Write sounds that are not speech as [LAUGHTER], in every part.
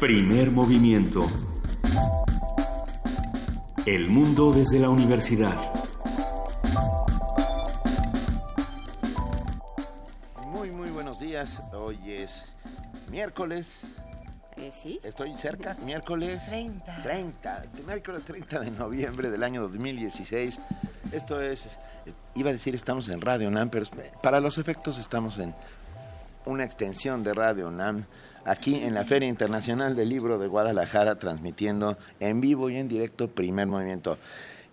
Primer movimiento. El mundo desde la universidad. Muy, muy buenos días. Hoy es miércoles. Eh, ¿Sí? Estoy cerca. Miércoles 30. 30. Miércoles 30 de noviembre del año 2016. Esto es, iba a decir estamos en Radio NAM, pero para los efectos estamos en una extensión de Radio NAM aquí en la Feria Internacional del Libro de Guadalajara, transmitiendo en vivo y en directo primer movimiento.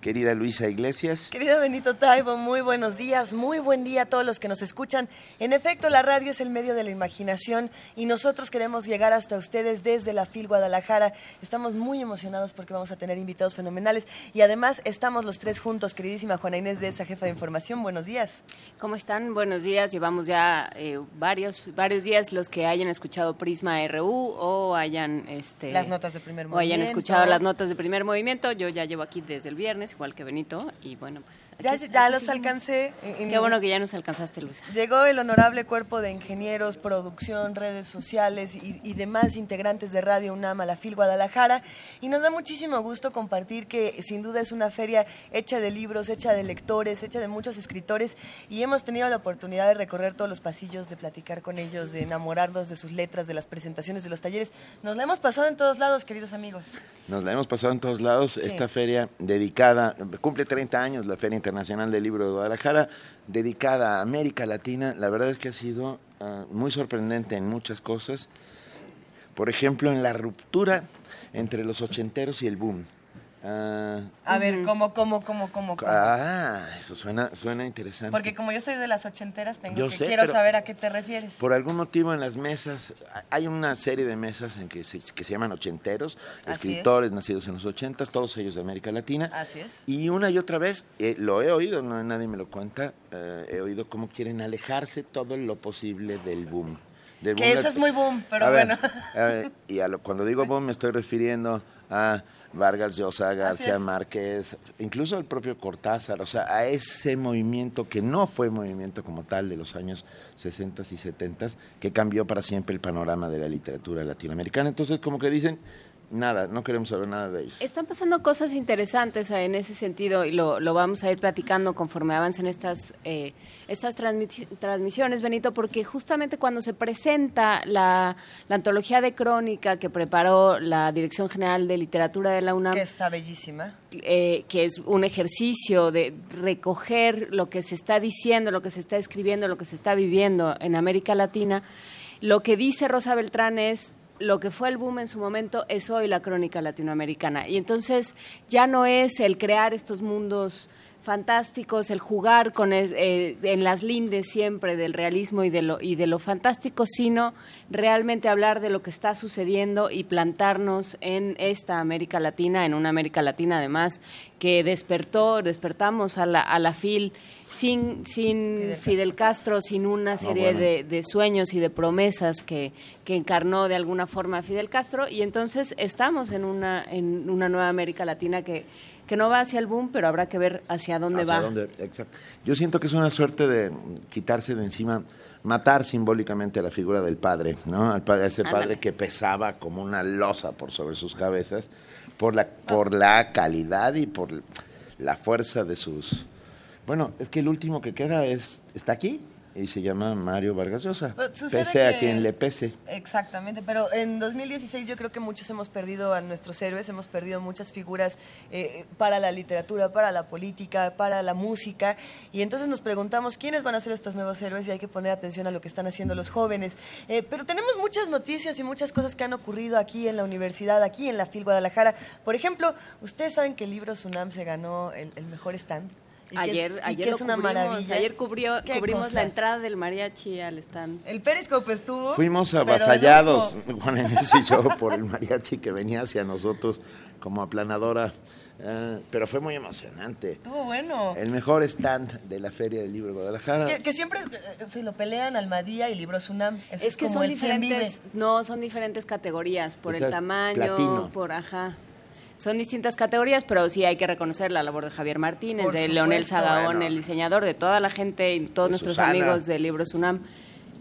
Querida Luisa Iglesias. Querido Benito Taibo, muy buenos días, muy buen día a todos los que nos escuchan. En efecto, la radio es el medio de la imaginación y nosotros queremos llegar hasta ustedes desde la FIL Guadalajara. Estamos muy emocionados porque vamos a tener invitados fenomenales y además estamos los tres juntos. Queridísima Juana Inés de esa jefa de información, buenos días. ¿Cómo están? Buenos días. Llevamos ya eh, varios varios días los que hayan escuchado Prisma RU o hayan este las notas de primer movimiento. O hayan escuchado las notas de primer movimiento. Yo ya llevo aquí desde el viernes igual que Benito, y bueno, pues... ya, ya los alcancé. Qué bueno que ya nos alcanzaste, Luisa. Llegó el honorable cuerpo de ingenieros, producción, redes sociales y, demás integrantes de Radio UNAM a la FIL Guadalajara, y nos da muchísimo gusto compartir que sin duda es una feria hecha de libros, hecha de lectores, hecha de muchos escritores, y hemos tenido la oportunidad de recorrer todos los pasillos, de platicar con ellos, de enamorarnos de sus letras, de las presentaciones, de los talleres. Nos la hemos pasado en todos lados, queridos amigos. Nos la hemos pasado en todos lados, esta feria dedicada cumple 30 años la Feria Internacional del Libro de Guadalajara, dedicada a América Latina. La verdad es que ha sido ah, muy sorprendente en muchas cosas. Por ejemplo, en la ruptura entre los ochenteros y el boom. Ah, a ver, ¿cómo, cómo, cómo, cómo, Ah, eso suena, suena interesante. Porque como yo soy de las ochenteras, tengo que quiero saber a qué te refieres. Por algún motivo en las mesas, hay una serie de mesas en que se, que se llaman ochenteros, escritores nacidos en los ochentas, todos ellos de América Latina. Así es. Y una y otra vez, eh, lo he oído, no nadie me lo cuenta, eh, he oído cómo quieren alejarse todo lo posible del boom. que eso es muy boom, pero bueno. y a cuando digo boom me estoy refiriendo a Vargas Llosa, García Márquez, incluso el propio Cortázar, o sea, a ese movimiento que no fue movimiento como tal de los años 60 y 70, que cambió para siempre el panorama de la literatura latinoamericana. Entonces, como que dicen, nada, no queremos saber nada de ellos. Están pasando cosas interesantes en ese sentido y lo, lo vamos a ir platicando conforme avancen estas, eh, estas transmisiones, Benito, porque justamente cuando se presenta la, la, antología de crónica que preparó la Dirección General de Literatura de la UNAM, que está bellísima, eh, que es un ejercicio de recoger lo que se está diciendo, lo que se está escribiendo, lo que se está viviendo en América Latina, lo que dice Rosa Beltrán es lo que fue el boom en su momento es hoy la crónica latinoamericana. Y entonces ya no es el crear estos mundos fantásticos, el jugar con eh, en las lindes siempre del realismo y de lo y de lo fantástico, sino realmente hablar de lo que está sucediendo y plantarnos en esta América Latina, en una América Latina además que despertó, despertamos a la a la FIL sin, sin Fidel Castro, sin una serie de, sueños y de promesas que, que, encarnó de alguna forma Fidel Castro, y entonces estamos en una, en una nueva América Latina que, que no va hacia el boom, pero habrá que ver hacia dónde va. Yo siento que es una suerte de quitarse de encima, matar simbólicamente a la figura del padre, ¿no? Al padre, ese padre que pesaba como una losa por sobre sus cabezas, por la, por la calidad y por la fuerza de sus bueno, es que el último que queda es está aquí y se llama Mario Vargas Llosa. Pese a quien le pese. Exactamente, pero en 2016 yo creo que muchos hemos perdido a nuestros héroes, hemos perdido muchas figuras eh, para la literatura, para la política, para la música, y entonces nos preguntamos quiénes van a ser estos nuevos héroes y hay que poner atención a lo que están haciendo los jóvenes. Eh, pero tenemos muchas noticias y muchas cosas que han ocurrido aquí en la universidad, aquí en la FIL Guadalajara. Por ejemplo, ustedes saben que el libro Sunam se ganó el, el mejor stand ayer, ayer es una maravilla. Ayer cubrió, cubrimos la entrada del mariachi al stand. El Periscope estuvo. Fuimos avasallados, [LAUGHS] Juan Inés y yo, por el mariachi que venía hacia nosotros como aplanadora. Eh, pero fue muy emocionante. Estuvo bueno. El mejor stand de la Feria del Libro de Guadalajara. Que, siempre eh, se lo pelean Almadía y Libro Sunam. Es, que son diferentes, no, son diferentes categorías, por el tamaño, por ajá son distintas categorías, pero sí hay que reconocer la labor de Javier Martínez, de Leonel Sagaón, el diseñador, de toda la gente y todos nuestros amigos de Libros UNAM.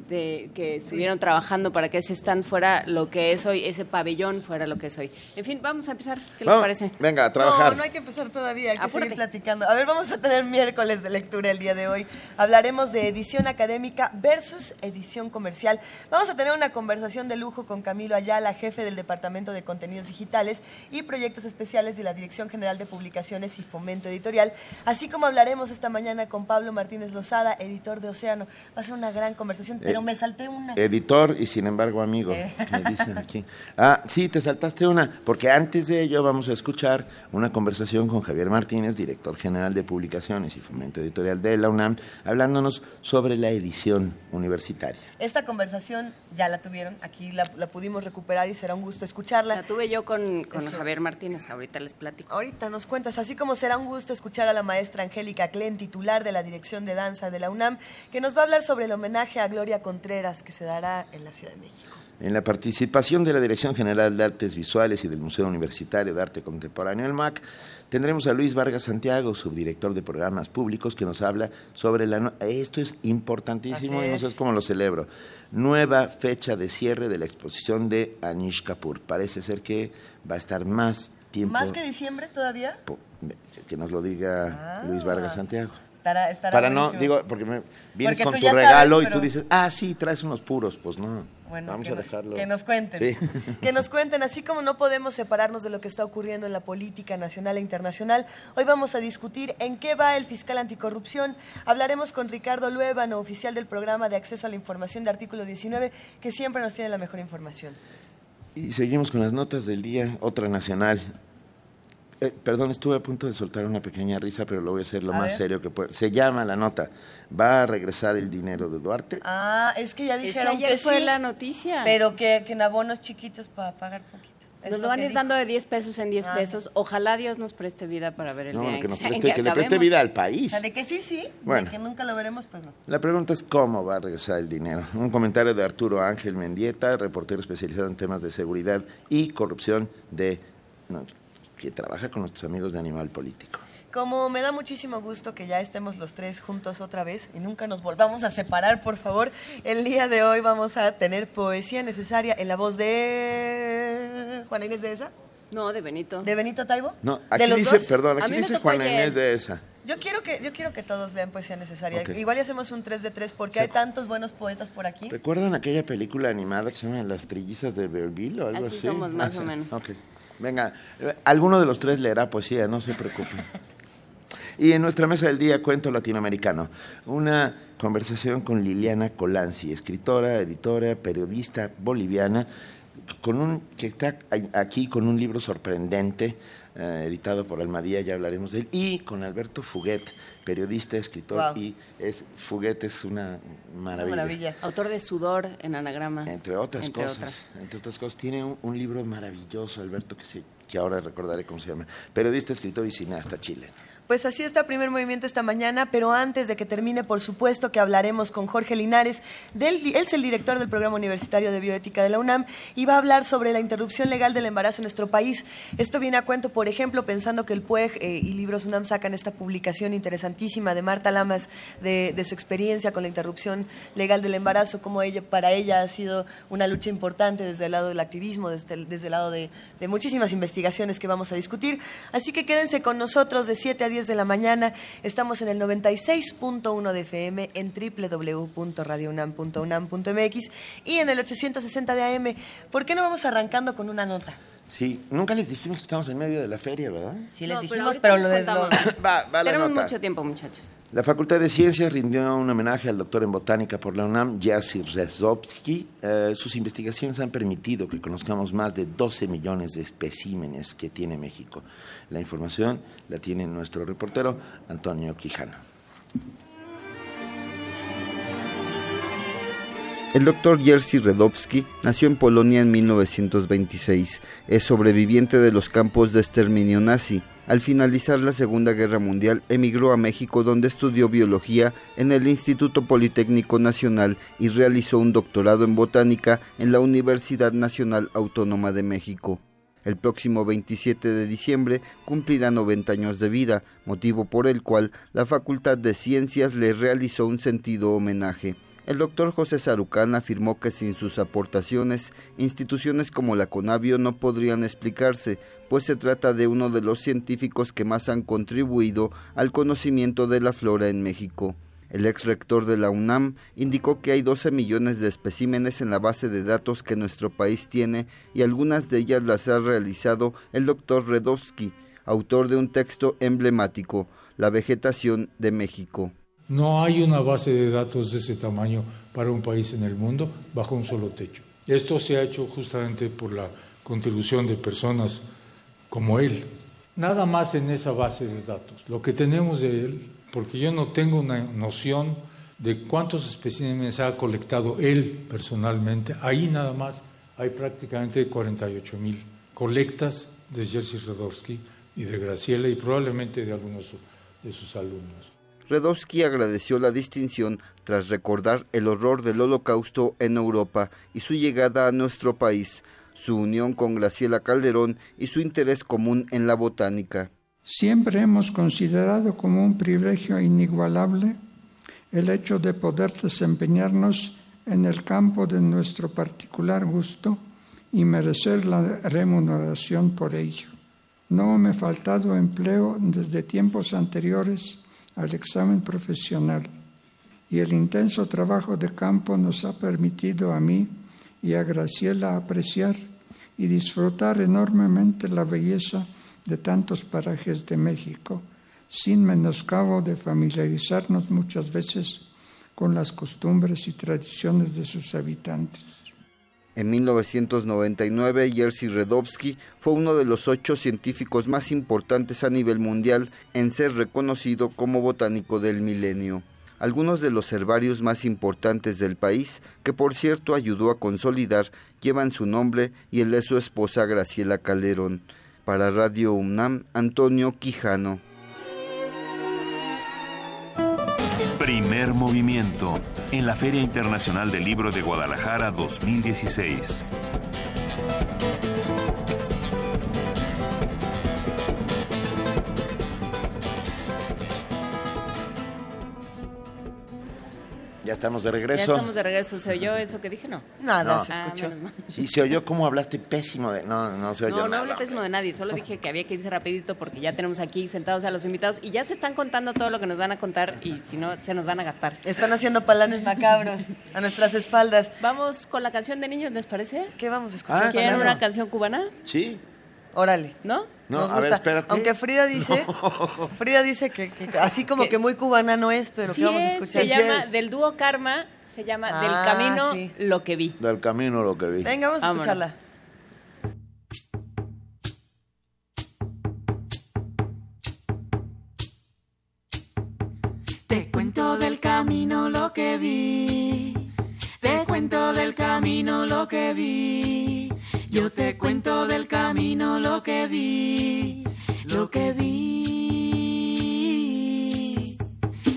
De que estuvieron trabajando para que ese stand fuera lo que es hoy, ese pabellón fuera lo que es hoy. En fin, vamos a empezar. ¿Qué les parece? Venga, a trabajar. No, no hay que empezar todavía, hay que Apúrate. seguir platicando. A ver, vamos a tener miércoles de lectura el día de hoy. Hablaremos de edición académica versus edición comercial. Vamos a tener una conversación de lujo con Camilo Ayala, jefe del Departamento de Contenidos Digitales y Proyectos Especiales de la Dirección General de Publicaciones y Fomento Editorial, así como hablaremos esta mañana con Pablo Martínez Lozada, editor de Océano. Va a ser una gran conversación, pero Eh, me salté una. Editor y sin embargo amigo, Eh. me dicen aquí. Ah, sí, te saltaste una, porque antes de ello vamos a escuchar una conversación con Javier Martínez, director general de publicaciones y fomento editorial de la UNAM, hablándonos sobre la edición universitaria. Esta conversación ya la tuvieron, aquí la, la pudimos recuperar y será un gusto escucharla. La tuve yo con, con. Javier Martínez, ahorita les platico. Ahorita nos cuentas, así como será un gusto escuchar a la maestra Angélica Klen, titular de la Dirección de Danza de la UNAM, que nos va a hablar sobre el homenaje a Gloria Contreras que se dará en la Ciudad de México. En la participación de la Dirección General de Artes Visuales y del Museo Universitario de Arte Contemporáneo, el MAC, tendremos a Luis Vargas Santiago, subdirector de programas públicos, que nos habla sobre la... Esto es importantísimo Así y no es. sabes cómo lo celebro. Nueva fecha de cierre de la exposición de Anish Kapoor. Parece ser que va a estar más tiempo... ¿Más que diciembre todavía? Que nos lo diga Ah. Luis Vargas Santiago. Estará, estará Para no, digo, porque me, vienes Porque con tu sabes, regalo y tú dices, ah, sí, traes unos puros. Pues no, Bueno, vamos a dejarlo. que nos cuenten. Sí. [LAUGHS] Que nos cuenten, así como no podemos separarnos de lo que está ocurriendo en la política nacional e internacional, hoy vamos a discutir en qué va el fiscal anticorrupción. Hablaremos con Ricardo Luébano, oficial del programa de acceso a la información de artículo 19, que siempre nos tiene la mejor información. Y seguimos con las notas del día, otra nacional. Eh, perdón, estuve a punto de soltar una pequeña risa, pero lo voy a hacer lo A más ver. serio que pueda. Se llama la nota. ¿Va a regresar el dinero de Duarte? Ah, es que ya Es que dijeron que fue sí, la noticia. pero que, que en abonos chiquitos para pagar poquito. Es Nos lo lo van a ir dijo. dando de 10 pesos en 10 Ah, pesos. Ojalá Dios nos preste vida para ver el no, día que, nos en preste, que le preste vida al O país. sea, de que sí, sí, Bueno. de que nunca lo veremos, pues no. La pregunta es cómo va a regresar el dinero. Un comentario de Arturo Ángel Mendieta, reportero especializado en temas de seguridad y corrupción de no, que trabaja con nuestros amigos de Animal Político. Como me da muchísimo gusto que ya estemos los tres juntos otra vez y nunca nos volvamos a separar, por favor, el día de hoy vamos a tener poesía necesaria en la voz de Juana Inés de esa, No, de Benito. de Benito Taibo. No, ¿De aquí los dice, dos? perdón, aquí dice Juana ayer. Inés de esa. Yo quiero que yo quiero que todos lean poesía necesaria. Igual ya hacemos un 3 de 3 porque hay tantos buenos poetas por aquí. ¿Recuerdan aquella película animada que se llama Las trillizas de Belleville o algo Así así? somos, más Ah, o sí. menos. Ok. Venga, alguno de los tres leerá poesía, no se preocupen. Y en nuestra mesa del día, cuento latinoamericano. Una conversación con Liliana Colanzi, escritora, editora, periodista boliviana, con un, que está aquí con un libro sorprendente, eh, editado por Almadía, ya hablaremos de él, y con Alberto Fuguet, periodista, escritor, y es Fuguet es una Una maravilla. maravilla. Autor de Sudor en anagrama. Entre otras Entre cosas. otras. Entre otras cosas. Tiene un, un libro maravilloso, Alberto, que, se, que ahora recordaré cómo se llama. Periodista, escritor y cineasta chileno. Pues así está primer movimiento esta mañana, pero antes de que termine, por supuesto que hablaremos con Jorge Linares, él es el director del programa universitario de bioética de la UNAM, y va a hablar sobre la interrupción legal del embarazo en nuestro país. Esto viene a cuento, por ejemplo, pensando que el PUEG eh, y Libros UNAM sacan esta publicación interesantísima de Marta Lamas de, de su experiencia con la interrupción legal del embarazo, como ella, para ella ha sido una lucha importante desde el lado del activismo, desde el, desde el lado de, de muchísimas investigaciones que vamos a discutir. Así que quédense con nosotros de 7 a 10 de la mañana. Estamos en el 96.1 de FM en www.radiounam.unam.mx y en el 860 de AM. ¿Por qué no vamos arrancando con una nota? Sí, nunca les dijimos que estamos en medio de la feria, ¿verdad? Sí, les pero dijimos, pero, les lo de. [COUGHS] Va, va Tenemos nota. mucho tiempo, muchachos. La Facultad de Ciencias rindió un homenaje al doctor en botánica por la UNAM, Jerzy Rzezowski. Eh, sus investigaciones han permitido que conozcamos más de 12 millones de especímenes que tiene México. La información la tiene nuestro reportero Antonio Quijano. El doctor Jerzy Redowski nació en Polonia en 1926. Es sobreviviente de los campos de exterminio nazi. Al finalizar la Segunda Guerra Mundial, emigró a México donde estudió biología en el Instituto Politécnico Nacional y realizó un doctorado en botánica en la Universidad Nacional Autónoma de México. El próximo 27 de diciembre cumplirá 90 años de vida, motivo por el cual la Facultad de Ciencias le realizó un sentido homenaje. El doctor José Sarucán afirmó que sin sus aportaciones, instituciones como la Conavio no podrían explicarse, pues se trata de uno de los científicos que más han contribuido al conocimiento de la flora en México. El ex rector de la UNAM indicó que hay 12 millones de especímenes en la base de datos que nuestro país tiene y algunas de ellas las ha realizado el doctor Redowski, autor de un texto emblemático, La vegetación de México. No hay una base de datos de ese tamaño para un país en el mundo bajo un solo techo. Esto se ha hecho justamente por la contribución de personas como él. Nada más en esa base de datos. Lo que tenemos de él, porque yo no tengo una noción de cuántos especímenes ha colectado él personalmente, ahí nada más hay prácticamente 48 mil colectas de Jerzy Rodowski y de Graciela y probablemente de algunos de sus alumnos. Redowski agradeció la distinción tras recordar el horror del holocausto en Europa y su llegada a nuestro país, su unión con Graciela Calderón y su interés común en la botánica. Siempre hemos considerado como un privilegio inigualable el hecho de poder desempeñarnos en el campo de nuestro particular gusto y merecer la remuneración por ello. No me ha faltado empleo desde tiempos anteriores al examen profesional y el intenso trabajo de campo nos ha permitido a mí y a Graciela apreciar y disfrutar enormemente la belleza de tantos parajes de México, sin menoscabo de familiarizarnos muchas veces con las costumbres y tradiciones de sus habitantes. En 1999, Jerzy Redowski fue uno de los ocho científicos más importantes a nivel mundial en ser reconocido como botánico del milenio. Algunos de los herbarios más importantes del país, que por cierto ayudó a consolidar, llevan su nombre y el de su esposa Graciela Calderón. Para Radio UNAM, Antonio Quijano. Primer movimiento en la Feria Internacional del Libro de Guadalajara 2016. Ya estamos de regreso. Ya estamos de regreso. ¿Se oyó eso que dije? No. Nada, No. se Ah, escuchó. mal. Sí, se oyó cómo hablaste pésimo de... No, no se oyó No, no hablé pésimo de nadie, solo dije que había que irse rapidito porque ya tenemos aquí sentados a los invitados y ya se están contando todo lo que nos van a contar y si no, se nos van a gastar. Están haciendo palanes macabros a nuestras espaldas. Vamos con la canción de niños, ¿les parece? ¿Qué vamos a escuchar? Ah, ¿Quieren claro. una canción cubana? Sí. Órale. ¿No? No, Nos a ver, gusta. espérate. Aunque Frida [LAUGHS] dice, Frida dice que, que así como Que- que muy cubana no es, pero Sí ¿qué vamos a es, escuchar? se llama, del dúo Karma, se llama Ah, Del Camino sí. Lo que vi. Del camino lo que vi. Venga, vamos a escucharla. Te cuento del camino lo que vi. Te cuento del camino lo que vi. Yo te cuento del camino lo que vi. Lo que vi.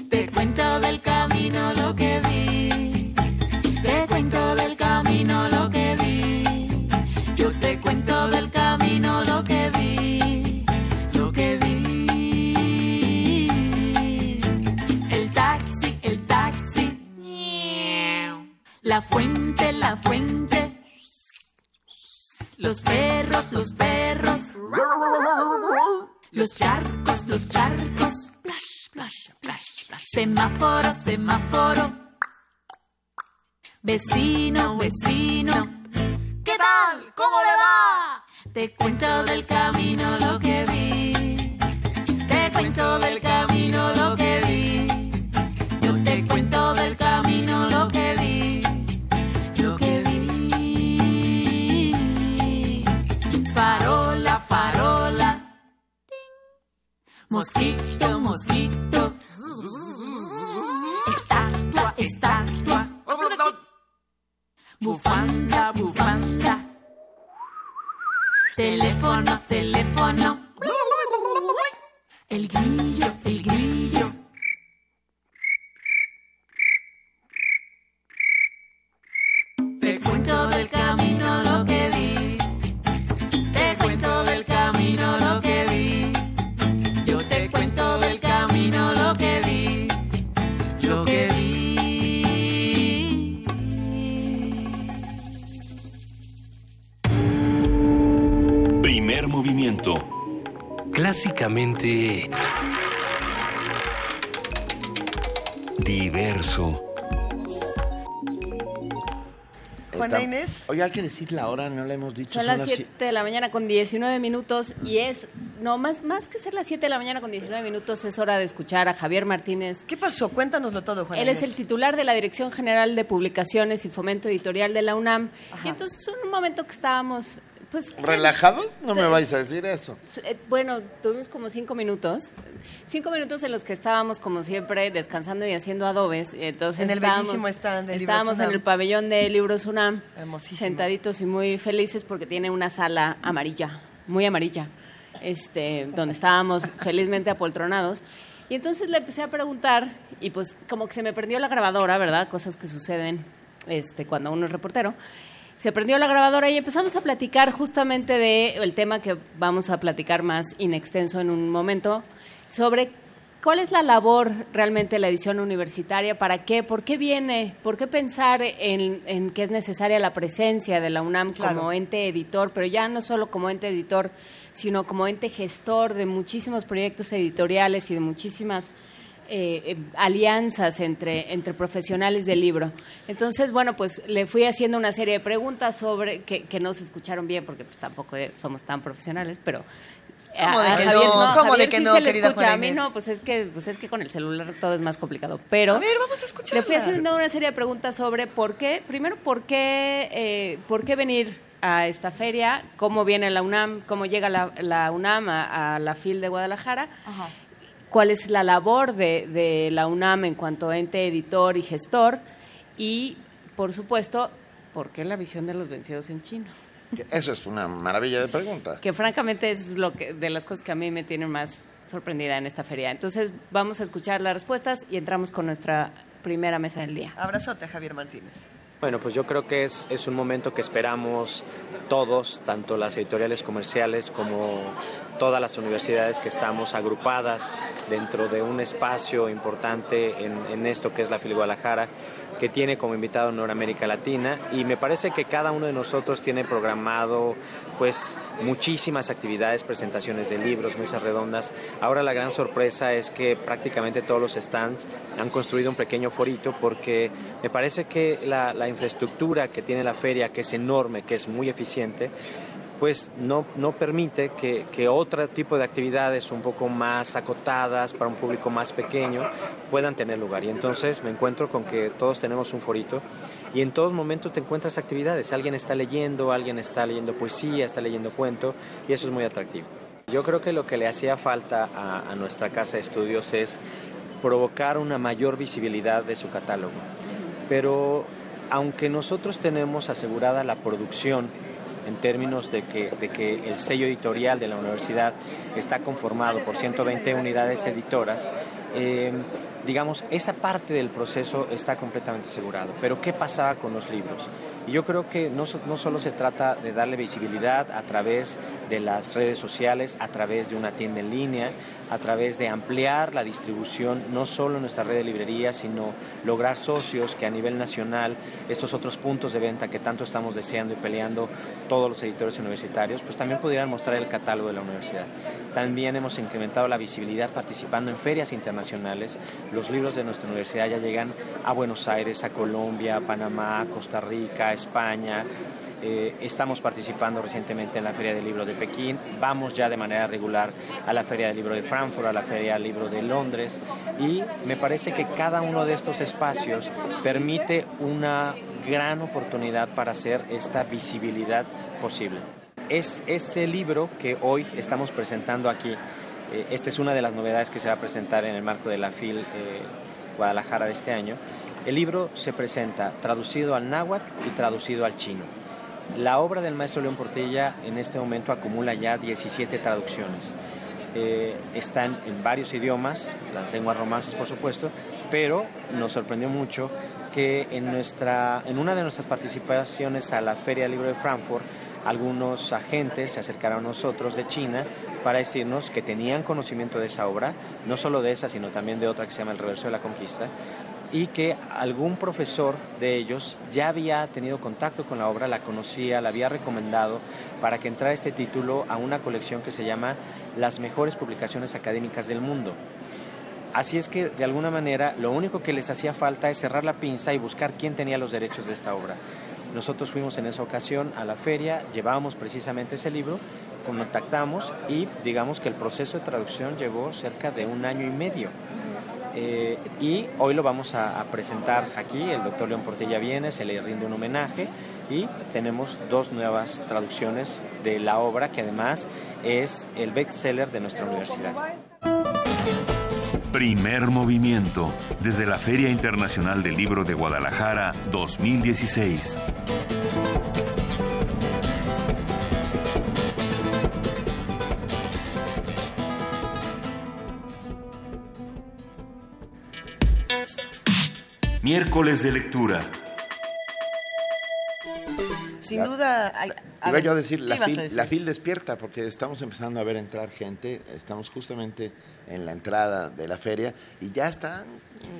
Te cuento del camino lo que vi. Te cuento del camino lo que vi. Yo te cuento del camino lo que vi. Lo que vi. El taxi, el taxi. La fuente, la fuente. Los perros, los perros. Los charcos, los charcos. Plash, plash, plash, plash. Semáforo, semáforo. Vecino, vecino. ¿Qué tal? ¿Cómo le va? Te cuento del camino lo que vi. Te cuento del camino Mosquito, mosquito. Estatua, estatua. Bufanda, bufanda. Teléfono, teléfono. El grillo, el grillo. Movimiento. Clásicamente... Diverso. Juana Está- Inés. Oye, hay que decir la hora, no la hemos dicho. Son las 7 de la mañana con 19 minutos y es, no, más, más que ser las 7 de la mañana con 19 minutos, es hora de escuchar a Javier Martínez. ¿Qué pasó? Cuéntanoslo todo, Juana Él es el Inés. titular de la Dirección General de Publicaciones y Fomento Editorial de la UNAM. Y entonces, en un momento que estábamos, pues... ¿Relajados? No me vais a decir eso. Eh, Bueno, tuvimos como cinco minutos, cinco minutos en los que estábamos como siempre descansando y haciendo adobes. Entonces En el estábamos- bellísimo stand de Libros Estábamos en el pabellón de Libros UNAM, Hermosísimo. sentaditos y muy felices porque tiene una sala amarilla, muy amarilla, este, donde estábamos [LAUGHS] felizmente apoltronados. Y entonces le empecé a preguntar y pues como que se me prendió la grabadora, ¿verdad? Cosas que suceden este, cuando uno es reportero. Se prendió la grabadora y empezamos a platicar justamente de el tema que vamos a platicar más in extenso en un momento, sobre cuál es la labor realmente de la edición universitaria, para qué, por qué viene, por qué pensar en, en que es necesaria la presencia de la UNAM Claro. como ente editor, pero ya no solo como ente editor, sino como ente gestor de muchísimos proyectos editoriales y de muchísimas eh, eh, alianzas entre, entre profesionales del libro. Entonces, bueno, pues le fui haciendo una serie de preguntas sobre que, que no se escucharon bien porque pues, tampoco somos tan profesionales, pero ¿Cómo de que Javier no? a ¿Cómo de Javier que sí no, se le escucha, Juana a mí no, pues es que pues es que con el celular todo es más complicado. Pero A ver, vamos a escucharla. le fui haciendo una serie de preguntas sobre por qué, primero, por qué, eh, por qué venir a esta feria, cómo viene la UNAM, cómo llega la, la UNAM a, a la FIL de Guadalajara, cuál es la labor de, de la UNAM en cuanto a ente editor y gestor y, por supuesto, por qué la visión de los vencidos en chino. Eso es una maravilla de pregunta. Que francamente es lo que, de las cosas que a mí me tienen más sorprendida en esta feria. Entonces vamos a escuchar las respuestas y entramos con nuestra primera mesa del día. Abrazote a Javier Martínez. Bueno, pues yo creo que es, es un momento que esperamos todos, tanto las editoriales comerciales como todas las universidades que estamos agrupadas dentro de un espacio importante en, en esto que es la FIL Guadalajara, que tiene como invitado a América Latina y me parece que cada uno de nosotros tiene programado pues muchísimas actividades, presentaciones de libros, mesas redondas. Ahora la gran sorpresa es que prácticamente todos los stands han construido un pequeño forito porque me parece que la, la infraestructura que tiene la feria, que es enorme, que es muy eficiente, pues no, no permite que, que otro tipo de actividades un poco más acotadas para un público más pequeño puedan tener lugar. Y entonces me encuentro con que todos tenemos un forito y en todos momentos te encuentras actividades. Alguien está leyendo, alguien está leyendo poesía, está leyendo cuento y eso es muy atractivo. Yo creo que lo que le hacía falta a, a nuestra casa de estudios es provocar una mayor visibilidad de su catálogo. Pero aunque nosotros tenemos asegurada la producción en términos de que, de que el sello editorial de la universidad está conformado por 120 unidades editoras, eh, digamos, esa parte del proceso está completamente asegurado. Pero ¿qué pasaba con los libros? Y yo creo que no, so- no solo se trata de darle visibilidad a través de las redes sociales, a través de una tienda en línea, a través de ampliar la distribución, no solo en nuestra red de librerías, sino lograr socios que a nivel nacional, estos otros puntos de venta que tanto estamos deseando y peleando todos los editores universitarios, pues también pudieran mostrar el catálogo de la universidad. También hemos incrementado la visibilidad participando en ferias internacionales. Los libros de nuestra universidad ya llegan a Buenos Aires, a Colombia, a Panamá, Costa Rica, a España. Eh, estamos participando recientemente en la Feria del Libro de Pekín. Vamos ya de manera regular a la Feria del Libro de Frankfurt, a la Feria del Libro de Londres. Y me parece que cada uno de estos espacios permite una gran oportunidad para hacer esta visibilidad posible. Es ese libro que hoy estamos presentando aquí. Eh, esta es una de las novedades que se va a presentar en el marco de la FIL eh, Guadalajara de este año. El libro se presenta traducido al náhuatl y traducido al chino. La obra del maestro León Portilla en este momento acumula ya 17 traducciones. Eh, están en varios idiomas, las lenguas romances por supuesto, pero nos sorprendió mucho que en, nuestra, en una de nuestras participaciones a la Feria del Libro de Frankfurt, algunos agentes se acercaron a nosotros de China para decirnos que tenían conocimiento de esa obra, no solo de esa, sino también de otra que se llama El Reverso de la Conquista, y que algún profesor de ellos ya había tenido contacto con la obra, la conocía, la había recomendado para que entrara este título a una colección que se llama Las mejores publicaciones académicas del mundo. Así es que, de alguna manera, lo único que les hacía falta es cerrar la pinza y buscar quién tenía los derechos de esta obra. Nosotros fuimos en esa ocasión a la feria, llevábamos precisamente ese libro, contactamos y digamos que el proceso de traducción llevó cerca de un año y medio. Eh, y hoy lo vamos a, presentar aquí, el doctor León Portilla viene, se le rinde un homenaje y tenemos dos nuevas traducciones de la obra que además es el bestseller de nuestra universidad. Primer movimiento desde la Feria Internacional del Libro de Guadalajara 2016. Miércoles de lectura. Sin duda. hay- a Iba ver, yo a decir, ¿qué la ibas a fil, decir? la fil despierta, porque estamos empezando a ver entrar gente, estamos justamente en la entrada de la feria y ya están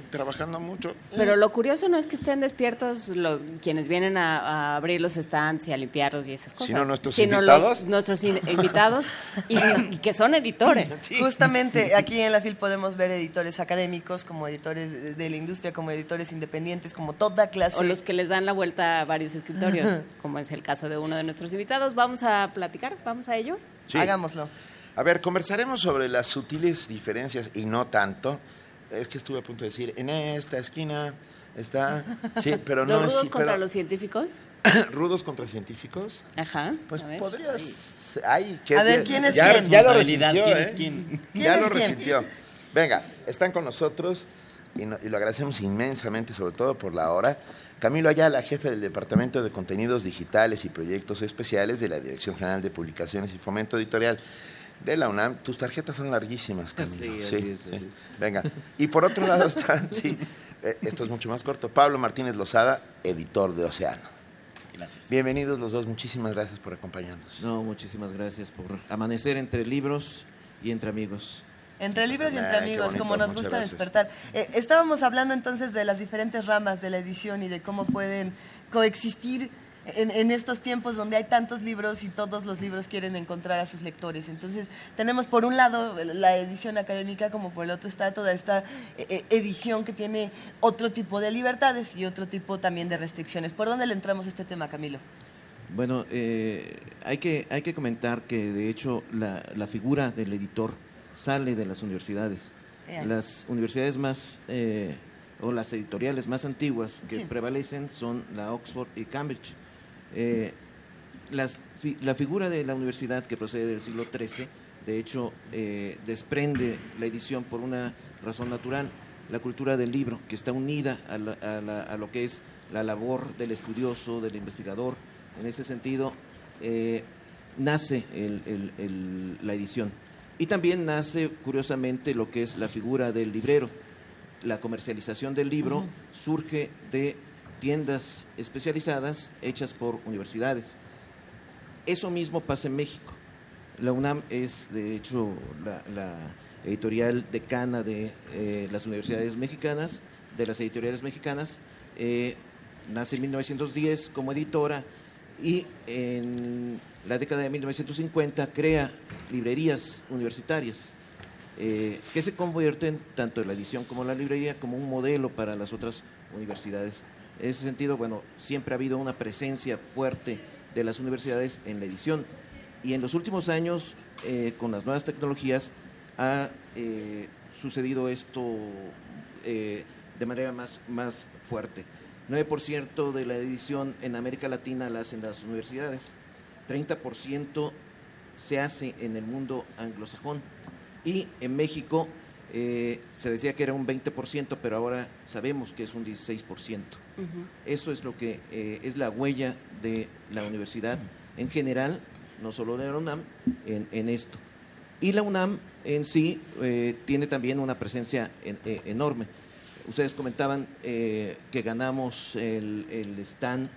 trabajando mucho. Pero lo curioso no es que estén despiertos lo- quienes vienen a, a abrir los stands y a limpiarlos y esas cosas. Sino nuestros sino invitados. Los, nuestros in- invitados y, y [LAUGHS] que son editores. [LAUGHS] Justamente aquí en la FIL podemos ver editores académicos, como editores de- de la industria, como editores independientes, como toda clase. O los que les dan la vuelta a varios escritorios, como es el caso de uno de nuestros invitados. Vamos a platicar, vamos a ello. Sí. Hagámoslo. A ver, conversaremos sobre las sutiles diferencias y no tanto. Es que estuve a punto de decir, en esta esquina está... Sí, [LAUGHS] pero los no rudos sí, contra pero- los científicos. [CLEARS THROAT] rudos contra científicos. Ajá. Pues ver. podrías... Ay, qué A ver. ¿quién es ya, quién? Ya lo resintió, ¿quién ¿eh? es quién? ¿Quién Ya es lo quién? resintió. Venga, están con nosotros y, no- y lo agradecemos inmensamente, sobre todo por la hora. Camilo Ayala, jefe del Departamento de Contenidos Digitales y Proyectos Especiales de la Dirección General de Publicaciones y Fomento Editorial de la UNAM. Tus tarjetas son larguísimas, Camilo. Sí, así es, así es. Venga. Y por otro lado [LAUGHS] están, sí, eh, esto es mucho más corto, Pablo Martínez Lozada, editor de Océano. Gracias. Bienvenidos los dos, muchísimas gracias por acompañarnos. No, muchísimas gracias por amanecer entre libros y entre amigos. Entre libros y entre amigos, bonito, como nos gusta gracias. despertar. Eh, estábamos hablando entonces de las diferentes ramas de la edición y de cómo pueden coexistir en, en estos tiempos donde hay tantos libros y todos los libros quieren encontrar a sus lectores. Entonces, tenemos por un lado la edición académica, como por el otro está toda esta eh, eh, edición que tiene otro tipo de libertades y otro tipo también de restricciones. ¿Por dónde le entramos a este tema, Camilo? Bueno, eh, hay, que, hay que comentar que de hecho la, la figura del editor sale de las universidades. Las universidades más, eh, o las editoriales más antiguas que Sí. prevalecen son la Oxford y Cambridge. Eh, las la figura de la universidad que procede del siglo XIII, de hecho, eh, desprende la edición por una razón natural, la cultura del libro, que está unida a, la- a la- a lo que es la labor del estudioso, del investigador. En ese sentido, eh, nace el- el- el- la edición. Y también nace, curiosamente, lo que es la figura del librero. La comercialización del libro surge de tiendas especializadas hechas por universidades. Eso mismo pasa en México. La UNAM es, de hecho, la, editorial decana de eh, las universidades mexicanas, de las editoriales mexicanas. Eh, nace en 1910 como editora y en la década de 1950 crea librerías universitarias eh, que se convierten, tanto en la edición como en la librería, como un modelo para las otras universidades. En ese sentido, bueno, siempre ha habido una presencia fuerte de las universidades en la edición. Y en los últimos años, eh, con las nuevas tecnologías, ha eh, sucedido esto eh, de manera más, más fuerte. 9% de la edición en América Latina la hacen las universidades, 30% se hace en el mundo anglosajón y en México eh, se decía que era un 20%, pero ahora sabemos que es un 16%. Eso es lo que eh, es la huella de la universidad en general, no solo de la UNAM, en, en esto. Y la UNAM en sí eh, tiene también una presencia en- enorme. Ustedes comentaban que ganamos el, el stand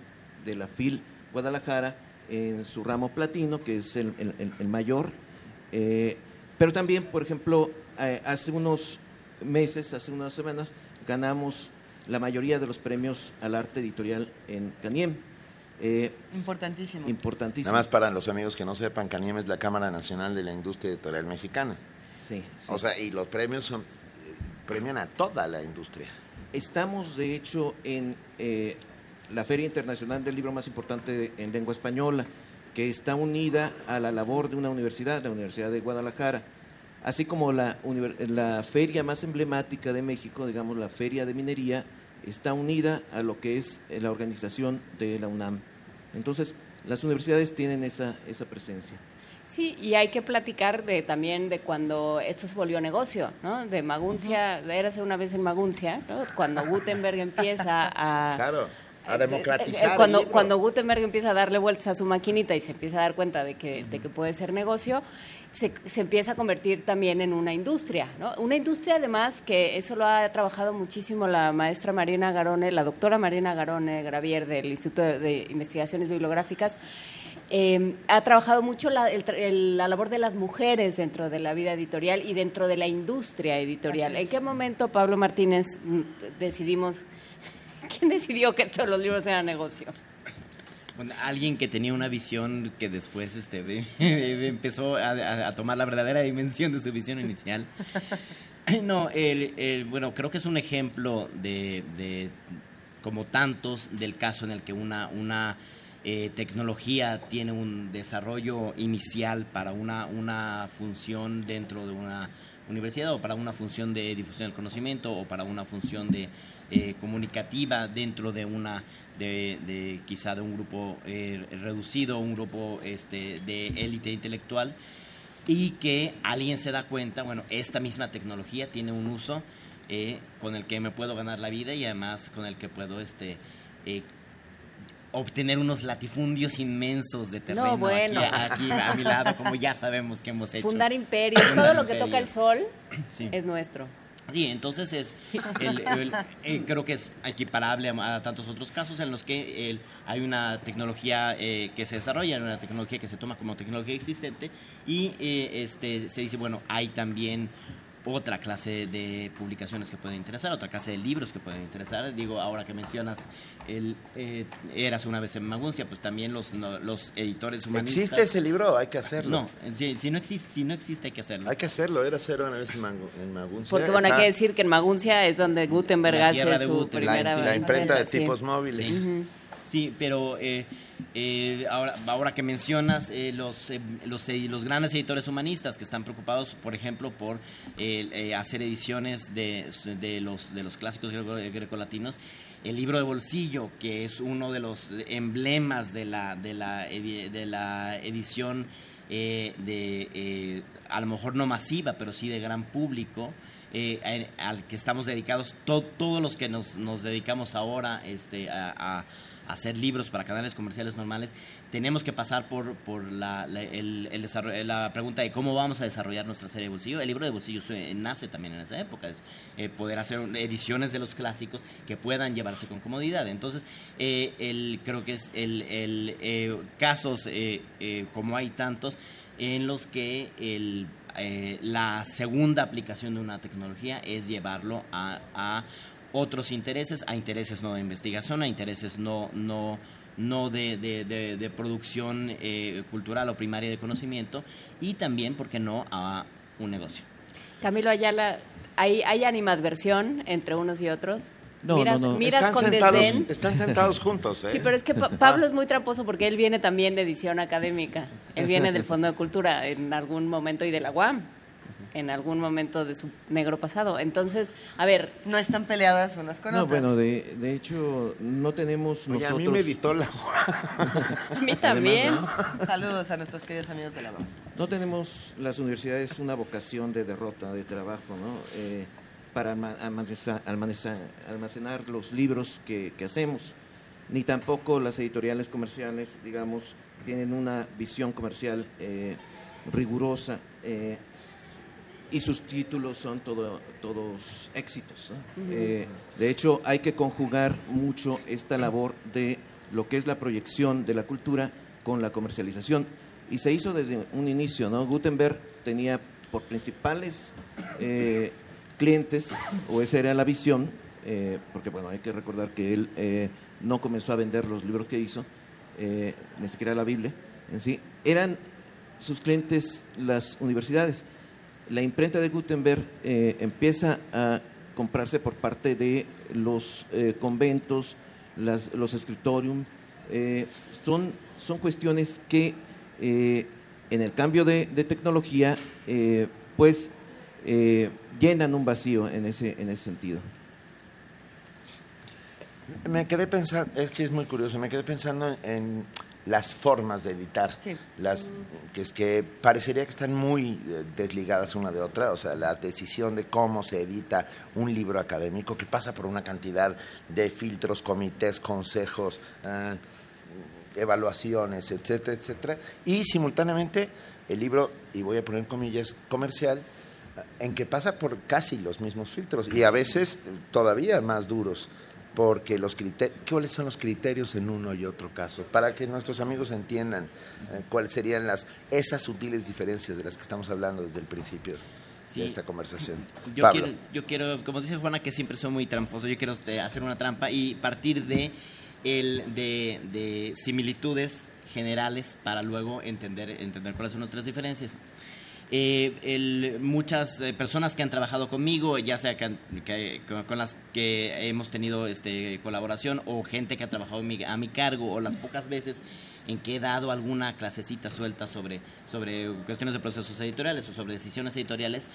de la FIL Guadalajara en su ramo platino, que es el, el- mayor, pero también, por ejemplo, eh, hace unos meses, hace unas semanas, ganamos la mayoría de los premios al arte editorial en Caniem. Eh, Importantísimo. importantísimo. Nada más para los amigos que no sepan, Caniem es la Cámara Nacional de la Industria Editorial Mexicana. Sí, sí. O sea, y los premios son, eh, premian a toda la industria. Estamos, de hecho, en eh, la Feria Internacional del Libro más importante de- en lengua española, que está unida a la labor de una universidad, la Universidad de Guadalajara, así como la, la feria más emblemática de México, digamos la Feria de Minería, está unida a lo que es eh, la organización de la UNAM. Entonces, las universidades tienen esa, esa presencia. Sí, y hay que platicar de también de cuando esto se volvió negocio, ¿no? De Maguncia, de érase una vez en Maguncia, ¿no? Cuando Gutenberg empieza a... Claro, a Eh, democratizar. eh, el cuando, cuando Gutenberg empieza a darle vueltas a su maquinita y se empieza a dar cuenta de que, de que puede ser negocio, se, se empieza a convertir también en una industria, ¿no? Una industria además que eso lo ha trabajado muchísimo la maestra Marina Garone, la doctora Marina Garone Gravier del Instituto de, Investigaciones Bibliográficas, eh, ha trabajado mucho la, el tra- el- la labor de las mujeres dentro de la vida editorial y dentro de la industria editorial. ¿En qué momento, Pablo Martínez, mm, decidimos, [LAUGHS] quién decidió que todos los libros eran negocio? Bueno, alguien que tenía una visión que después este, [LAUGHS] empezó a, tomar la verdadera dimensión de su visión inicial. No, el, el- bueno, creo que es un ejemplo de, de, como tantos, del caso en el que una, una eh, tecnología tiene un desarrollo inicial para una, una función dentro de una universidad o para una función de difusión del conocimiento o para una función de eh, comunicativa dentro de una de, de quizá de un grupo eh, reducido un grupo este, de élite intelectual y que alguien se da cuenta bueno esta misma tecnología tiene un uso eh, con el que me puedo ganar la vida y además con el que puedo este eh, obtener unos latifundios inmensos de terreno No, bueno. aquí, aquí a mi lado, como ya sabemos que hemos hecho. Fundar imperios, todo lo que toca el sol Sí. es nuestro. Sí, entonces es, el- eh, creo que es equiparable a, a tantos otros casos en los que el- hay una tecnología eh, que se desarrolla, una tecnología que se toma como tecnología existente y eh, este, se dice, bueno, hay también otra clase de publicaciones que pueden interesar, otra clase de libros que pueden interesar. Digo, ahora que mencionas el eh, Eras una vez en Maguncia, pues también los, no- los editores humanistas... ¿Existe ese libro? Hay que hacerlo. No, si, si no existe, si no existe hay que hacerlo. Hay que hacerlo, era cero una vez en, Magu- en Maguncia. Porque bueno, hay que decir que en Maguncia es donde Gutenberg hace su Gutenberg. primera la, la imprenta de sí. tipos móviles. Sí. Sí, pero eh, eh, ahora, ahora que mencionas eh, los, eh, los, eh, los grandes editores humanistas que están preocupados, por ejemplo, por eh, hacer ediciones de, de, los, de los clásicos greco- grecolatinos, el libro de bolsillo, que es uno de los emblemas de la, de la, de la edición de, a lo mejor no masiva, pero sí de gran público, al que estamos dedicados, to- todos los que nos, nos dedicamos ahora este, a hacer libros para canales comerciales normales, tenemos que pasar por, por la, la- pregunta de cómo vamos a desarrollar nuestra serie de bolsillo. El libro de bolsillo nace también en esa época, es eh, poder hacer ediciones de los clásicos que puedan llevarse con comodidad. Entonces, eh, el, creo que es el, eh, casos eh, como hay tantos en los que el eh, la segunda aplicación de una tecnología es llevarlo a otros intereses, a intereses no de investigación, a intereses no, no, no de, de- de- de producción eh, cultural o primaria de conocimiento y también, ¿por qué no?, a un negocio. Camilo Ayala, ¿hay, hay animadversión entre unos y otros? No, miras, no, no. miras Están con sentados, desdén. están sentados juntos, ¿eh? Sí, pero es que Pa- Pablo es muy tramposo porque él viene también de edición académica. Él viene del Fondo de Cultura en algún momento y de la UAM, en algún momento de su negro pasado. Entonces, a ver, No están peleadas unas con No, otras. bueno, de, de hecho, no tenemos Oye, a nosotros... mí me editó la... [LAUGHS] a mí también. [LAUGHS] Saludos a nuestros queridos amigos de la UAM. No tenemos las universidades una vocación de derrota, de trabajo, ¿no? Eh, para alma- almacenar, almacenar- almacenar los libros que, que hacemos, ni tampoco las editoriales comerciales, digamos, tienen una visión comercial eh, rigurosa eh, y sus títulos son todo- todos éxitos. ¿no? Eh, de hecho, hay que conjugar mucho esta labor de lo que es la proyección de la cultura con la comercialización. y se hizo desde un inicio, ¿no? Gutenberg tenía por principales eh, clientes, o esa era la visión, eh, porque bueno, hay que recordar que él eh, no comenzó a vender los libros que hizo, eh, ni siquiera la Biblia en sí, eran sus clientes las universidades. La imprenta de Gutenberg eh, empieza a comprarse por parte de los eh, conventos, los escritorium. eh, son, son cuestiones que en el cambio de, de tecnología, pues llenan un vacío en ese, en ese sentido. Me quedé pensando, es que es muy curioso, me quedé pensando en las formas de editar, Sí. las que es que parecería que están muy eh, desligadas una de otra, o sea, la decisión de cómo se edita un libro académico que pasa por una cantidad de filtros, comités, consejos, eh, evaluaciones, etcétera, etcétera, y simultáneamente el libro, y voy a poner comillas, comercial, en que pasa por casi los mismos filtros y a veces todavía más duros porque los criterios, ¿cuáles son los criterios en uno y otro caso? Para que nuestros amigos entiendan eh, cuáles serían las esas sutiles diferencias de las que estamos hablando desde el principio Sí. de esta conversación. Yo Pablo. quiero, yo quiero, como dice Juana, que siempre soy muy tramposo, yo quiero este, hacer una trampa y partir de, el, de, de similitudes generales para luego entender, entender cuáles son nuestras diferencias. Eh, el- muchas eh, personas que han trabajado conmigo, ya sea que que- con, con las que hemos tenido este, colaboración o gente que ha trabajado mi- a mi cargo o las pocas veces en que he dado alguna clasecita suelta sobre, sobre cuestiones de procesos editoriales o sobre decisiones editoriales,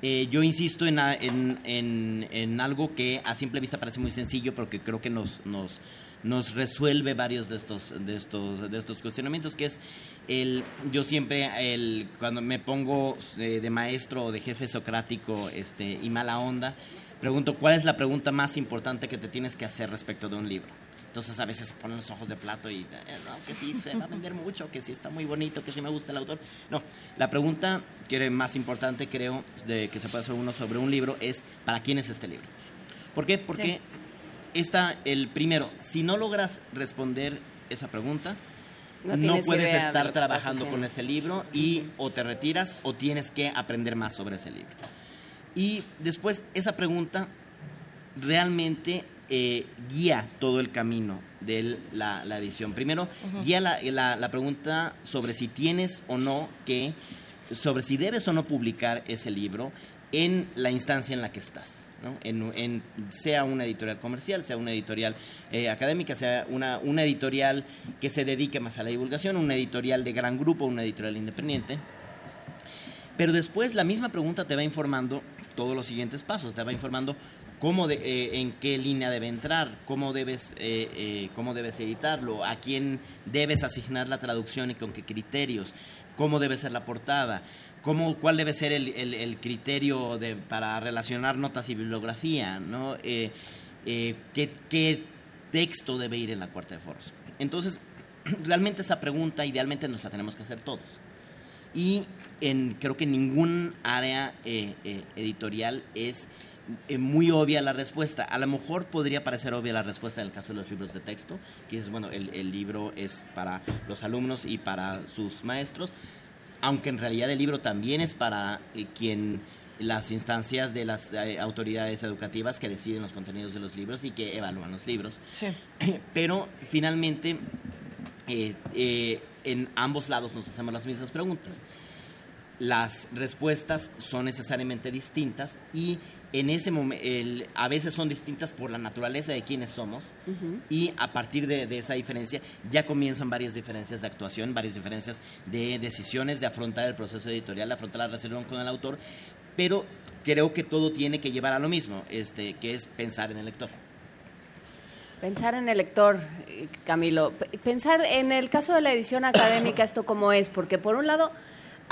eh, yo insisto en, en, en- en algo que a simple vista parece muy sencillo, pero que creo que nos, nos, nos resuelve varios de estos, de estos, de estos cuestionamientos, que es el, yo siempre, el, cuando me pongo eh, de maestro o de jefe socrático este, y mala onda, pregunto, ¿cuál es la pregunta más importante que te tienes que hacer respecto de un libro? Entonces a veces se ponen los ojos de plato y, eh, no, que sí, se va a vender mucho, que sí está muy bonito, que sí me gusta el autor. No, la pregunta que más importante creo de que se puede hacer uno sobre un libro es, ¿para quién es este libro? ¿Por qué? Porque está el primero, si no logras responder esa pregunta, No puedes estar trabajando con ese libro y o te retiras o tienes que aprender más sobre ese libro. Y después esa pregunta realmente eh, guía todo el camino de la, la edición. Primero, guía la, la- la pregunta sobre si tienes o no que, sobre si debes o no publicar ese libro en la instancia en la que estás. En, sea una editorial comercial, sea una editorial eh, académica, sea una, una editorial que se dedique más a la divulgación, una editorial de gran grupo, una editorial independiente. Pero después la misma pregunta te va informando todos los siguientes pasos, te va informando cómo de- eh, en qué línea debe entrar, cómo debes, eh, cómo debes editarlo, a quién debes asignar la traducción y con qué criterios, cómo debe ser la portada, cómo, cuál debe ser el, el- el criterio de, para relacionar notas y bibliografía, ¿no? Eh, eh, qué, qué texto debe ir en la cuarta de foros. Entonces, [CLEARS THROAT] realmente esa pregunta idealmente nos la tenemos que hacer todos y en, creo que en ningún área eh, eh, editorial es eh, muy obvia la respuesta. A lo mejor podría parecer obvia la respuesta en el caso de los libros de texto, que es, bueno, el, el libro es para los alumnos y para sus maestros, aunque en realidad el libro también es para eh, quien las instancias de las eh, autoridades educativas que deciden los contenidos de los libros y que evalúan los libros. Sí. [CLEARS THROAT] Pero finalmente, eh, eh, en ambos lados nos hacemos las mismas preguntas. Las respuestas son necesariamente distintas y en ese momento a veces son distintas por la naturaleza de quienes somos y a partir de, de esa diferencia ya comienzan varias diferencias de actuación, varias diferencias de decisiones de afrontar el proceso editorial, de afrontar la relación con el autor, pero creo que todo tiene que llevar a lo mismo, este, que es pensar en el lector. Pensar en el lector, eh, Camilo. Pensar en el caso de la edición académica, esto cómo es, porque por un lado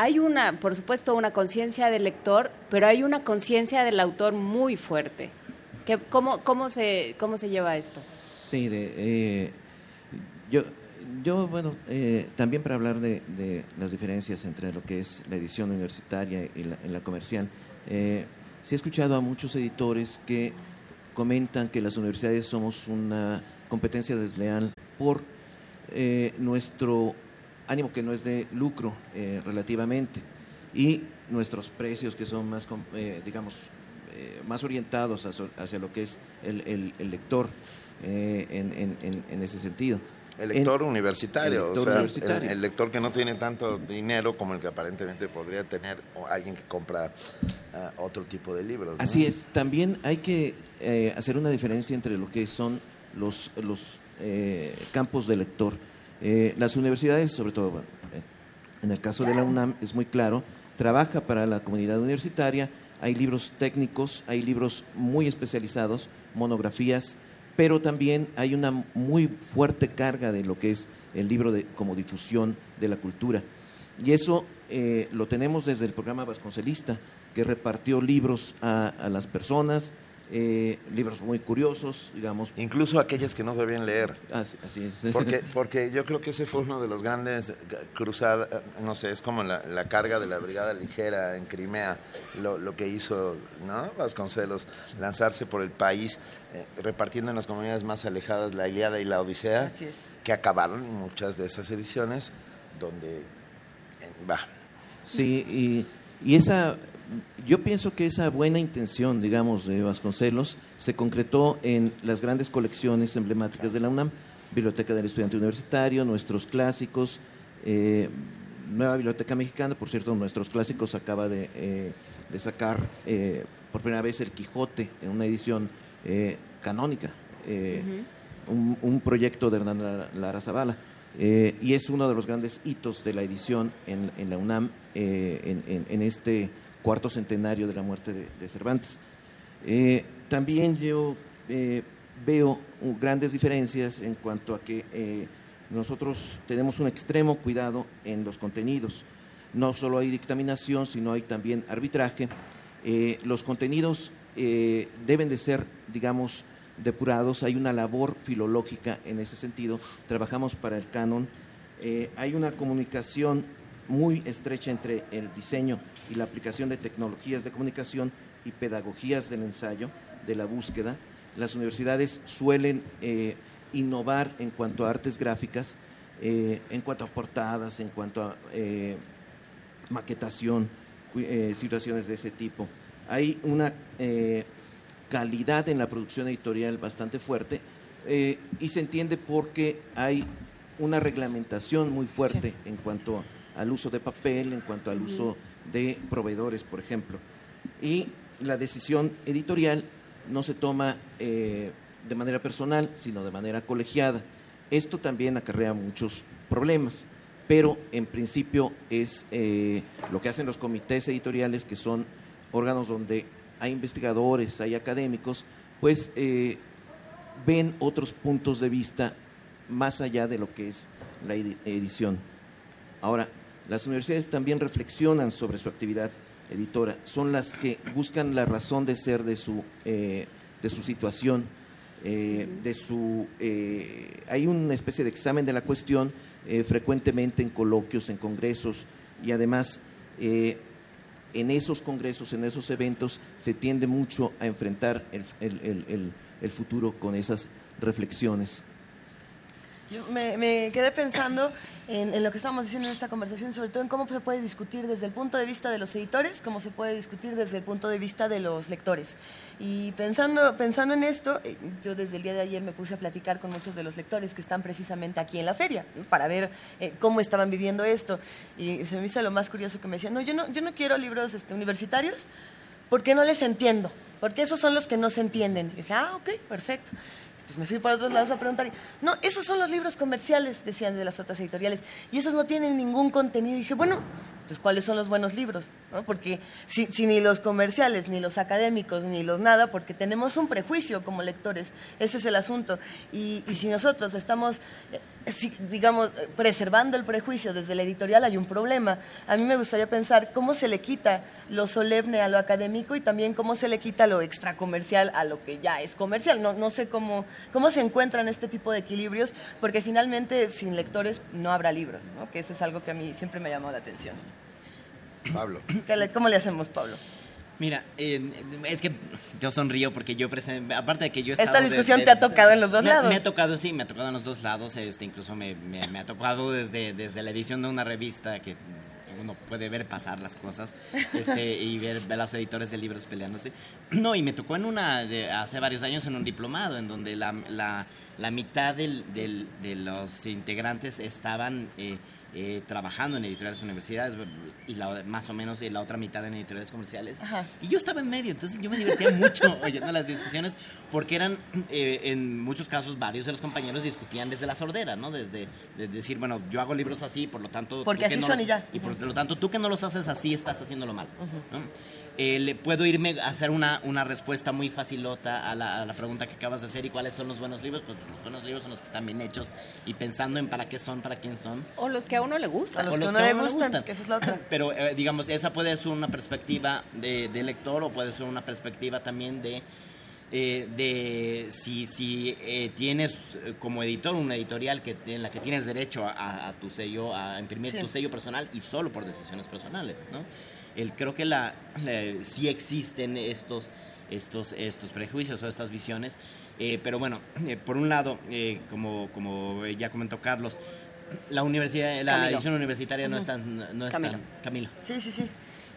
hay una, por supuesto, una conciencia del lector, pero hay una conciencia del autor muy fuerte. ¿Qué- cómo, cómo, se, ¿Cómo se lleva esto? Sí, de, eh, yo, yo, bueno, eh, también para hablar de, las diferencias entre lo que es la edición universitaria y la, y la comercial, eh, sí he escuchado a muchos editores que comentan que las universidades somos una competencia desleal por eh, nuestro ánimo que no es de lucro eh, relativamente, y nuestros precios que son más, eh, digamos, eh, más orientados hacia, hacia lo que es el, el- el lector eh, en, en- ese sentido. El lector En- universitario, el lector o sea, universitario. El, el lector que no tiene tanto dinero como el que aparentemente podría tener o alguien que compra ah, otro tipo de libros. ¿no? Así es, también hay que hacer una diferencia entre lo que son los, los campos de lector. Eh, las universidades, sobre todo eh, en el caso de la UNAM, es muy claro, trabaja para la comunidad universitaria, hay libros técnicos, hay libros muy especializados, monografías, pero también hay una muy fuerte carga de lo que es el libro de, como difusión de la cultura. Y eso eh, lo tenemos desde el programa Vasconcelista, que repartió libros a las personas, eh, libros muy curiosos, digamos. Incluso aquellos que no sabían leer. Así, así es. Porque, [LAUGHS] porque yo creo que ese fue uno de los grandes cruzadas, no sé, es como la, la carga de la Brigada Ligera en Crimea, lo, lo que hizo ¿no? Vasconcelos, lanzarse por el país, eh, repartiendo en las comunidades más alejadas la Iliada y la Odisea, Así es. que acabaron muchas de esas ediciones, donde eh, va. Sí, y, y esa, yo pienso que esa buena intención, digamos, de Vasconcelos se concretó en las grandes colecciones emblemáticas de la UNAM, Biblioteca del Estudiante Universitario, nuestros clásicos, eh, Nueva Biblioteca Mexicana, por cierto, nuestros clásicos acaba de, eh, de sacar eh, por primera vez el Quijote en una edición canónica, un, un proyecto de Hernán Lara- Lara Zavala. Eh, y es uno de los grandes hitos de la edición en, en la UNAM eh, en, en- en este cuarto centenario de la muerte de, Cervantes. Eh, también yo eh, veo uh, grandes diferencias en cuanto a que eh, nosotros tenemos un extremo cuidado en los contenidos. No solo hay dictaminación, sino hay también arbitraje. Los contenidos deben de ser, digamos, depurados. Hay una labor filológica en ese sentido. Trabajamos para el canon. Hay una comunicación muy estrecha entre el diseño y la aplicación de tecnologías de comunicación y pedagogías del ensayo, de la búsqueda. Las universidades suelen eh, innovar en cuanto a artes gráficas, eh, en cuanto a portadas, en cuanto a eh, maquetación, situaciones de ese tipo. Hay una calidad en la producción editorial bastante fuerte y se entiende porque hay una reglamentación muy fuerte en cuanto al uso de papel, en cuanto al uso de proveedores, por ejemplo. Y la decisión editorial no se toma eh, de manera personal, sino de manera colegiada. Esto también acarrea muchos problemas, pero en principio es eh, lo que hacen los comités editoriales, que son órganos donde hay investigadores, hay académicos, pues eh, ven otros puntos de vista más allá de lo que es la edi- edición. Ahora, las universidades también reflexionan sobre su actividad editora, son las que buscan la razón de ser de su, eh, de su situación, eh, de su... eh, hay una especie de examen de la cuestión frecuentemente en coloquios, en congresos y además en esos congresos, en esos eventos, se tiende mucho a enfrentar el- el- el futuro con esas reflexiones. Yo me, quedé pensando en, lo que estábamos diciendo en esta conversación, sobre todo en cómo se puede discutir desde el punto de vista de los editores, cómo se puede discutir desde el punto de vista de los lectores. Y pensando, pensando en esto, eh, yo desde el día de ayer me puse a platicar con muchos de los lectores que están precisamente aquí en la feria, para ver eh, cómo estaban viviendo esto. Y se me hizo lo más curioso que me decían, no, yo no, yo no quiero libros este, universitarios porque no les entiendo, porque esos son los que no se entienden. Y dije, ah, ok, perfecto. Entonces me fui por otros lados a preguntar. y, no, esos son los libros comerciales, decían de las otras editoriales. Y esos no tienen ningún contenido. Y dije, bueno, pues ¿cuáles son los buenos libros? ¿No? Porque si, si ni los comerciales, ni los académicos, ni los nada, porque tenemos un prejuicio como lectores. Ese es el asunto. Y, si nosotros estamos, eh, si- digamos, preservando el prejuicio desde la editorial, hay un problema. A mí me gustaría pensar cómo se le quita lo solemne a lo académico y también cómo se le quita lo extracomercial a lo que ya es comercial. No, no sé cómo, cómo se encuentran este tipo de equilibrios, porque finalmente sin lectores no habrá libros, que eso es algo que a mí siempre me llamado la atención. Pablo. [CLEARS THROAT] ¿Qué le- ¿Cómo le hacemos, Pablo? Mira, eh, es que yo sonrío porque yo present- aparte de que yo he Esta discusión desde- te ha tocado en los dos me, lados. Me ha tocado, sí, me ha tocado en los dos lados, este, incluso me, me- me ha tocado desde, desde la edición de una revista que uno puede ver pasar las cosas este, y ver, ver a los editores de libros peleándose. No, y me tocó en una, de- hace varios años en un diplomado, en donde la, la, la mitad del, del- de los integrantes estaban... eh, eh, trabajando en editoriales universidades y la, más o menos la otra mitad en editoriales comerciales. Ajá. Y yo estaba en medio, entonces yo me divertía [LAUGHS] mucho oyendo las discusiones porque eran, eh, en muchos casos, varios de los compañeros discutían desde la sordera, ¿no? Desde, desde decir, bueno, yo hago libros así, por lo tanto... Porque que así no son los- y ya. Y por lo tanto, tú que no los haces así, estás haciéndolo mal. ¿no? Eh, le puedo irme a hacer una, una respuesta muy facilota a la, a la pregunta que acabas de hacer y cuáles son los buenos libros. Pues los buenos libros son los que están bien hechos y pensando en para qué son, para quién son. O los que a uno le gustan. A los O que los no que a le uno le gustan, gustan. que esa es la otra. [CLEARS THROAT] Pero eh, digamos, esa puede ser una perspectiva de, de lector o puede ser una perspectiva también de, eh, de si, si eh, tienes eh, como editor una editorial que, en la que tienes derecho a, a tu sello, a imprimir Sí. tu sello personal y solo por decisiones personales, ¿no? El, creo que la, la- sí existen estos, estos, estos prejuicios o estas visiones, eh, pero bueno, eh, por un lado, eh, como, como ya comentó Carlos, la universidad, la Camilo. edición universitaria no es tan, no es Camilo. tan- Camilo. Sí, sí, sí.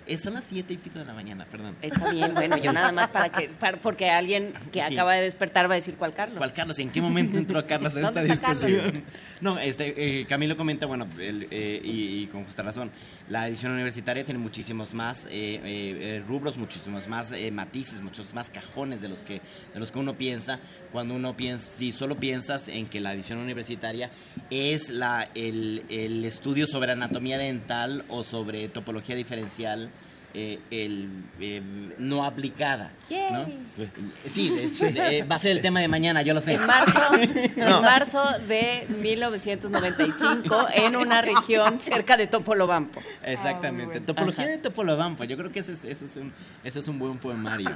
Eh, son las siete y pico de la mañana, perdón. Está bien, bueno, yo nada más para que, para- porque alguien que Sí. acaba de despertar va a decir cuál Carlos. ¿Cuál Carlos? ¿En qué momento entró [LAUGHS] Carlos a esta ¿Dónde está discusión? No, este, eh, Camilo comenta, bueno, el, eh, y, y con justa razón, la edición universitaria tiene muchísimos más eh, eh, eh, rubros, muchísimos más eh, matices, muchos más cajones de los que de los que uno piensa cuando uno piensa, si solo piensas en que la edición universitaria es la el, el estudio sobre anatomía dental o sobre topología diferencial. Eh, el, eh, no aplicada. ¿no? Sí, es- eh, va a ser el tema de mañana, yo lo sé. En marzo, [LAUGHS] en marzo de 1995 en una región cerca de Topolobampo. Exactamente. Topología de Topolobampo. Yo creo que ese es, ese es, un, ese es un buen poemario.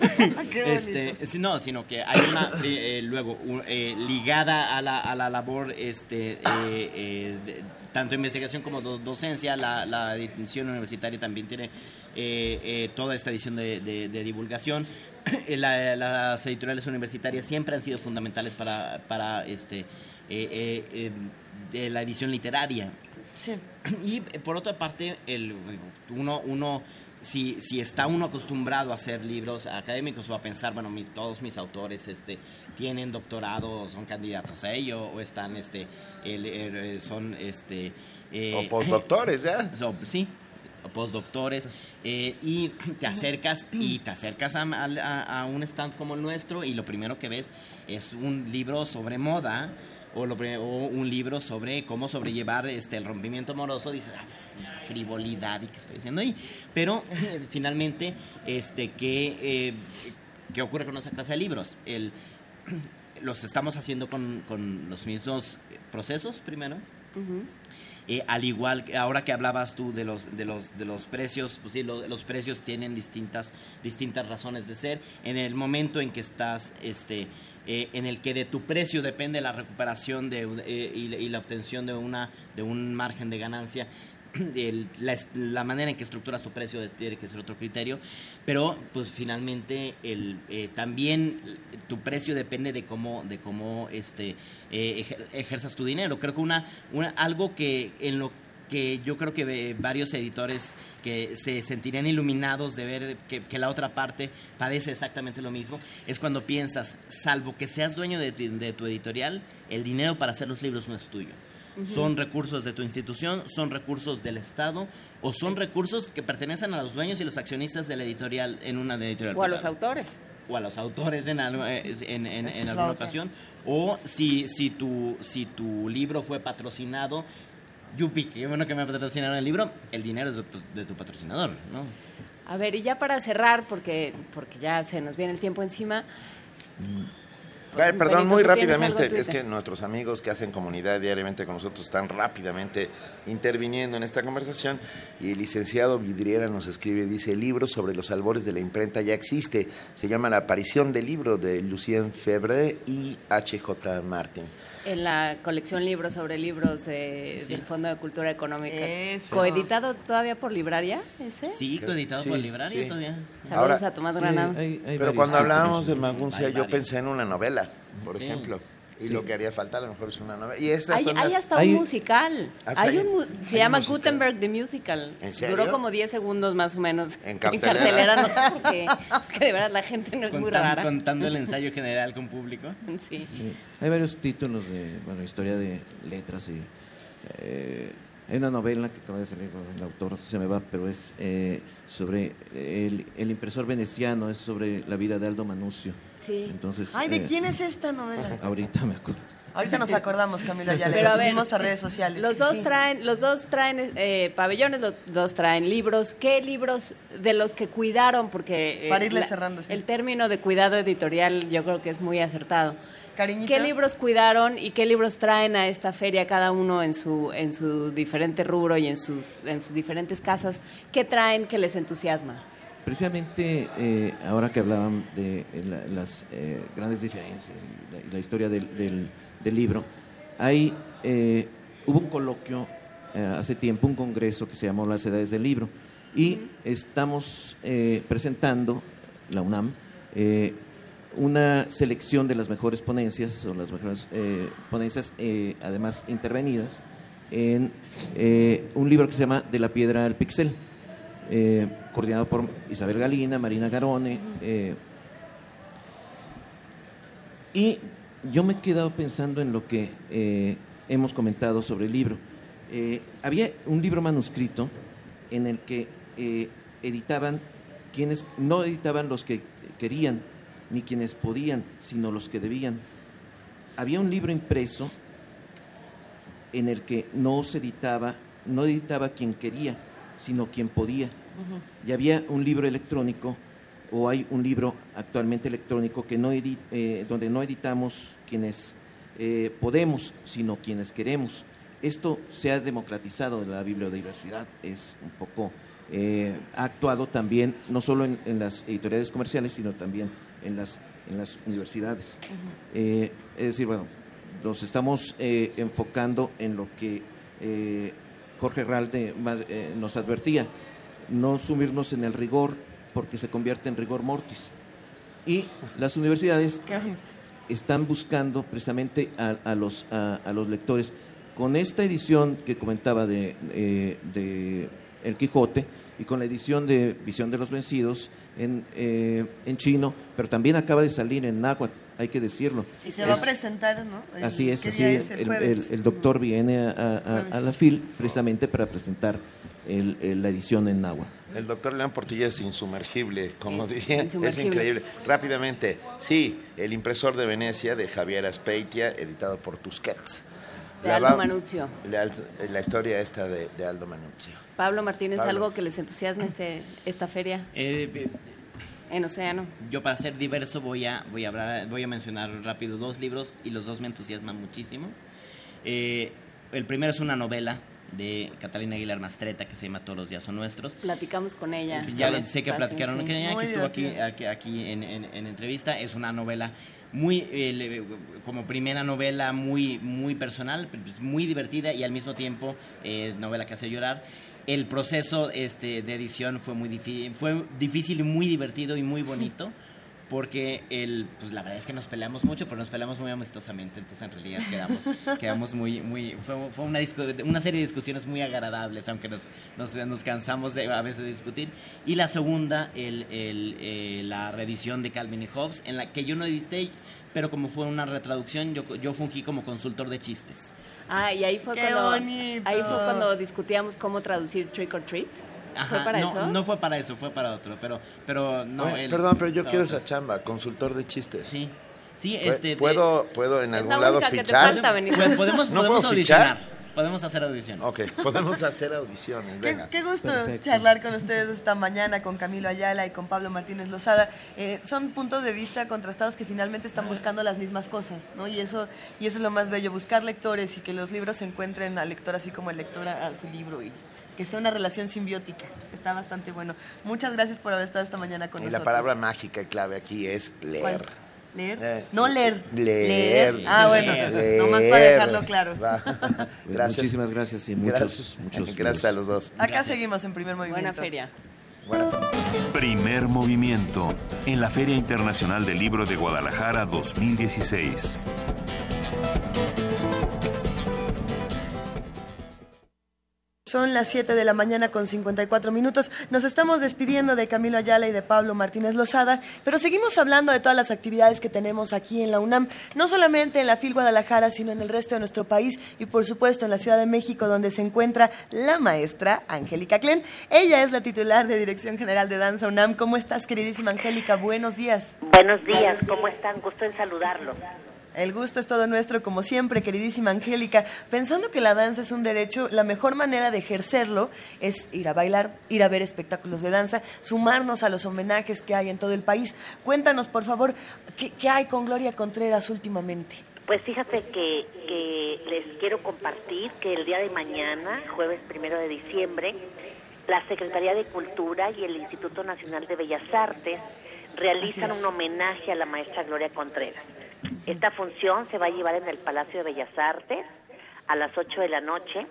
[LAUGHS] este, sí, no, sino que hay una, eh, luego, eh, ligada a la, a la labor, este, eh, eh, de- tanto investigación como do- docencia, la, la edición universitaria también tiene eh, eh, toda esta edición de, de- de divulgación. [CLEARS THROAT] La- las editoriales universitarias siempre han sido fundamentales para, para este, eh, eh, de la edición literaria. Sí. Y por otra parte, el, uno, uno si, si está uno acostumbrado a hacer libros académicos o a pensar, bueno, mi- todos mis autores este, tienen doctorado, son candidatos a ello, o están, este, el- el- son, este... eh, O postdoctores, ¿ya? [LAUGHS] so- sí, postdoctores, eh, y te acercas y te acercas a, a- a un stand como el nuestro y lo primero que ves es un libro sobre moda o, lo pri- o un libro sobre cómo sobrellevar este el rompimiento amoroso, dices, ah, pues, es una frivolidad y qué estoy diciendo ahí. Pero [LAUGHS] finalmente, este, ¿qué, eh, ¿qué ocurre con esa clase de libros? El, [CLEARS THROAT] los estamos haciendo con, con los mismos procesos primero. Eh, al igual que ahora que hablabas tú de los de los de los precios, pues sí, lo- los precios tienen distintas distintas razones de ser. En el momento en que estás este eh, en el que de tu precio depende la recuperación de, eh, y, la obtención de una de un margen de ganancia [CLEARS THROAT] el- la, manera en que estructuras tu precio tiene que ser otro criterio, pero pues finalmente el, eh, también tu precio depende de cómo, de cómo este, eh, ejer- ejerzas tu dinero. Creo que una, una, algo que en lo que yo creo que eh, varios editores que se sentirían iluminados de ver que, que la otra parte padece exactamente lo mismo, es cuando piensas, salvo que seas dueño de, de tu editorial, el dinero para hacer los libros no es tuyo. Son recursos de tu institución, son recursos del Estado o son recursos que pertenecen a los dueños y los accionistas de la editorial en una editorial. O a los autores. O a los autores en, algo- eh, en, alguna ocasión. O si, si, tu, si tu libro fue patrocinado, yupi, qué bueno que me patrocinaron el libro, el dinero es de tu, de tu patrocinador, ¿no? A ver, y ya para cerrar, porque, porque ya se nos viene el tiempo encima. Ay, perdón, Benito, muy ¿tú tienes rápidamente, es que nuestros amigos que hacen comunidad diariamente con nosotros están rápidamente interviniendo en esta conversación y el licenciado Vidriera nos escribe, dice, el libro sobre los albores de la imprenta ya existe, se llama La aparición del libro de Lucien Febre y H.J. Martin. En la colección libros sobre libros de- Sí. del Fondo de Cultura Económica. Eso. ¿Coeditado todavía por Libraria ese? Sí, coeditado Sí, por Libraria sí. todavía. Saludos a Tomás sí, Granado. hay- hay Pero varios cuando hablábamos de Maguncia, yo pensé en una novela, por Sí. ejemplo. Y Sí. lo que haría falta a lo mejor es una novela. Y estas Hay, son hay las- hasta hay- un musical. Hasta Hay un, se llama musical. Gutenberg the Musical. ¿En serio? Duró como 10 segundos más o menos. [LAUGHS] En cartelera. cartelera, no sé por qué. Porque de verdad la gente no es muy rara. contando el [LAUGHS] ensayo general con público. Sí. Sí, hay varios títulos de, bueno, historia de letras y eh, hay una novela que acaba de salir, bueno, el autor se me va, pero es eh, sobre el, el impresor veneciano, es sobre la vida de Aldo Manucio. Sí. Entonces, Ay, ¿de eh, quién es esta novela? [LAUGHS] Ahorita me acuerdo. Ahorita nos acordamos, Camilo, ya le Pero a ver, subimos a redes sociales. Los dos sí. traen, los dos traen eh, pabellones, los dos traen libros. ¿Qué libros de los que cuidaron? Porque eh, Para irle cerrando, sí. el término de cuidado editorial yo creo que es muy acertado. Cariñito. ¿Qué libros cuidaron y qué libros traen a esta feria cada uno en su en su diferente rubro y en sus en sus diferentes casas? ¿Qué traen que les entusiasma? Precisamente eh, ahora que hablaban de eh, la- las eh, grandes diferencias y la, historia del, del- del libro, hay, eh, hubo un coloquio hace tiempo, un congreso que se llamó Las Edades del Libro, y estamos presentando, la UNAM, una selección de las mejores ponencias, o las mejores ponencias, además intervenidas, en un libro que se llama De la piedra al pixel eh, coordinado por Isabel Galina, Marina Garone. eh, y yo me he quedado pensando en lo que eh, hemos comentado sobre el libro. Eh, había un libro manuscrito en el que editaban quienes no editaban los que querían ni quienes podían, sino los que debían. Había un libro impreso en el que no se editaba, no editaba quien quería, sino quien podía. Y había un libro electrónico, o hay un libro actualmente electrónico que no edi- eh, donde no editamos quienes eh, podemos, sino quienes queremos. Esto se ha democratizado en la bibliodiversidad, es un poco, eh, ha actuado también, no solo en, en las editoriales comerciales, sino también en las, en las universidades. Eh, es decir, bueno, nos estamos eh, enfocando en lo que eh, Jorge Ralde más, eh, nos advertía, no sumirnos en el rigor porque se convierte en rigor mortis. Y las universidades están buscando precisamente a, a los, a, a los lectores. Con esta edición que comentaba de, eh, de El Quijote y con la edición de Visión de los Vencidos en, eh, en chino, pero también acaba de salir en náhuatl, hay que decirlo. Y se va a Es- presentar, ¿no? El- Así es, ¿qué así es. es? El doctor viene a, a- a- Jueves. a la FIL precisamente para presentar el- el- la edición en náhuatl. El doctor León Portilla es insumergible, como Es diría. Es insumergible. increíble. Rápidamente, sí, El impresor de Venecia de Javier Aspeitia, editado por Tusquets. De La Aldo Manuzio. La, la historia esta de, de Aldo Manuzio. Pablo Martínez, Pablo. ¿algo que les entusiasme este, esta feria eh, en Océano? yo para ser diverso voy a, voy a hablar, voy a mencionar rápido dos libros y los dos me entusiasman muchísimo. Eh, el primero es una novela de Catalina Aguilar Mastreta que se llama Todos los días son nuestros. Platicamos con ella. Ya sé que platicaron sí. con ella, Muy que estuvo aquí, aquí, aquí en, en- en entrevista. Es una novela muy, eh, le- como primera novela muy, muy personal, muy divertida y al mismo tiempo eh, novela que hace llorar. El proceso este, de edición fue muy difícil, fue difícil muy divertido y muy bonito. Porque el, pues la verdad es que nos peleamos mucho, pero nos peleamos muy amistosamente, entonces en realidad quedamos, quedamos muy, muy, fue, fue una, discu- una serie de discusiones muy agradables, aunque nos, nos, nos cansamos de, a veces de discutir. Y la segunda, el, el, eh, la reedición de Calvin y Hobbes, en la que yo no edité, pero como fue una retraducción, yo, yo fungí como consultor de chistes. Ah, y ahí fue, ¡Qué cuando, bonito! ahí fue cuando discutíamos cómo traducir trick or treat. ¿Fue Ajá, para no, eso? no fue para eso, fue para otro, pero, pero no. Oye, el- perdón, pero yo quiero otros. esa chamba, consultor de chistes. Sí, sí, este... de- ¿Puedo, ¿Puedo en algún la lado única que te fichar? falta. Pues podemos, ¿No podemos puedo fichar? Podemos hacer audiciones. Ok, podemos hacer audiciones, Qué, venga. qué gusto Perfecto. charlar con ustedes esta mañana, con Camilo Ayala y con Pablo Martínez Lozada. Eh, son puntos de vista contrastados que finalmente están buscando las mismas cosas, ¿no? Y eso, y eso es lo más bello, buscar lectores y que los libros se encuentren al lector así como el lector a, a su libro y que sea una relación simbiótica. Está bastante bueno. Muchas gracias por haber estado esta mañana con Y nosotros. la palabra mágica y clave aquí es leer. ¿Cuál? ¿Leer? Eh, no leer. Leer. Ah, bueno, Leer. [LAUGHS] nomás para dejarlo claro. Va. [LAUGHS] Gracias. Muchísimas gracias y muchos, Gracias. muchos Gracias a los dos. Acá Gracias. seguimos en primer movimiento. Buena feria. Primer movimiento en la Feria Internacional del Libro de Guadalajara 2016. Son las 7 de la mañana con 54 minutos. Nos estamos despidiendo de Camilo Ayala y de Pablo Martínez Lozada, pero seguimos hablando de todas las actividades que tenemos aquí en la UNAM, no solamente en la FIL Guadalajara, sino en el resto de nuestro país y por supuesto en la Ciudad de México, donde se encuentra la maestra Angélica Klen. Ella es la titular de Dirección General de Danza UNAM. ¿Cómo estás, queridísima Angélica? Buenos días. Buenos días, ¿cómo están? Gusto en saludarlos. El gusto es todo nuestro, como siempre, queridísima Angélica. Pensando que la danza es un derecho, la mejor manera de ejercerlo es ir a bailar, ir a ver espectáculos de danza, sumarnos a los homenajes que hay en todo el país. Cuéntanos, por favor, ¿qué, qué hay con Gloria Contreras últimamente? Pues fíjate que, que les quiero compartir que el día de mañana, jueves primero de diciembre, la Secretaría de Cultura y el Instituto Nacional de Bellas Artes realizan un homenaje a la maestra Gloria Contreras. Esta función se va a llevar en el Palacio de Bellas Artes a las 8 de la noche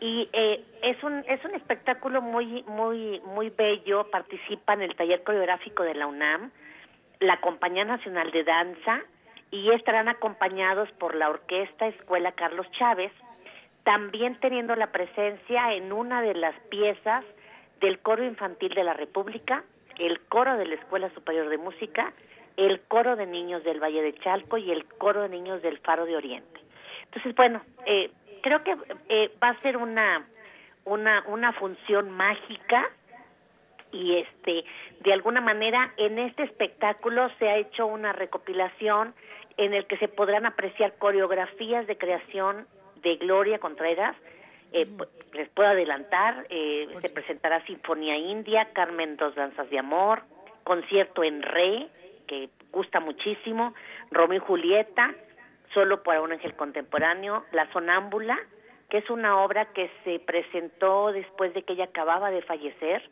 y eh, es un es un espectáculo muy muy muy bello. Participa en el taller coreográfico de la UNAM, la Compañía Nacional de Danza y estarán acompañados por la Orquesta Escuela Carlos Chávez, también teniendo la presencia en una de las piezas del Coro Infantil de la República, el Coro de la Escuela Superior de Música, el Coro de Niños del Valle de Chalco y el Coro de Niños del Faro de Oriente. Entonces, bueno, eh, creo que eh, va a ser una, una, una función mágica y este de alguna manera en este espectáculo se ha hecho una recopilación en el que se podrán apreciar coreografías de creación de Gloria Contreras eh, pu- les puedo adelantar eh, se presentará Sinfonía India Carmen dos danzas de amor concierto en re que gusta muchísimo Romeo y Julieta solo para un ángel contemporáneo La Sonámbula que es una obra que se presentó después de que ella acababa de fallecer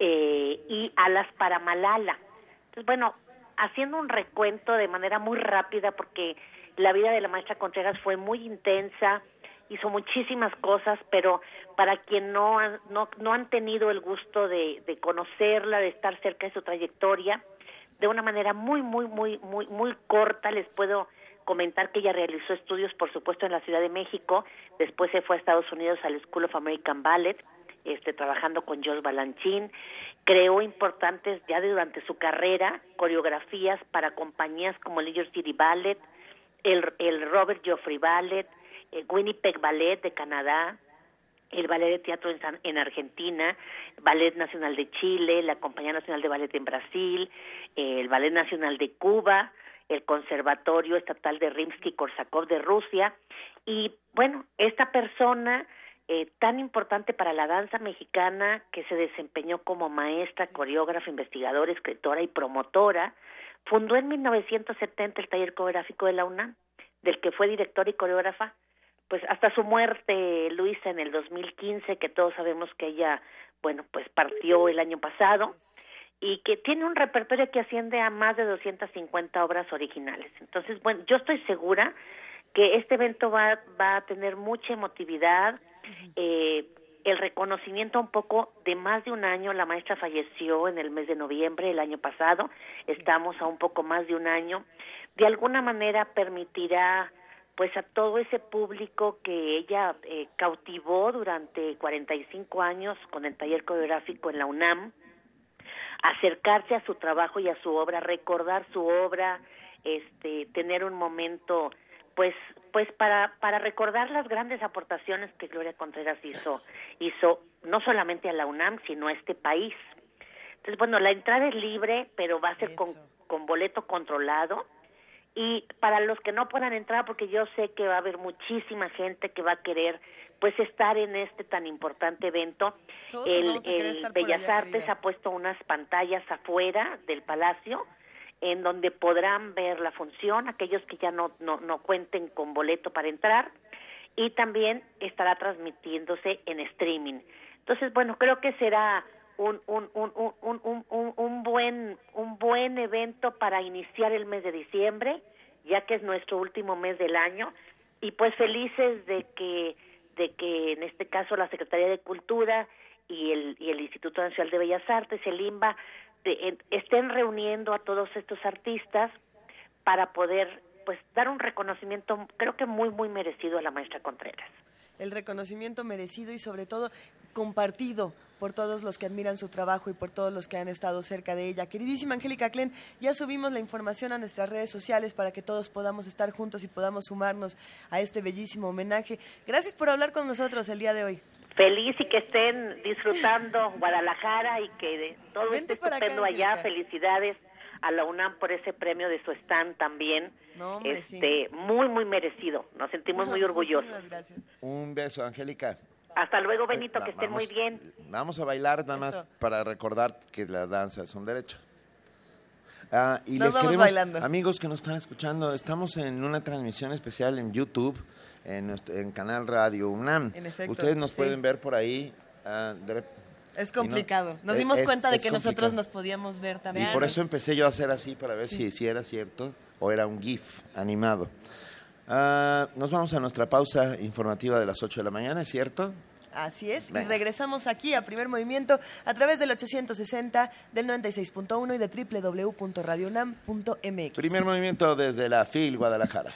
eh, y Alas para Malala. Entonces, bueno, haciendo un recuento de manera muy rápida, porque la vida de la maestra Contreras fue muy intensa, hizo muchísimas cosas, pero para quien no no, no han tenido el gusto de conocerla, de estar cerca de su trayectoria, de una manera muy, muy, muy, muy, muy corta, les puedo comentar que ella realizó estudios, por supuesto, en la Ciudad de México, después se fue a Estados Unidos al School of American Ballet, este, trabajando con Jos Balanchín, creó importantes ya durante su carrera coreografías para compañías como el New York City Ballet, el, el Robert Joffrey Ballet, el Winnipeg Ballet de Canadá, el Ballet de Teatro en, San- en Argentina, Ballet Nacional de Chile, la Compañía Nacional de Ballet en Brasil, el Ballet Nacional de Cuba, el Conservatorio Estatal de Rimsky-Korsakov de Rusia. Y bueno, esta persona eh, tan importante para la danza mexicana que se desempeñó como maestra, coreógrafa, investigadora, escritora y promotora, fundó en 1970 el taller coreográfico de la UNAM, del que fue directora y coreógrafa pues hasta su muerte, Luisa, en el 2015, que todos sabemos que ella, bueno, pues partió el año pasado y que tiene un repertorio que asciende a más de 250 obras originales. Entonces, bueno, yo estoy segura que este evento va, va a tener mucha emotividad, eh, el reconocimiento un poco de más de un año, la maestra falleció en el mes de noviembre del año pasado, estamos a un poco más de un año, de alguna manera permitirá pues a todo ese público que ella eh, cautivó durante 45 años con el taller coreográfico en la UNAM, acercarse a su trabajo y a su obra, recordar su obra, este, tener un momento, pues, pues para para recordar las grandes aportaciones que Gloria Contreras hizo, hizo no solamente a la UNAM sino a este país. Entonces, bueno, la entrada es libre, pero va a ser con, con boleto controlado y para los que no puedan entrar porque yo sé que va a haber muchísima gente que va a querer pues estar en este tan importante evento Todos el, Bellas allá, Artes querida. ha puesto unas pantallas afuera del palacio en donde podrán ver la función aquellos que ya no no, no cuenten con boleto para entrar y también estará transmitiéndose en streaming entonces bueno creo que será un, un, un, un, un, un, un- buen un buen evento para iniciar el mes de diciembre ya que es nuestro último mes del año. Y pues felices de que de que en este caso la Secretaría de Cultura y el, y el Instituto Nacional de Bellas Artes, el IMBA, estén reuniendo a todos estos artistas para poder pues dar un reconocimiento creo que muy muy merecido a la maestra Contreras el reconocimiento merecido y sobre todo compartido por todos los que admiran su trabajo y por todos los que han estado cerca de ella. Queridísima Angélica Klen, ya subimos la información a nuestras redes sociales para que todos podamos estar juntos y podamos sumarnos a este bellísimo homenaje. Gracias por hablar con nosotros el día de hoy. Feliz y que estén disfrutando [LAUGHS] Guadalajara y que todo esté estupendo allá. Felicidades a la UNAM por ese premio de su stand también. este, muy muy merecido. Nos sentimos muy orgullosos. Un beso, Angélica. Hasta luego, Benito, que estén muy bien. Vamos a bailar nada más para recordar que la danza es un derecho. Ah, y les queremos, bailando. amigos que nos están escuchando, estamos en una transmisión especial en YouTube, en, en Canal Radio UNAM. Ustedes nos pueden ver por ahí. Ah, es complicado. Nos dimos cuenta de que nosotros nos podíamos ver también. Y por eso empecé yo a hacer así para ver si, si era cierto o era un GIF animado. Ah, nos vamos a nuestra pausa informativa de las 8 de la mañana, ¿es cierto? Así es, y regresamos aquí a Primer Movimiento a través del 860, del 96.1 y de www.radionam.mx. Primer Movimiento desde la FIL Guadalajara.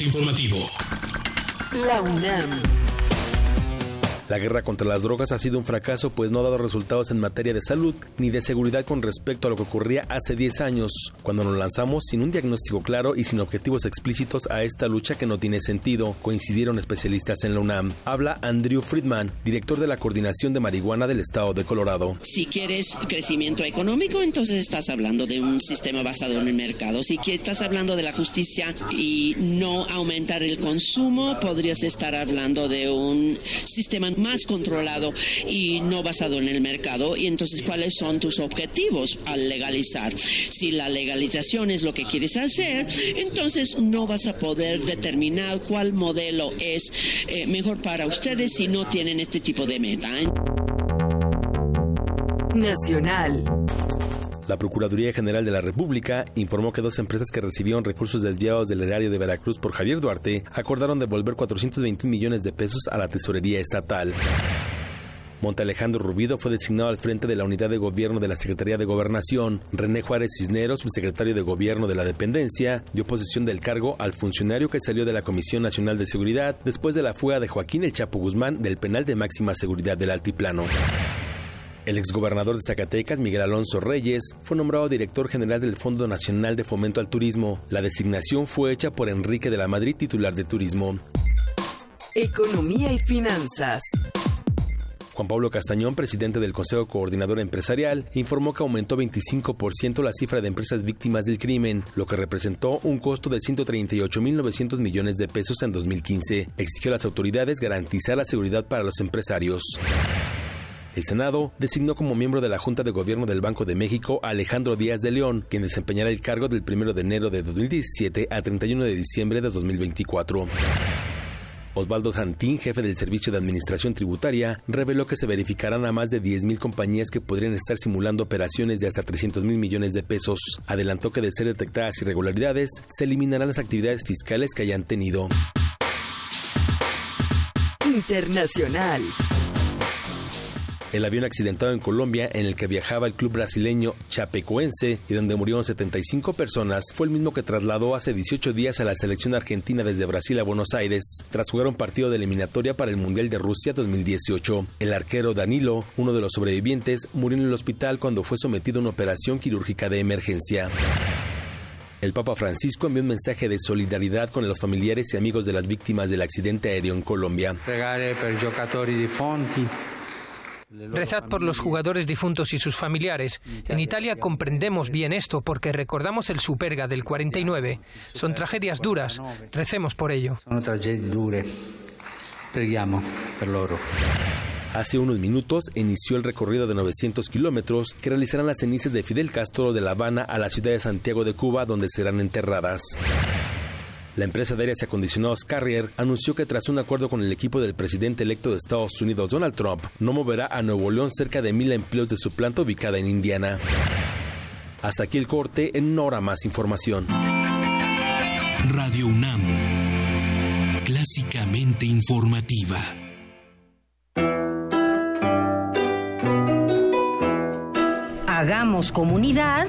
Informativo. La UNAM. La guerra contra las drogas ha sido un fracaso pues no ha dado resultados en materia de salud ni de seguridad con respecto a lo que ocurría hace 10 años, cuando nos lanzamos sin un diagnóstico claro y sin objetivos explícitos a esta lucha que no tiene sentido, coincidieron especialistas en la UNAM. Habla Andrew Friedman, director de la Coordinación de Marihuana del Estado de Colorado. Si quieres crecimiento económico, entonces estás hablando de un sistema basado en el mercado. Si estás hablando de la justicia y no aumentar el consumo, podrías estar hablando de un sistema más controlado y no basado en el mercado. Y entonces, ¿cuáles son tus objetivos al legalizar? Si la legalización es lo que quieres hacer, entonces no vas a poder determinar cuál modelo es eh, mejor para ustedes si no tienen este tipo de meta. Nacional. La Procuraduría General de la República informó que dos empresas que recibieron recursos desviados del erario de Veracruz por Javier Duarte acordaron devolver 421 millones de pesos a la tesorería estatal. Monte Alejandro Rubido fue designado al frente de la unidad de gobierno de la Secretaría de Gobernación. René Juárez Cisneros, subsecretario de Gobierno de la Dependencia, dio posesión del cargo al funcionario que salió de la Comisión Nacional de Seguridad después de la fuga de Joaquín El Chapo Guzmán del penal de máxima seguridad del Altiplano. El exgobernador de Zacatecas, Miguel Alonso Reyes, fue nombrado director general del Fondo Nacional de Fomento al Turismo. La designación fue hecha por Enrique de la Madrid, titular de Turismo. Economía y finanzas. Juan Pablo Castañón, presidente del Consejo Coordinador Empresarial, informó que aumentó 25% la cifra de empresas víctimas del crimen, lo que representó un costo de 138.900 millones de pesos en 2015. Exigió a las autoridades garantizar la seguridad para los empresarios. El Senado designó como miembro de la Junta de Gobierno del Banco de México a Alejandro Díaz de León, quien desempeñará el cargo del 1 de enero de 2017 a 31 de diciembre de 2024. Osvaldo Santín, jefe del Servicio de Administración Tributaria, reveló que se verificarán a más de 10.000 compañías que podrían estar simulando operaciones de hasta 300 mil millones de pesos. Adelantó que de ser detectadas irregularidades, se eliminarán las actividades fiscales que hayan tenido. Internacional. El avión accidentado en Colombia en el que viajaba el club brasileño Chapecoense y donde murieron 75 personas fue el mismo que trasladó hace 18 días a la selección argentina desde Brasil a Buenos Aires tras jugar un partido de eliminatoria para el Mundial de Rusia 2018. El arquero Danilo, uno de los sobrevivientes, murió en el hospital cuando fue sometido a una operación quirúrgica de emergencia. El Papa Francisco envió un mensaje de solidaridad con los familiares y amigos de las víctimas del accidente aéreo en Colombia. Rezad por los jugadores difuntos y sus familiares. En Italia comprendemos bien esto porque recordamos el Superga del 49. Son tragedias duras. Recemos por ello. Son tragedias duras. Preghiamo per loro. Hace unos minutos inició el recorrido de 900 kilómetros que realizarán las cenizas de Fidel Castro de La Habana a la ciudad de Santiago de Cuba, donde serán enterradas. La empresa de aires acondicionados Carrier anunció que tras un acuerdo con el equipo del presidente electo de Estados Unidos, Donald Trump, no moverá a Nuevo León cerca de mil empleos de su planta ubicada en Indiana. Hasta aquí el corte, en hora más información. Radio UNAM. Clásicamente informativa. Hagamos comunidad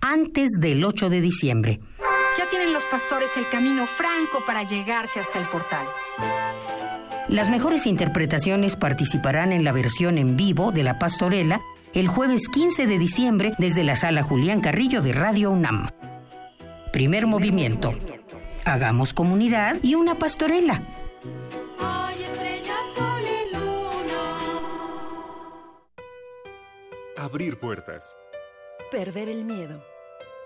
antes del 8 de diciembre. Ya tienen los pastores el camino franco para llegarse hasta el portal. Las mejores interpretaciones participarán en la versión en vivo de La Pastorela el jueves 15 de diciembre desde la sala Julián Carrillo de Radio UNAM. Primer movimiento. Hagamos comunidad y una pastorela. Abrir puertas. Perder el miedo.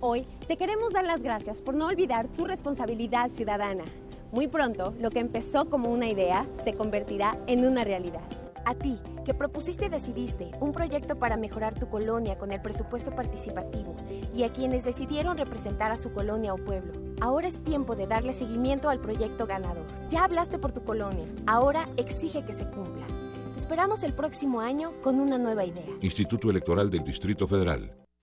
Hoy te queremos dar las gracias por no olvidar tu responsabilidad ciudadana. Muy pronto, lo que empezó como una idea se convertirá en una realidad. A ti, que propusiste y decidiste un proyecto para mejorar tu colonia con el presupuesto participativo, y a quienes decidieron representar a su colonia o pueblo, ahora es tiempo de darle seguimiento al proyecto ganador. Ya hablaste por tu colonia, ahora exige que se cumpla. Te esperamos el próximo año con una nueva idea. Instituto Electoral del Distrito Federal.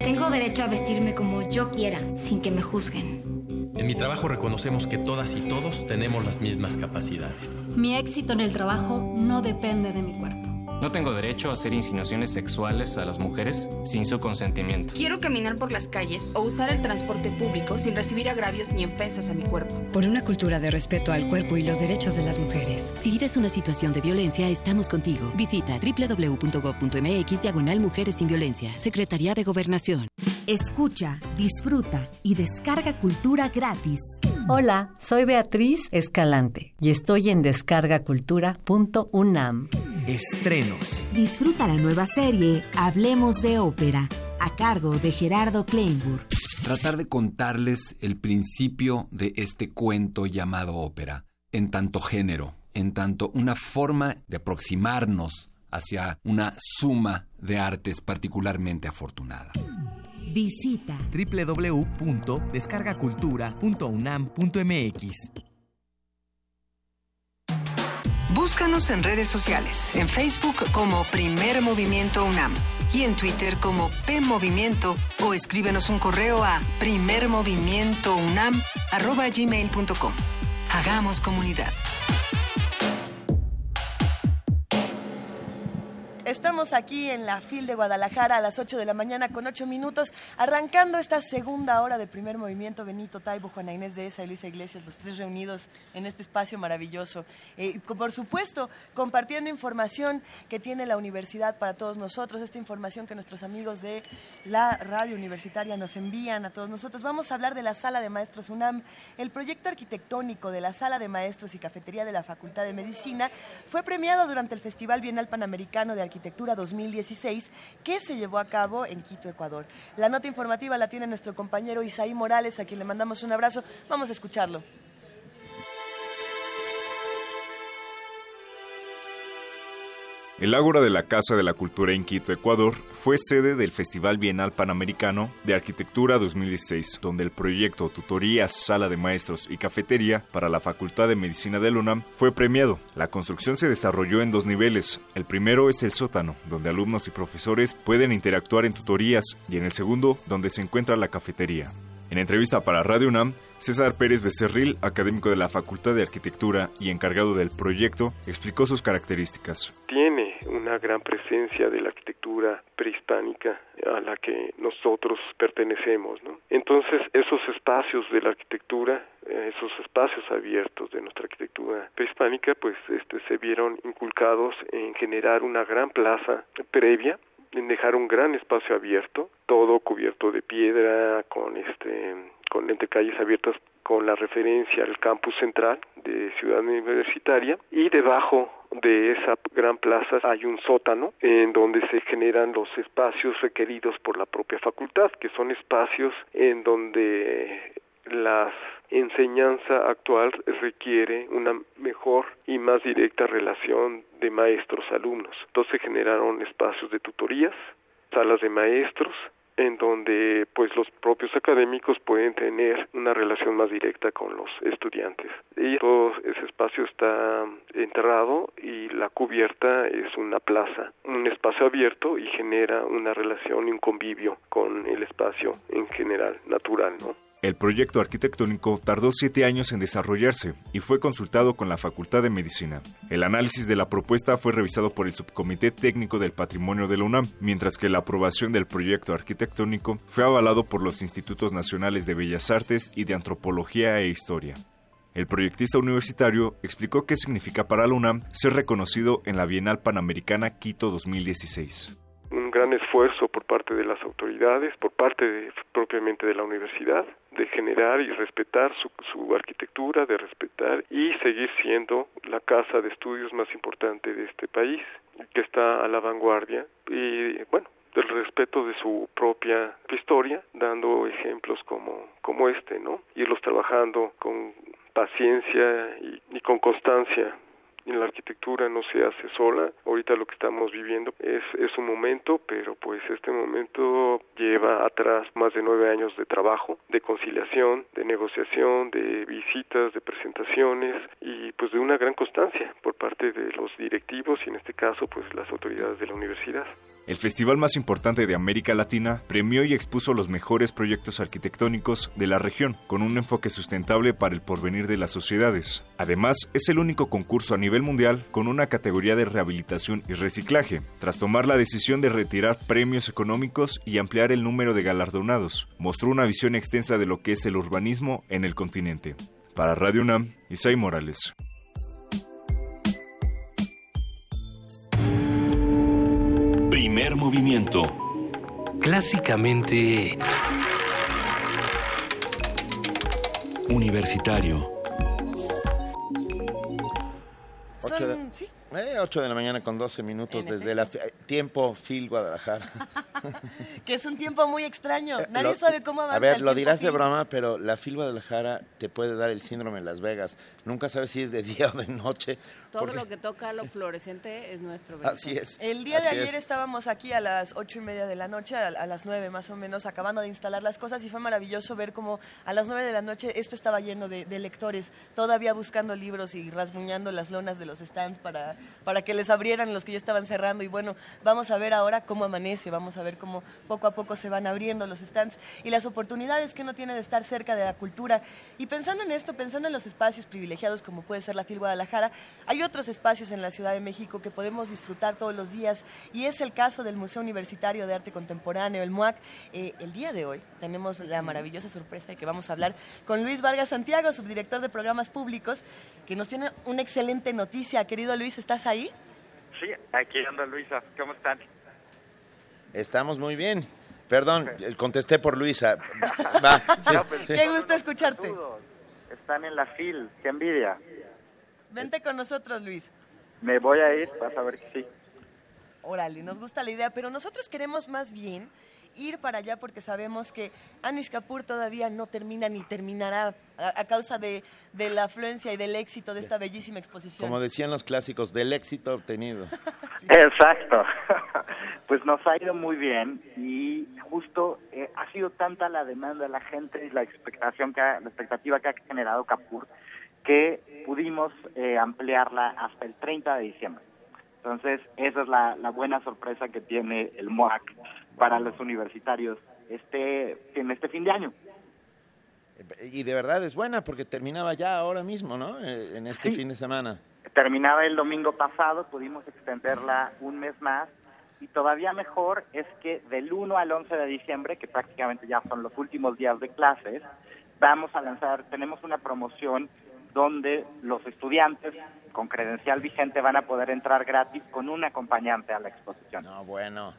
Tengo derecho a vestirme como yo quiera, sin que me juzguen. En mi trabajo reconocemos que todas y todos tenemos las mismas capacidades. Mi éxito en el trabajo no depende de mi cuerpo. No tengo derecho a hacer insinuaciones sexuales a las mujeres sin su consentimiento. Quiero caminar por las calles o usar el transporte público sin recibir agravios ni ofensas a mi cuerpo. Por una cultura de respeto al cuerpo y los derechos de las mujeres. Si vives una situación de violencia, estamos contigo. Visita www.gov.mx diagonal Mujeres sin Violencia. Secretaría de Gobernación. Escucha, disfruta y descarga cultura gratis. Hola, soy Beatriz Escalante y estoy en descargacultura.unam. Estrenos. Disfruta la nueva serie Hablemos de Ópera, a cargo de Gerardo Kleinburg. Tratar de contarles el principio de este cuento llamado ópera, en tanto género, en tanto una forma de aproximarnos hacia una suma de artes particularmente afortunada. Visita www.descargacultura.unam.mx. Búscanos en redes sociales, en Facebook como Primer Movimiento UNAM y en Twitter como P Movimiento o escríbenos un correo a primermovimientounam@gmail.com. Hagamos comunidad. Estamos aquí en la FIL de Guadalajara a las 8 de la mañana con 8 minutos, arrancando esta segunda hora de primer movimiento. Benito Taibo, Juana Inés de esa, Elisa Iglesias, los tres reunidos en este espacio maravilloso. Eh, por supuesto, compartiendo información que tiene la universidad para todos nosotros, esta información que nuestros amigos de la radio universitaria nos envían a todos nosotros. Vamos a hablar de la Sala de Maestros UNAM. El proyecto arquitectónico de la Sala de Maestros y Cafetería de la Facultad de Medicina fue premiado durante el Festival Bienal Panamericano de Arquitectura 2016 que se llevó a cabo en Quito, Ecuador. La nota informativa la tiene nuestro compañero Isaí Morales, a quien le mandamos un abrazo. Vamos a escucharlo. El Ágora de la Casa de la Cultura en Quito, Ecuador, fue sede del Festival Bienal Panamericano de Arquitectura 2016, donde el proyecto Tutorías, Sala de Maestros y Cafetería para la Facultad de Medicina de UNAM fue premiado. La construcción se desarrolló en dos niveles. El primero es el sótano, donde alumnos y profesores pueden interactuar en tutorías, y en el segundo, donde se encuentra la cafetería. En entrevista para Radio UNAM, César Pérez Becerril, académico de la Facultad de Arquitectura y encargado del proyecto, explicó sus características. Tiene una gran presencia de la arquitectura prehispánica a la que nosotros pertenecemos. ¿no? Entonces, esos espacios de la arquitectura, esos espacios abiertos de nuestra arquitectura prehispánica, pues este, se vieron inculcados en generar una gran plaza previa en dejar un gran espacio abierto, todo cubierto de piedra, con este con entre calles abiertas con la referencia al campus central de Ciudad Universitaria y debajo de esa gran plaza hay un sótano en donde se generan los espacios requeridos por la propia facultad, que son espacios en donde la enseñanza actual requiere una mejor y más directa relación de maestros-alumnos. Entonces se generaron espacios de tutorías, salas de maestros, en donde pues los propios académicos pueden tener una relación más directa con los estudiantes. Y todo ese espacio está enterrado y la cubierta es una plaza, un espacio abierto y genera una relación y un convivio con el espacio en general, natural, ¿no? El proyecto arquitectónico tardó siete años en desarrollarse y fue consultado con la Facultad de Medicina. El análisis de la propuesta fue revisado por el Subcomité Técnico del Patrimonio de la UNAM, mientras que la aprobación del proyecto arquitectónico fue avalado por los Institutos Nacionales de Bellas Artes y de Antropología e Historia. El proyectista universitario explicó qué significa para la UNAM ser reconocido en la Bienal Panamericana Quito 2016 un gran esfuerzo por parte de las autoridades, por parte de, propiamente de la universidad, de generar y respetar su, su, arquitectura, de respetar y seguir siendo la casa de estudios más importante de este país, que está a la vanguardia y bueno, del respeto de su propia historia, dando ejemplos como, como este, ¿no? Irlos trabajando con paciencia y, y con constancia la arquitectura no se hace sola. Ahorita lo que estamos viviendo es, es un momento, pero pues este momento lleva atrás más de nueve años de trabajo, de conciliación, de negociación, de visitas, de presentaciones y pues de una gran constancia por parte de los directivos y en este caso pues las autoridades de la universidad. El festival más importante de América Latina premió y expuso los mejores proyectos arquitectónicos de la región, con un enfoque sustentable para el porvenir de las sociedades. Además, es el único concurso a nivel mundial con una categoría de rehabilitación y reciclaje, tras tomar la decisión de retirar premios económicos y ampliar el número de galardonados. Mostró una visión extensa de lo que es el urbanismo en el continente. Para Radio UNAM, Isai Morales. Primer movimiento. Clásicamente... Universitario. Son, ¿sí? Eh, 8 de la mañana con 12 minutos desde la tiempo Phil Guadalajara. [LAUGHS] [LAUGHS] que es un tiempo muy extraño. Nadie Eh, Lo- sabe cómo avanza A ver, el lo dirás de broma, pero la Phil Guadalajara te puede dar el síndrome en Las Vegas. Nunca sabes si es de día o de noche. Todo porque- lo que toca lo fluorescente es nuestro. Así es. El día de ayer es. estábamos aquí a las ocho y media de la noche, a, a las nueve más o menos, acabando de instalar las cosas y fue maravilloso ver cómo a las nueve de la noche esto estaba lleno de, de lectores, todavía buscando libros y rasguñando las lonas de los stands para, para que les abrieran los que ya estaban cerrando. Y bueno, vamos a ver ahora cómo amanece, vamos a ver cómo poco a poco se van abriendo los stands y las oportunidades que uno tiene de estar cerca de la cultura. Y pensando en esto, pensando en los espacios privilegiados como puede ser la FIL Guadalajara, hay otros espacios en la Ciudad de México que podemos disfrutar todos los días y es el caso del Museo Universitario de Arte Contemporáneo, el MUAC. Eh, el día de hoy tenemos la maravillosa sorpresa de que vamos a hablar con Luis Vargas Santiago, subdirector de programas públicos, que nos tiene una excelente noticia. Querido Luis, ¿estás ahí? Sí, aquí anda Luisa. ¿Cómo están? Estamos muy bien. Perdón, eh, contesté por Luisa. [LAUGHS] Va, sí, No, pues, sí. Qué gusto escucharte. Saludos. Están en la FIL. Qué envidia. Vente con nosotros, Luis. Me voy a ir, vas a ver que sí. Órale, nos gusta la idea, pero nosotros queremos más bien ir para allá porque sabemos que Anish Kapoor todavía no termina ni terminará a, causa de, de, la afluencia y del éxito de esta bellísima exposición. Como decían los clásicos, del éxito obtenido. Exacto. [LAUGHS] pues nos ha ido muy bien y justo eh, ha sido tanta la demanda de la gente y la expectación que la expectativa que ha generado Kapoor que pudimos eh, ampliarla hasta el 30 de diciembre. Entonces, esa es la, buena sorpresa que tiene el MOAC para los universitarios este, en este fin de año. Y de verdad es buena porque terminaba ya ahora mismo, ¿no? Eh, en este fin de semana. Terminaba el domingo pasado, pudimos extenderla un mes más y todavía mejor es que del 1 al 11 de diciembre, que prácticamente ya son los últimos días de clases, vamos a lanzar, tenemos una promoción donde los estudiantes con credencial vigente van a poder entrar gratis con un acompañante a la exposición. No, bueno,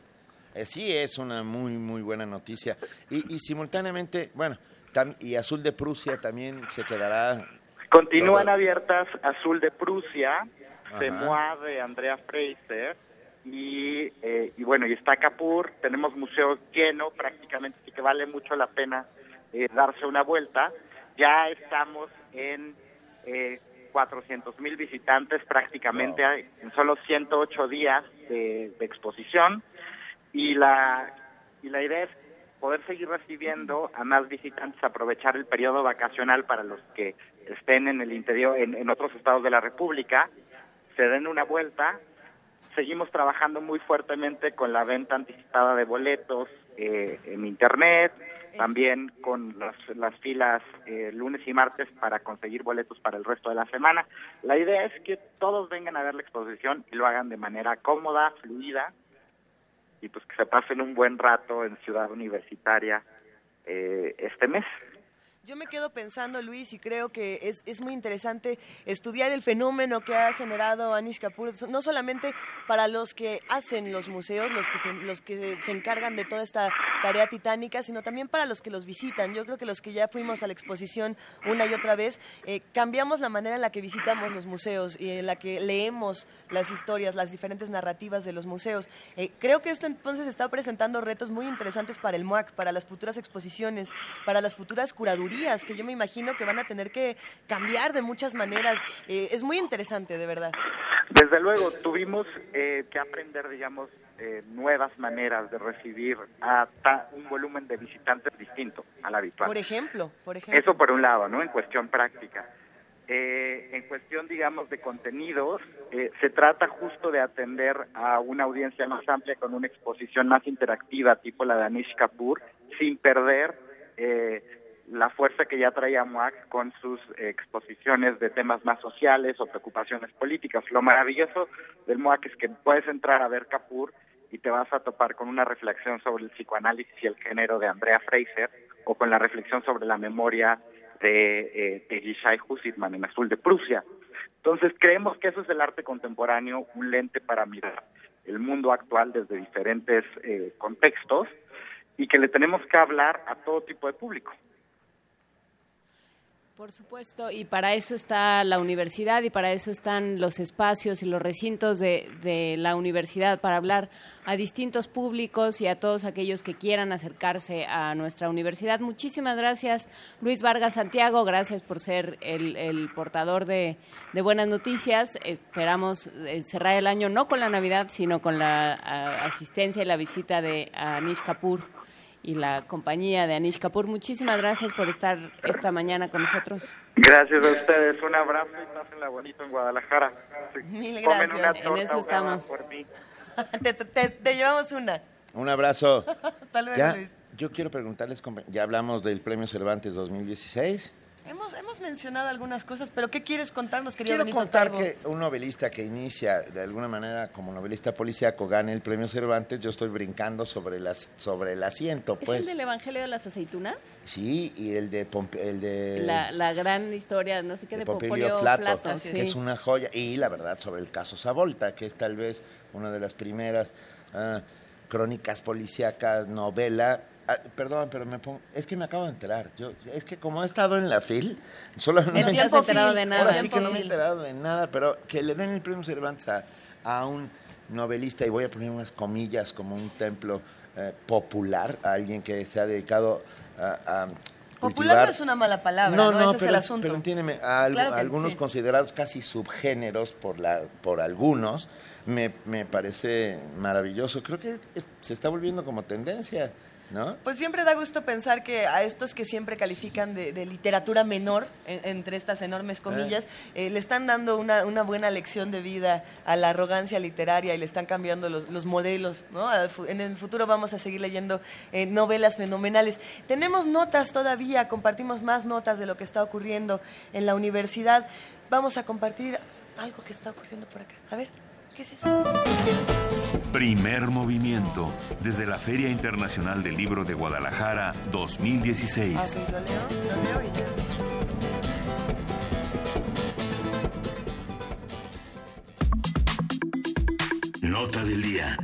eh, sí es una muy, muy buena noticia. Y, simultáneamente, bueno, y Azul de Prusia también se quedará. Continúan abiertas Azul de Prusia, Semoa de Andrea Fraser y, eh, y bueno, y está Capur, tenemos museo lleno prácticamente, así que vale mucho la pena eh, darse una vuelta. Ya estamos en eh, 400 mil visitantes prácticamente en solo 108 días de, exposición y la, y la idea es poder seguir recibiendo a más visitantes, aprovechar el periodo vacacional para los que estén en el interior, en, otros estados de la República, se den una vuelta. Seguimos trabajando muy fuertemente con la venta anticipada de boletos eh, en Internet, también con las, las filas eh, lunes y martes para conseguir boletos para el resto de la semana. La idea es que todos vengan a ver la exposición y lo hagan de manera cómoda, fluida y pues que se pasen un buen rato en Ciudad Universitaria eh, este mes. Yo me quedo pensando, Luis, y creo que es, es, muy interesante estudiar el fenómeno que ha generado Anish Kapoor, no solamente para los que hacen los museos, los que, se, los que se encargan de toda esta tarea titánica, sino también para los que los visitan. Yo creo que los que ya fuimos a la exposición una y otra vez, eh, cambiamos la manera en la que visitamos los museos y en la que leemos las historias, las diferentes narrativas de los museos. Eh, creo que esto entonces está presentando retos muy interesantes para el MOAC, para las futuras exposiciones, para las futuras curadurías que yo me imagino que van a tener que cambiar de muchas maneras. Eh, es muy interesante, de verdad. Desde luego, tuvimos eh, que aprender, digamos, eh, nuevas maneras de recibir a un volumen de visitantes distinto al habitual. Por ejemplo, por ejemplo. Eso por un lado, ¿no? En cuestión práctica. en cuestión, digamos, de contenidos, se trata justo de atender a una audiencia más amplia con una exposición más interactiva, tipo la de Anish Kapoor, sin perder la fuerza que ya traía MOAC con sus exposiciones de temas más sociales o preocupaciones políticas. Lo maravilloso del MOAC es que puedes entrar a ver Capur y te vas a topar con una reflexión sobre el psicoanálisis y el género de Andrea Fraser o con la reflexión sobre la memoria de, eh, de Husitman en Azul de Prusia. Entonces creemos que eso es el arte contemporáneo, un lente para mirar el mundo actual desde diferentes eh, contextos y que le tenemos que hablar a todo tipo de público. Por supuesto, y para eso está la universidad y para eso están los espacios y los recintos de, la universidad, para hablar a distintos públicos y a todos aquellos que quieran acercarse a nuestra universidad. Muchísimas gracias, Luis Vargas Santiago, gracias por ser el, portador de, buenas noticias. Esperamos eh, cerrar el año no con la Navidad, sino con la asistencia y la visita de Anish Kapoor y la compañía de Anish Kapoor. Muchísimas gracias por estar esta mañana con nosotros. Gracias a ustedes, un abrazo y pásenla bonito en Guadalajara. Mil gracias, en eso estamos. [LAUGHS] te, llevamos una. Un abrazo. [LAUGHS] Hasta luego, Luis. Yo quiero preguntarles, ya hablamos del Premio Cervantes 2016. Hemos, hemos mencionado algunas cosas, pero ¿qué quieres contarnos, querido Quiero contar que un novelista que inicia de alguna manera como novelista policíaco gane el premio Cervantes, yo estoy brincando sobre las sobre el asiento. ¿Es pues. el del Evangelio de las Aceitunas? Sí, y el de... el de la, gran historia, no sé qué, de, de Flato, que es una joya. Y la verdad sobre el caso Savolta, que es tal vez una de las primeras... Ah, crónicas policíacas, novela Ah, perdón, pero me pongo, es que me acabo de enterar. Yo, es que como he estado en la FIL, solo no me he enterado de nada. Ahora sí que no me he enterado de nada, pero que le den el premio Cervantes a, un novelista, y voy a poner unas comillas como un templo, eh, popular, alguien que se ha dedicado a, Popular no es una mala palabra, no, no, Ese es el asunto. Pero entiéndeme, algunos considerados casi subgéneros por, la, por algunos, me, me parece maravilloso. Creo que se está volviendo como tendencia. Pues siempre da gusto pensar que a estos que siempre califican de, literatura menor, entre estas enormes comillas, eh. Eh, le están dando una, buena lección de vida a la arrogancia literaria y le están cambiando los, modelos. ¿no? En el futuro vamos a seguir leyendo eh, novelas fenomenales. Tenemos notas todavía, compartimos más notas de lo que está ocurriendo en la universidad. Vamos a compartir algo que está ocurriendo por acá. A ver, ¿qué es eso? Primer movimiento desde la Feria Internacional del Libro de Guadalajara 2016. Nota del día.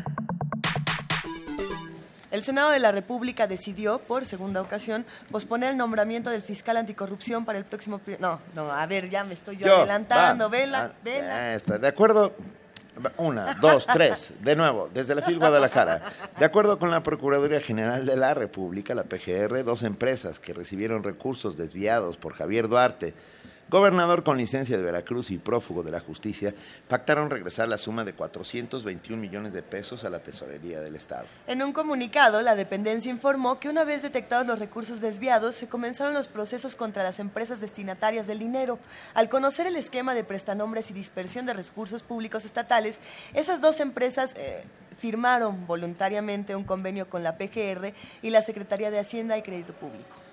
El Senado de la República decidió, por segunda ocasión, posponer el nombramiento del fiscal anticorrupción para el próximo... No, no, a ver, ya me estoy yo, adelantando. Vela, ah, vela. Está de acuerdo. Una, dos, tres. De nuevo, desde la FIL Guadalajara. De acuerdo con la Procuraduría General de la República, la PGR, dos empresas que recibieron recursos desviados por Javier Duarte Gobernador con licencia de Veracruz y prófugo de la justicia pactaron regresar la suma de 421 millones de pesos a la tesorería del Estado. En un comunicado, la dependencia informó que una vez detectados los recursos desviados, se comenzaron los procesos contra las empresas destinatarias del dinero. Al conocer el esquema de prestanombres y dispersión de recursos públicos estatales, esas dos empresas... Eh, firmaron voluntariamente un convenio con la PGR y la Secretaría de Hacienda y Crédito Público.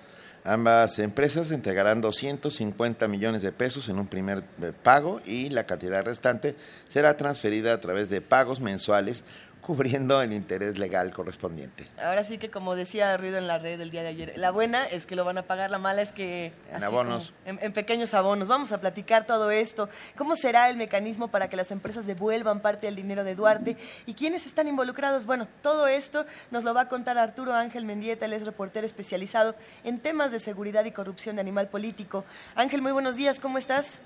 Ambas empresas entregarán 250 millones de pesos en un primer eh, pago y la cantidad restante será transferida a través de pagos mensuales cubriendo el interés legal correspondiente. Ahora sí que como decía Ruido en la red el día de ayer, la buena es que lo van a pagar, la mala es que... En abonos. En, pequeños abonos. Vamos a platicar todo esto. ¿Cómo será el mecanismo para que las empresas devuelvan parte del dinero de Duarte? ¿Y quiénes están involucrados? Bueno, todo esto nos lo va a contar Arturo Ángel Mendieta, él es reportero especializado en temas de seguridad y corrupción de animal político. Ángel, muy buenos días, ¿cómo estás?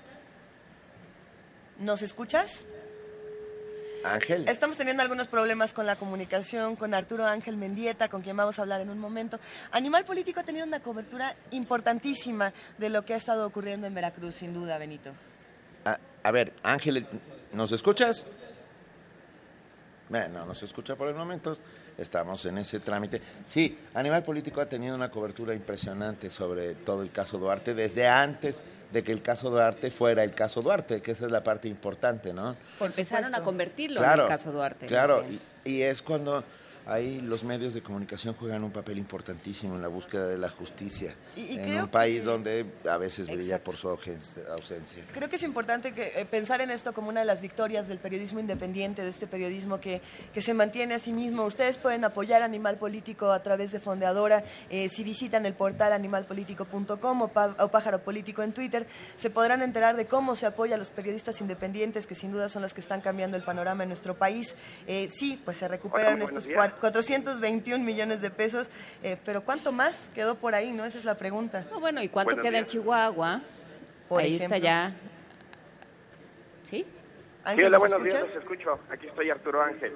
¿Nos escuchas? Ángel. Estamos teniendo algunos problemas con la comunicación con Arturo Ángel Mendieta, con quien vamos a hablar en un momento. Animal Político ha tenido una cobertura importantísima de lo que ha estado ocurriendo en Veracruz, sin duda, Benito. A, ver, Ángel, ¿nos escuchas? no nos escucha por el momento. Estamos en ese trámite. Sí, Animal Político ha tenido una cobertura impresionante sobre todo el caso Duarte desde antes de que el caso Duarte fuera el caso Duarte, que esa es la parte importante, ¿no? Empezaron a convertirlo en el caso Duarte. Claro, y, es cuando ahí los medios de comunicación juegan un papel importantísimo en la búsqueda de la justicia en un país donde a veces brilla por su ausencia. Creo que es importante que, eh, pensar en esto como una de las victorias del periodismo independiente, de este periodismo que, que se mantiene a sí mismo. Ustedes pueden apoyar Animal Político a través de Fondeadora. Eh, si visitan el portal animalpolitico.com o, o Pájaro Político en Twitter, se podrán enterar de cómo se apoya a los periodistas independientes, que sin duda son los que están cambiando el panorama en nuestro país. Eh, sí, pues se recuperan estos [LAUGHS] cuatro 421 millones de pesos, eh, pero ¿cuánto más quedó por ahí? ¿no? Esa es la pregunta. bueno, ¿y cuánto queda en Chihuahua? ahí está ya. ¿Sí? Sí, hola, buenos días, los escucho. Aquí estoy Arturo Ángel.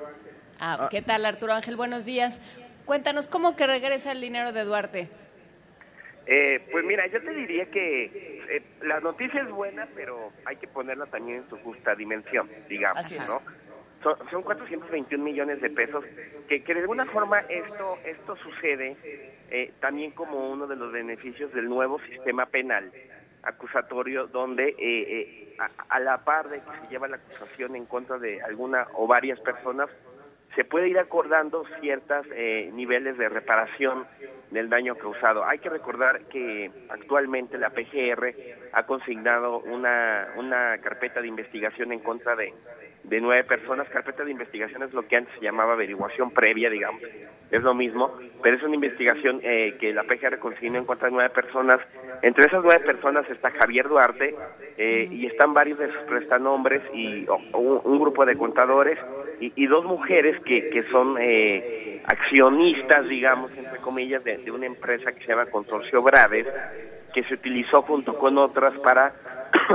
Ah, ah, ¿qué tal Arturo Ángel? Buenos días. Cuéntanos, ¿cómo que regresa el dinero de Duarte? Eh, pues mira, yo te diría que eh, la noticia es buena, pero hay que ponerla también en su justa dimensión, digamos, Así es. ¿No? son, 421 millones de pesos, que, que de alguna forma esto, esto sucede eh, también como uno de los beneficios del nuevo sistema penal acusatorio, donde eh, eh, a, la par de que se lleva la acusación en contra de alguna o varias personas, se puede ir acordando ciertos niveles de reparación del daño causado. Hay que recordar que actualmente la PGR ha consignado una, una carpeta de investigación en contra de de nueve personas. Carpeta de investigación es lo que antes se llamaba averiguación previa, digamos. Es lo mismo, pero es una investigación eh, que la PGR consiguió en contra de nueve personas. Entre esas nueve personas está Javier Duarte eh, y están varios de sus prestanombres y un, grupo de contadores y, dos mujeres que, que son eh, accionistas, digamos, entre comillas, de, de una empresa que se llama Consorcio Graves, que se utilizó junto con otras para,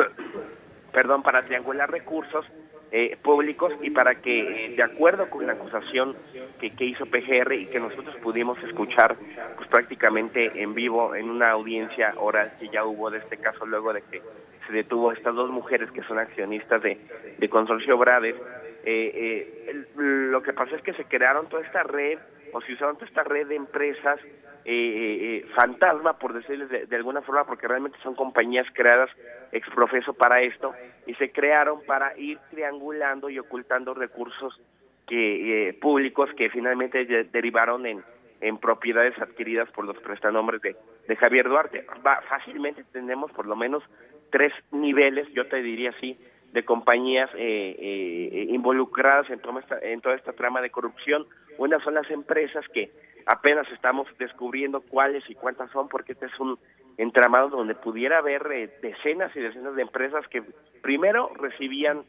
[COUGHS] perdón, para triangular recursos eh, públicos y para que, eh, de acuerdo con la acusación que, que hizo PGR y que nosotros pudimos escuchar pues prácticamente en vivo en una audiencia oral que ya hubo de este caso luego de que se detuvo estas dos mujeres que son accionistas de, de Consorcio Brades, eh, lo que pasa es que se crearon toda esta red o se usaron toda esta red de empresas eh, fantasma, por decirles de, alguna forma, porque realmente son compañías creadas exprofeso para esto y se crearon para ir triangulando y ocultando recursos que eh, públicos que finalmente derivaron en, en propiedades adquiridas por los prestanombres de, de Javier Duarte. Fácilmente tenemos por lo menos tres niveles, yo te diría así, de compañías eh, eh, involucradas en toda, esta, en toda esta trama de corrupción. Una son las empresas que apenas estamos descubriendo cuáles y cuántas son, porque este es un entramado donde pudiera haber eh, decenas y decenas de empresas que primero recibían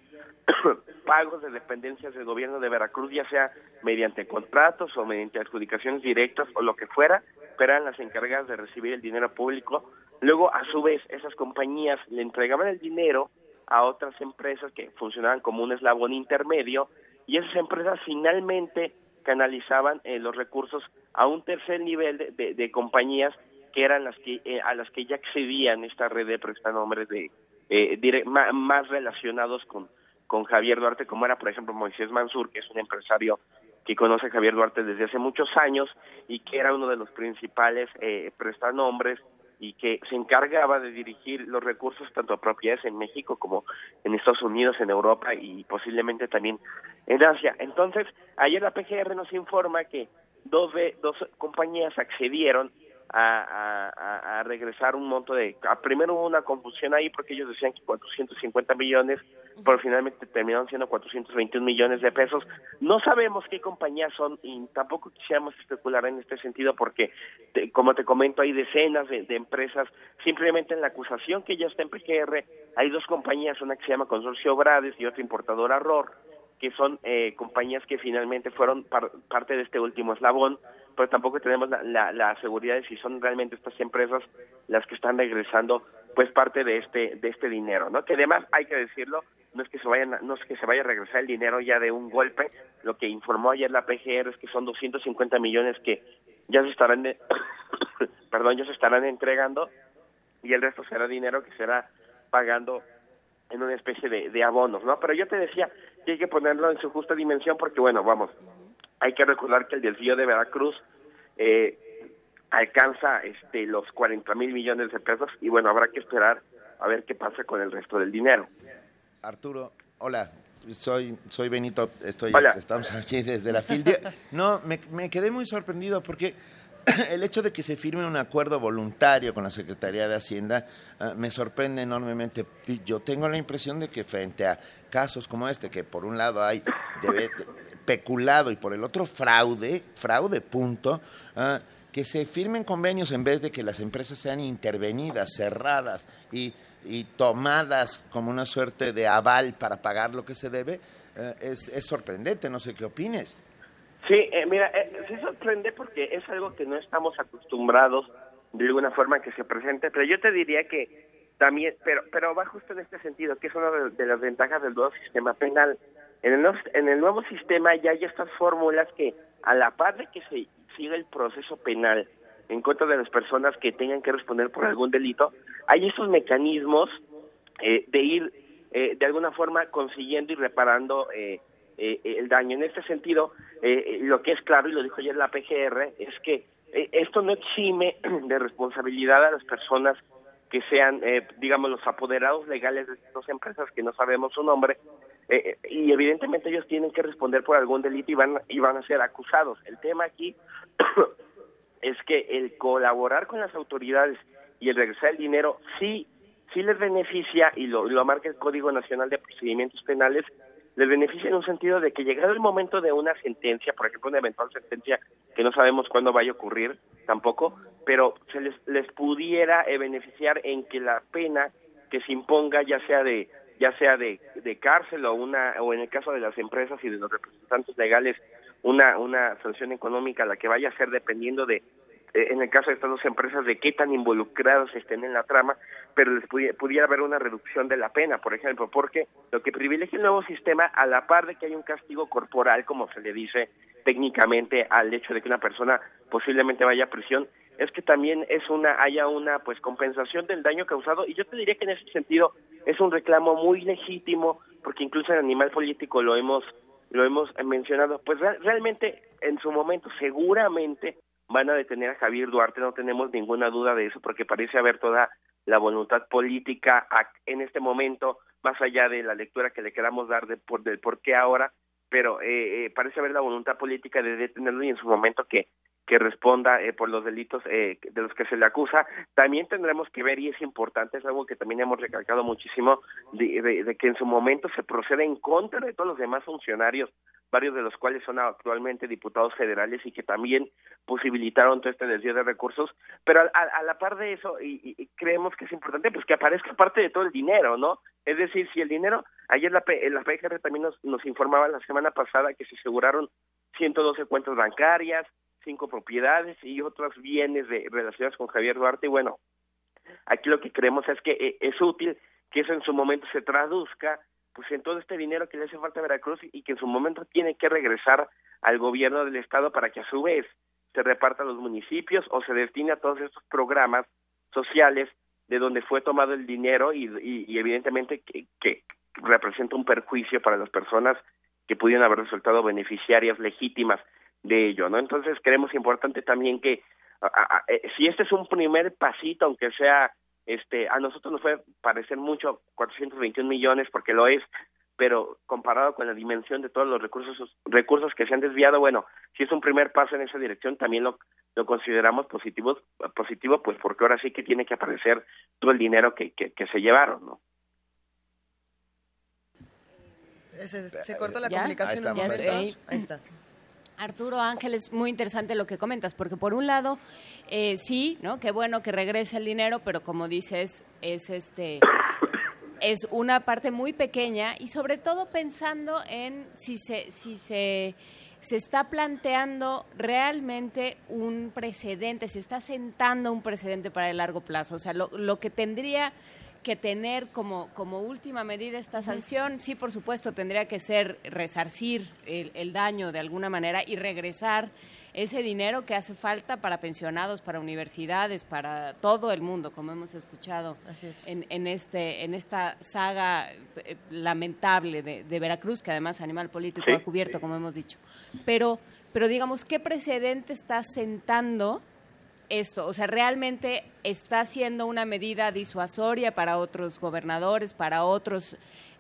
[COUGHS] pagos de dependencias del gobierno de Veracruz, ya sea mediante contratos o mediante adjudicaciones directas o lo que fuera, pero eran las encargadas de recibir el dinero público. Luego, a su vez, esas compañías le entregaban el dinero a otras empresas que funcionaban como un eslabón intermedio y esas empresas finalmente canalizaban eh, los recursos a un tercer nivel de, de, compañías que eran las que eh, a las que ya accedían esta red de prestanombres de eh, más, relacionados con con Javier Duarte como era por ejemplo Moisés Mansur que es un empresario que conoce a Javier Duarte desde hace muchos años y que era uno de los principales eh, prestanombres y que se encargaba de dirigir los recursos tanto a propiedades en México como en Estados Unidos, en Europa y posiblemente también en Asia. Entonces, ayer la PGR nos informa que dos, dos compañías accedieron a, a, regresar un monto de... primero hubo una confusión ahí porque ellos decían que 450 millones, pero finalmente terminaron siendo 421 millones de pesos. No sabemos qué compañías son y tampoco quisiéramos especular en este sentido porque, como te comento, hay decenas de, empresas. Simplemente en la acusación que ya está en PGR hay dos compañías, una que se llama Consorcio Brades y otra importadora ROR, que son eh, compañías que finalmente fueron parte de este último eslabón pero tampoco tenemos la, la, seguridad de si son realmente estas empresas las que están regresando pues parte de este de este dinero, ¿no? Que además hay que decirlo, no es que se vayan no es que se vaya a regresar el dinero ya de un golpe, lo que informó ayer la PGR es que son 250 millones que ya se estarán [COUGHS] perdón, ya se estarán entregando y el resto será dinero que será pagando en una especie de, de abonos, ¿no? Pero yo te decía que hay que ponerlo en su justa dimensión porque bueno, vamos, hay que recordar que el desvío de Veracruz eh, alcanza este, los 40 mil millones de pesos y bueno, habrá que esperar a ver qué pasa con el resto del dinero. Arturo, hola, soy, soy Benito, estoy, estamos aquí desde la FIL. No, me, me quedé muy sorprendido porque [COUGHS] el hecho de que se firme un acuerdo voluntario con la Secretaría de Hacienda ah, me sorprende enormemente. Yo tengo la impresión de que frente a casos como este, que por un lado hay debe, peculado y por el otro fraude, fraude punto, ah, que se firmen convenios en vez de que las empresas sean intervenidas, cerradas y, y tomadas como una suerte de aval para pagar lo que se debe, eh, es, es, sorprendente, no sé qué opines. Sí, eh, mira, eh, sí sorprende porque es algo que no estamos acostumbrados de alguna forma que se presente, pero yo te diría que también, pero, pero va justo en este sentido, que es una de las ventajas del nuevo sistema penal. En el, en el nuevo sistema ya hay estas fórmulas que, a la par de que se siga el proceso penal en contra de las personas que tengan que responder por algún delito, hay esos mecanismos eh, de ir eh, de alguna forma consiguiendo y reparando eh, el daño. En este sentido, lo que es claro, y lo dijo ayer la PGR, es que esto no exime [CLEARS THROAT] de responsabilidad a las personas que sean, digamos, los apoderados legales de estas empresas que no sabemos su nombre, eh, y evidentemente ellos tienen que responder por algún delito y van, y van a ser acusados. El tema aquí [CLEARS THROAT] es que el colaborar con las autoridades y el regresar el dinero sí, sí les beneficia, y lo, lo marca el Código Nacional de Procedimientos Penales, les beneficia en un sentido de que llegado el momento de una sentencia, por ejemplo, una eventual sentencia que no sabemos cuándo vaya a ocurrir tampoco, pero se les, les pudiera eh, beneficiar en que la pena que se imponga, ya sea de ya sea de, de cárcel o una o en el caso de las empresas y de los representantes legales una una sanción económica la que vaya a ser dependiendo de en el caso de estas dos empresas, de qué tan involucrados estén en la trama, pero les pudiera, haber una reducción de la pena, por ejemplo, porque lo que privilegia el nuevo sistema, a la par de que hay un castigo corporal, como se le dice técnicamente al hecho de que una persona posiblemente vaya a prisión, es que también es una haya una pues compensación del daño causado y yo te diría que en ese sentido es un reclamo muy legítimo porque incluso en Animal Político lo hemos lo hemos mencionado pues realmente en su momento seguramente van a detener a Javier Duarte no tenemos ninguna duda de eso porque parece haber toda la voluntad política en este momento más allá de la lectura que le queramos dar de por del por qué ahora pero eh, eh, parece haber la voluntad política de detenerlo y en su momento que que responda eh, por los delitos eh, de los que se le acusa. También tendremos que ver, y es importante, es algo que también hemos recalcado muchísimo, de, que en su momento se procede en contra de todos los demás funcionarios, varios de los cuales son actualmente diputados federales y que también posibilitaron todo este desvío de recursos. Pero a, la par de eso, y, creemos que es importante, pues que aparezca parte de todo el dinero, ¿no? Es decir, si el dinero, ayer la, la PGR también nos, nos informaba la semana pasada que se aseguraron 112 cuentas bancarias, cinco propiedades y otros bienes de, relacionados con Javier Duarte. Y bueno, aquí lo que creemos es que eh, es útil que eso en su momento se traduzca pues en todo este dinero que le hace falta a Veracruz y que en su momento tiene que regresar al gobierno del estado para que a su vez se reparta a los municipios o se destine a todos estos programas sociales de donde fue tomado el dinero y, y, evidentemente que, que, representa un perjuicio para las personas que pudieron haber resultado beneficiarias legítimas de ello, ¿no? Entonces creemos importante también que eh, si este es un primer pasito, aunque sea, este, a nosotros nos puede parecer mucho 421 millones porque lo es, pero comparado con la dimensión de todos los recursos recursos que se han desviado, bueno, si es un primer paso en esa dirección, también lo, lo consideramos positivo, positivo, pues porque ahora sí que tiene que aparecer todo el dinero que, que, se llevaron, ¿no? Se, cortó la comunicación. Ahí está. Arturo Ángel, es muy interesante lo que comentas, porque por un lado, eh, sí, ¿no? Qué bueno que regrese el dinero, pero como dices, es este es una parte muy pequeña y sobre todo pensando en si se, si se, se está planteando realmente un precedente, se está sentando un precedente para el largo plazo. O sea, lo, lo que tendría que tener como, como última medida esta sanción. Sí, por supuesto, tendría que ser resarcir el, daño de alguna manera y regresar ese dinero que hace falta para pensionados, para universidades, para todo el mundo, como hemos escuchado en, en, este, en esta saga eh, lamentable de, Veracruz, que además Animal Político ha cubierto, como hemos dicho. Pero, pero digamos, ¿qué precedente está sentando esto? O sea, ¿realmente está siendo una medida disuasoria para otros gobernadores, para otros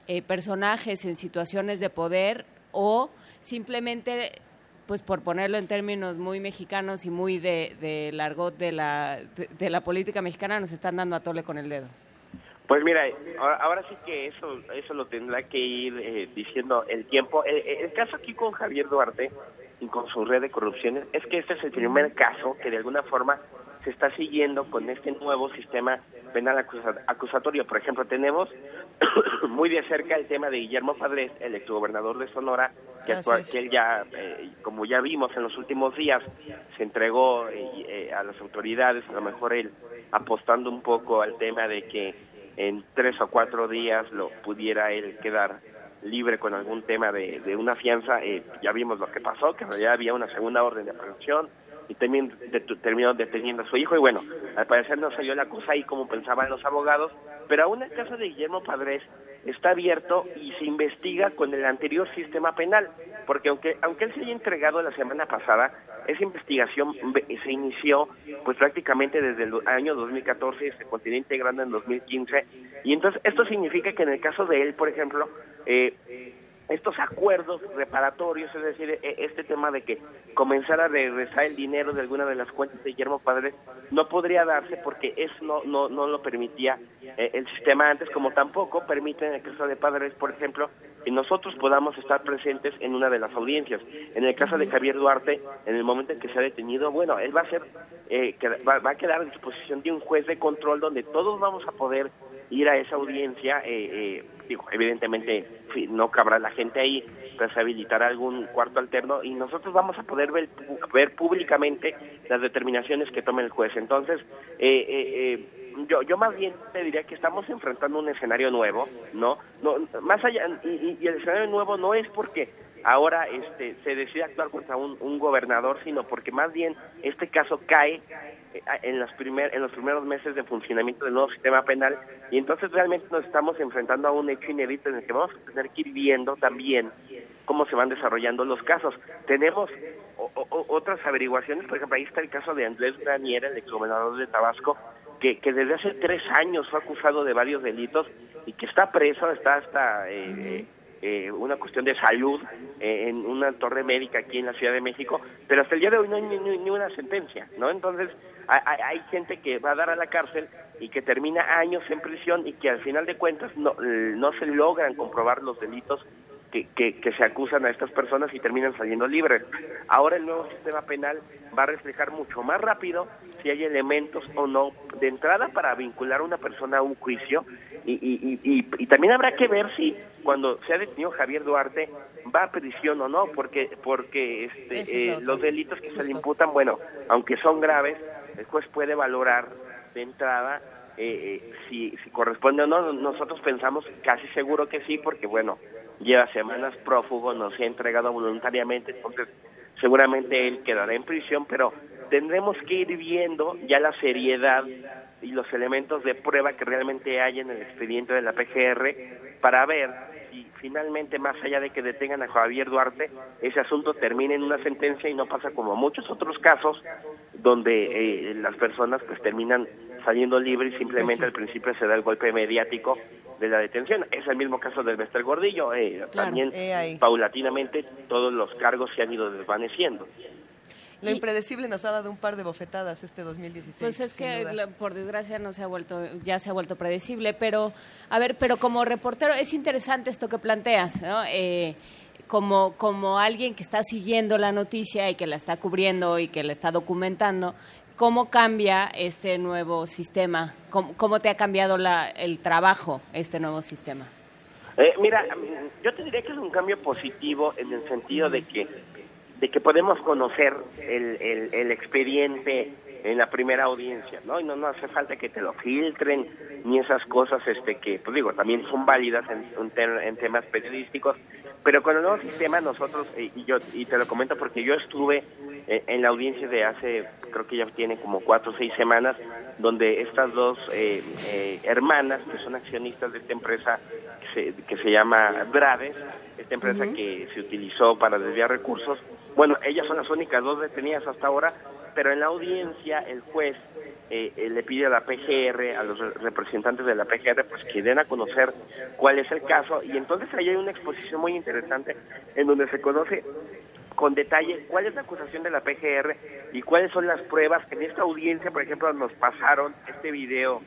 eh, personajes en situaciones de poder o simplemente pues por ponerlo en términos muy mexicanos y muy de, de largot de la, de, la política mexicana, nos están dando a tole con el dedo. Pues mira, ahora, sí que eso eso lo tendrá que ir eh, diciendo el tiempo. el, caso aquí con Javier Duarte y con su red de corrupción es que este es el primer caso que de alguna forma se está siguiendo con este nuevo sistema penal acusatorio. Por ejemplo, tenemos [COUGHS] muy de cerca el tema de Guillermo Padres, el exgobernador de Sonora, que, que él ya, eh, como ya vimos en los últimos días, se entregó eh, eh, a las autoridades, a lo mejor él apostando un poco al tema de que en tres o cuatro días lo pudiera él quedar libre con algún tema de, de una fianza, eh, ya vimos lo que pasó, que en realidad había una segunda orden de aprehensión y también terminó deteniendo a su hijo y bueno, al parecer no salió la cosa ahí como pensaban los abogados, pero aún el caso de Guillermo Padres está abierto y se investiga con el anterior sistema penal, porque aunque aunque él se haya entregado la semana pasada, esa investigación se inició pues prácticamente desde el año 2014 y se continúa integrando en 2015 y entonces esto significa que en el caso de él, por ejemplo, eh, estos acuerdos reparatorios, es decir, e, este tema de que comenzara a regresar el dinero de alguna de las cuentas de Guillermo Padres, no podría darse porque eso no, no, no lo permitía eh, el sistema antes, como tampoco permite en el caso de Padres, por ejemplo, que nosotros podamos estar presentes en una de las audiencias. En el caso de Javier Duarte, en el momento en que se ha detenido, bueno, él va a ser, eh, va, va, a quedar en disposición de un juez de control donde todos vamos a poder ir a esa audiencia. Eh, digo, evidentemente no cabrá la gente ahí, pues habilitar algún cuarto alterno y nosotros vamos a poder ver, ver públicamente las determinaciones que tome el juez. Entonces, eh, eh, eh, yo, yo más bien te diría que estamos enfrentando un escenario nuevo, ¿no? no más allá, y el escenario nuevo no es porque ahora este, se decide actuar contra un, gobernador, sino porque más bien este caso cae eh, en los, primer, en los primeros meses de funcionamiento del nuevo sistema penal y entonces realmente nos estamos enfrentando a un hecho inédito en el que vamos a tener que ir viendo también cómo se van desarrollando los casos. Tenemos otras averiguaciones, por ejemplo, ahí está el caso de Andrés Granier, el exgobernador de Tabasco, que, que desde hace tres años fue acusado de varios delitos y que está preso, está hasta... Eh, eh, una cuestión de salud eh, en una torre médica aquí en la Ciudad de México, pero hasta el día de hoy no hay ni, una sentencia, ¿no? Entonces hay, hay, gente que va a dar a la cárcel y que termina años en prisión y que al final de cuentas no, no se logran comprobar los delitos que, que, se acusan a estas personas y terminan saliendo libres. Ahora el nuevo sistema penal va a reflejar mucho más rápido si hay elementos o no de entrada para vincular a una persona a un juicio y, y, y, y también habrá que ver si cuando se ha detenido Javier Duarte va a prisión o no, porque porque este, eh, los delitos que se le imputan, bueno, aunque son graves, el juez puede valorar de entrada eh, eh, si, si corresponde o no. Nosotros pensamos casi seguro que sí, porque bueno, lleva semanas prófugo, no se ha entregado voluntariamente, entonces seguramente él quedará en prisión, pero tendremos que ir viendo ya la seriedad y los elementos de prueba que realmente hay en el expediente de la PGR para ver si finalmente, más allá de que detengan a Javier Duarte, ese asunto termine en una sentencia y no pasa como muchos otros casos donde eh, las personas pues terminan saliendo libres y simplemente al principio se da el golpe mediático de la detención. Es el mismo caso del Bester Gordillo. Eh, también paulatinamente todos los cargos se han ido desvaneciendo. Lo impredecible nos ha dado un par de bofetadas este 2016. Pues es que por desgracia no se ha vuelto, ya se ha vuelto predecible, pero a ver, pero como reportero es interesante esto que planteas, ¿no? Eh, como, como alguien que está siguiendo la noticia y que la está cubriendo y que la está documentando, ¿cómo cambia este nuevo sistema? ¿Cómo, cómo te ha cambiado la, el trabajo este nuevo sistema? Eh, mira, yo te diría que es un cambio positivo en el sentido de que de que podemos conocer el, el, el, expediente en la primera audiencia, ¿no? Y no, no hace falta que te lo filtren ni esas cosas, este que, pues digo, también son válidas en, en temas periodísticos, pero con el nuevo sistema nosotros, eh, y yo y te lo comento porque yo estuve eh, en la audiencia de hace, creo que ya tiene como cuatro o seis semanas, donde estas dos eh, hermanas, que son accionistas de esta empresa que se, que se llama Brades, esta empresa que se utilizó para desviar recursos, bueno, ellas son las únicas dos detenidas hasta ahora, pero en la audiencia el juez eh, eh, le pide a la PGR, a los representantes de la PGR, pues que den a conocer cuál es el caso. Y entonces ahí hay una exposición muy interesante en donde se conoce con detalle cuál es la acusación de la PGR y cuáles son las pruebas. En esta audiencia, por ejemplo, nos pasaron este video,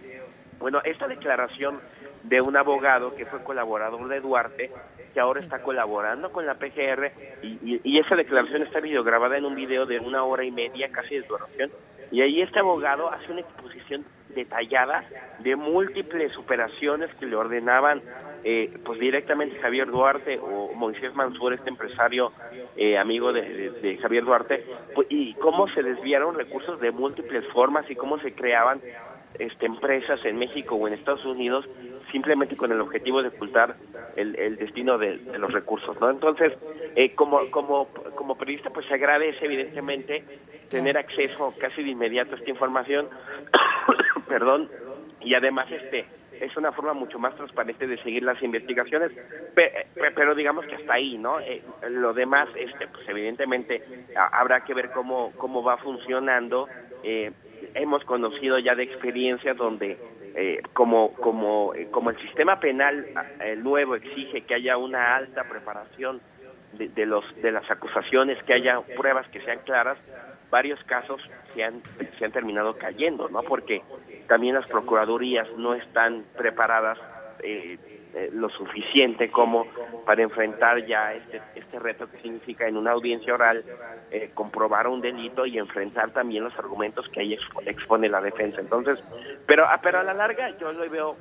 bueno, esta declaración de un abogado que fue colaborador de Duarte, que ahora está colaborando con la PGR, y, esa declaración está videograbada en un video de una hora y media, casi de duración, y ahí este abogado hace una exposición detallada de múltiples operaciones que le ordenaban eh, pues directamente Javier Duarte o Moisés Mansur, este empresario eh, amigo de, Javier Duarte, pues, y cómo se desviaron recursos de múltiples formas y cómo se creaban este, empresas en México o en Estados Unidos simplemente con el objetivo de ocultar el, el destino de, los recursos, ¿no? Entonces, eh, como, como, como periodista, pues se agradece evidentemente tener acceso casi de inmediato a esta información, [COUGHS] perdón, y además este es una forma mucho más transparente de seguir las investigaciones, pero, digamos que hasta ahí, ¿no? Eh, lo demás, este, pues evidentemente habrá que ver cómo, cómo va funcionando. Eh, hemos conocido ya de experiencias donde eh, como como eh, como el sistema penal eh, nuevo exige que haya una alta preparación de, de, los de las acusaciones que haya pruebas que sean claras varios casos se han se han terminado cayendo no porque también las procuradurías no están preparadas eh, lo suficiente como para enfrentar ya este, este reto que significa en una audiencia oral eh, comprobar un delito y enfrentar también los argumentos que ahí expone la defensa. Entonces, pero, ah, pero a la larga yo lo veo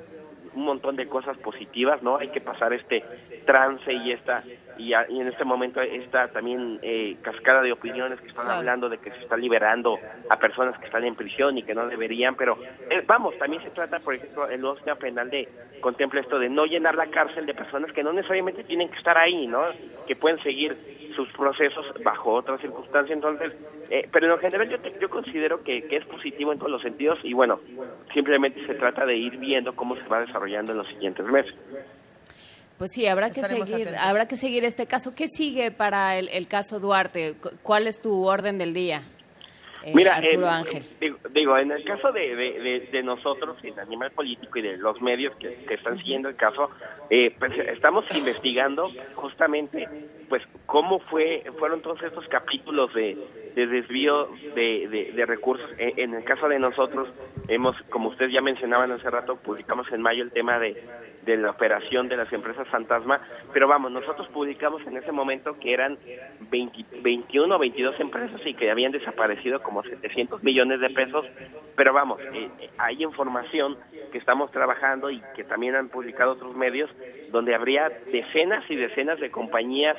un montón de cosas positivas, ¿no? Hay que pasar este trance y esta y, en este momento esta también eh, cascada de opiniones que están hablando de que se está liberando a personas que están en prisión y que no deberían, pero eh, vamos, también se trata, por ejemplo, el sistema penal de contempla esto de no llenar la cárcel de personas que no necesariamente tienen que estar ahí, ¿no? Que pueden seguir sus procesos bajo otras circunstancias, entonces, eh, pero en lo general yo, yo considero que, que es positivo en todos los sentidos y bueno, simplemente se trata de ir viendo cómo se va desarrollando en los siguientes meses. Pues sí, habrá que seguir, habrá que seguir este caso. ¿Qué sigue para el, el caso Duarte? ¿Cuál es tu orden del día? Eh, Mira, Ángel. Digo, en el caso de, de, nosotros, el animal político y de los medios que, están siguiendo el caso, eh, pues estamos investigando justamente pues cómo fue fueron todos estos capítulos de, desvío de, recursos. En, en, el caso de nosotros, hemos, como ustedes ya mencionaban hace rato, publicamos en mayo el tema de, de la operación de las empresas fantasma, pero vamos, nosotros publicamos en ese momento que eran 21 o 22 empresas y que habían desaparecido como 700 millones de pesos, pero vamos, eh, eh, hay información que estamos trabajando y que también han publicado otros medios, donde habría decenas y decenas de compañías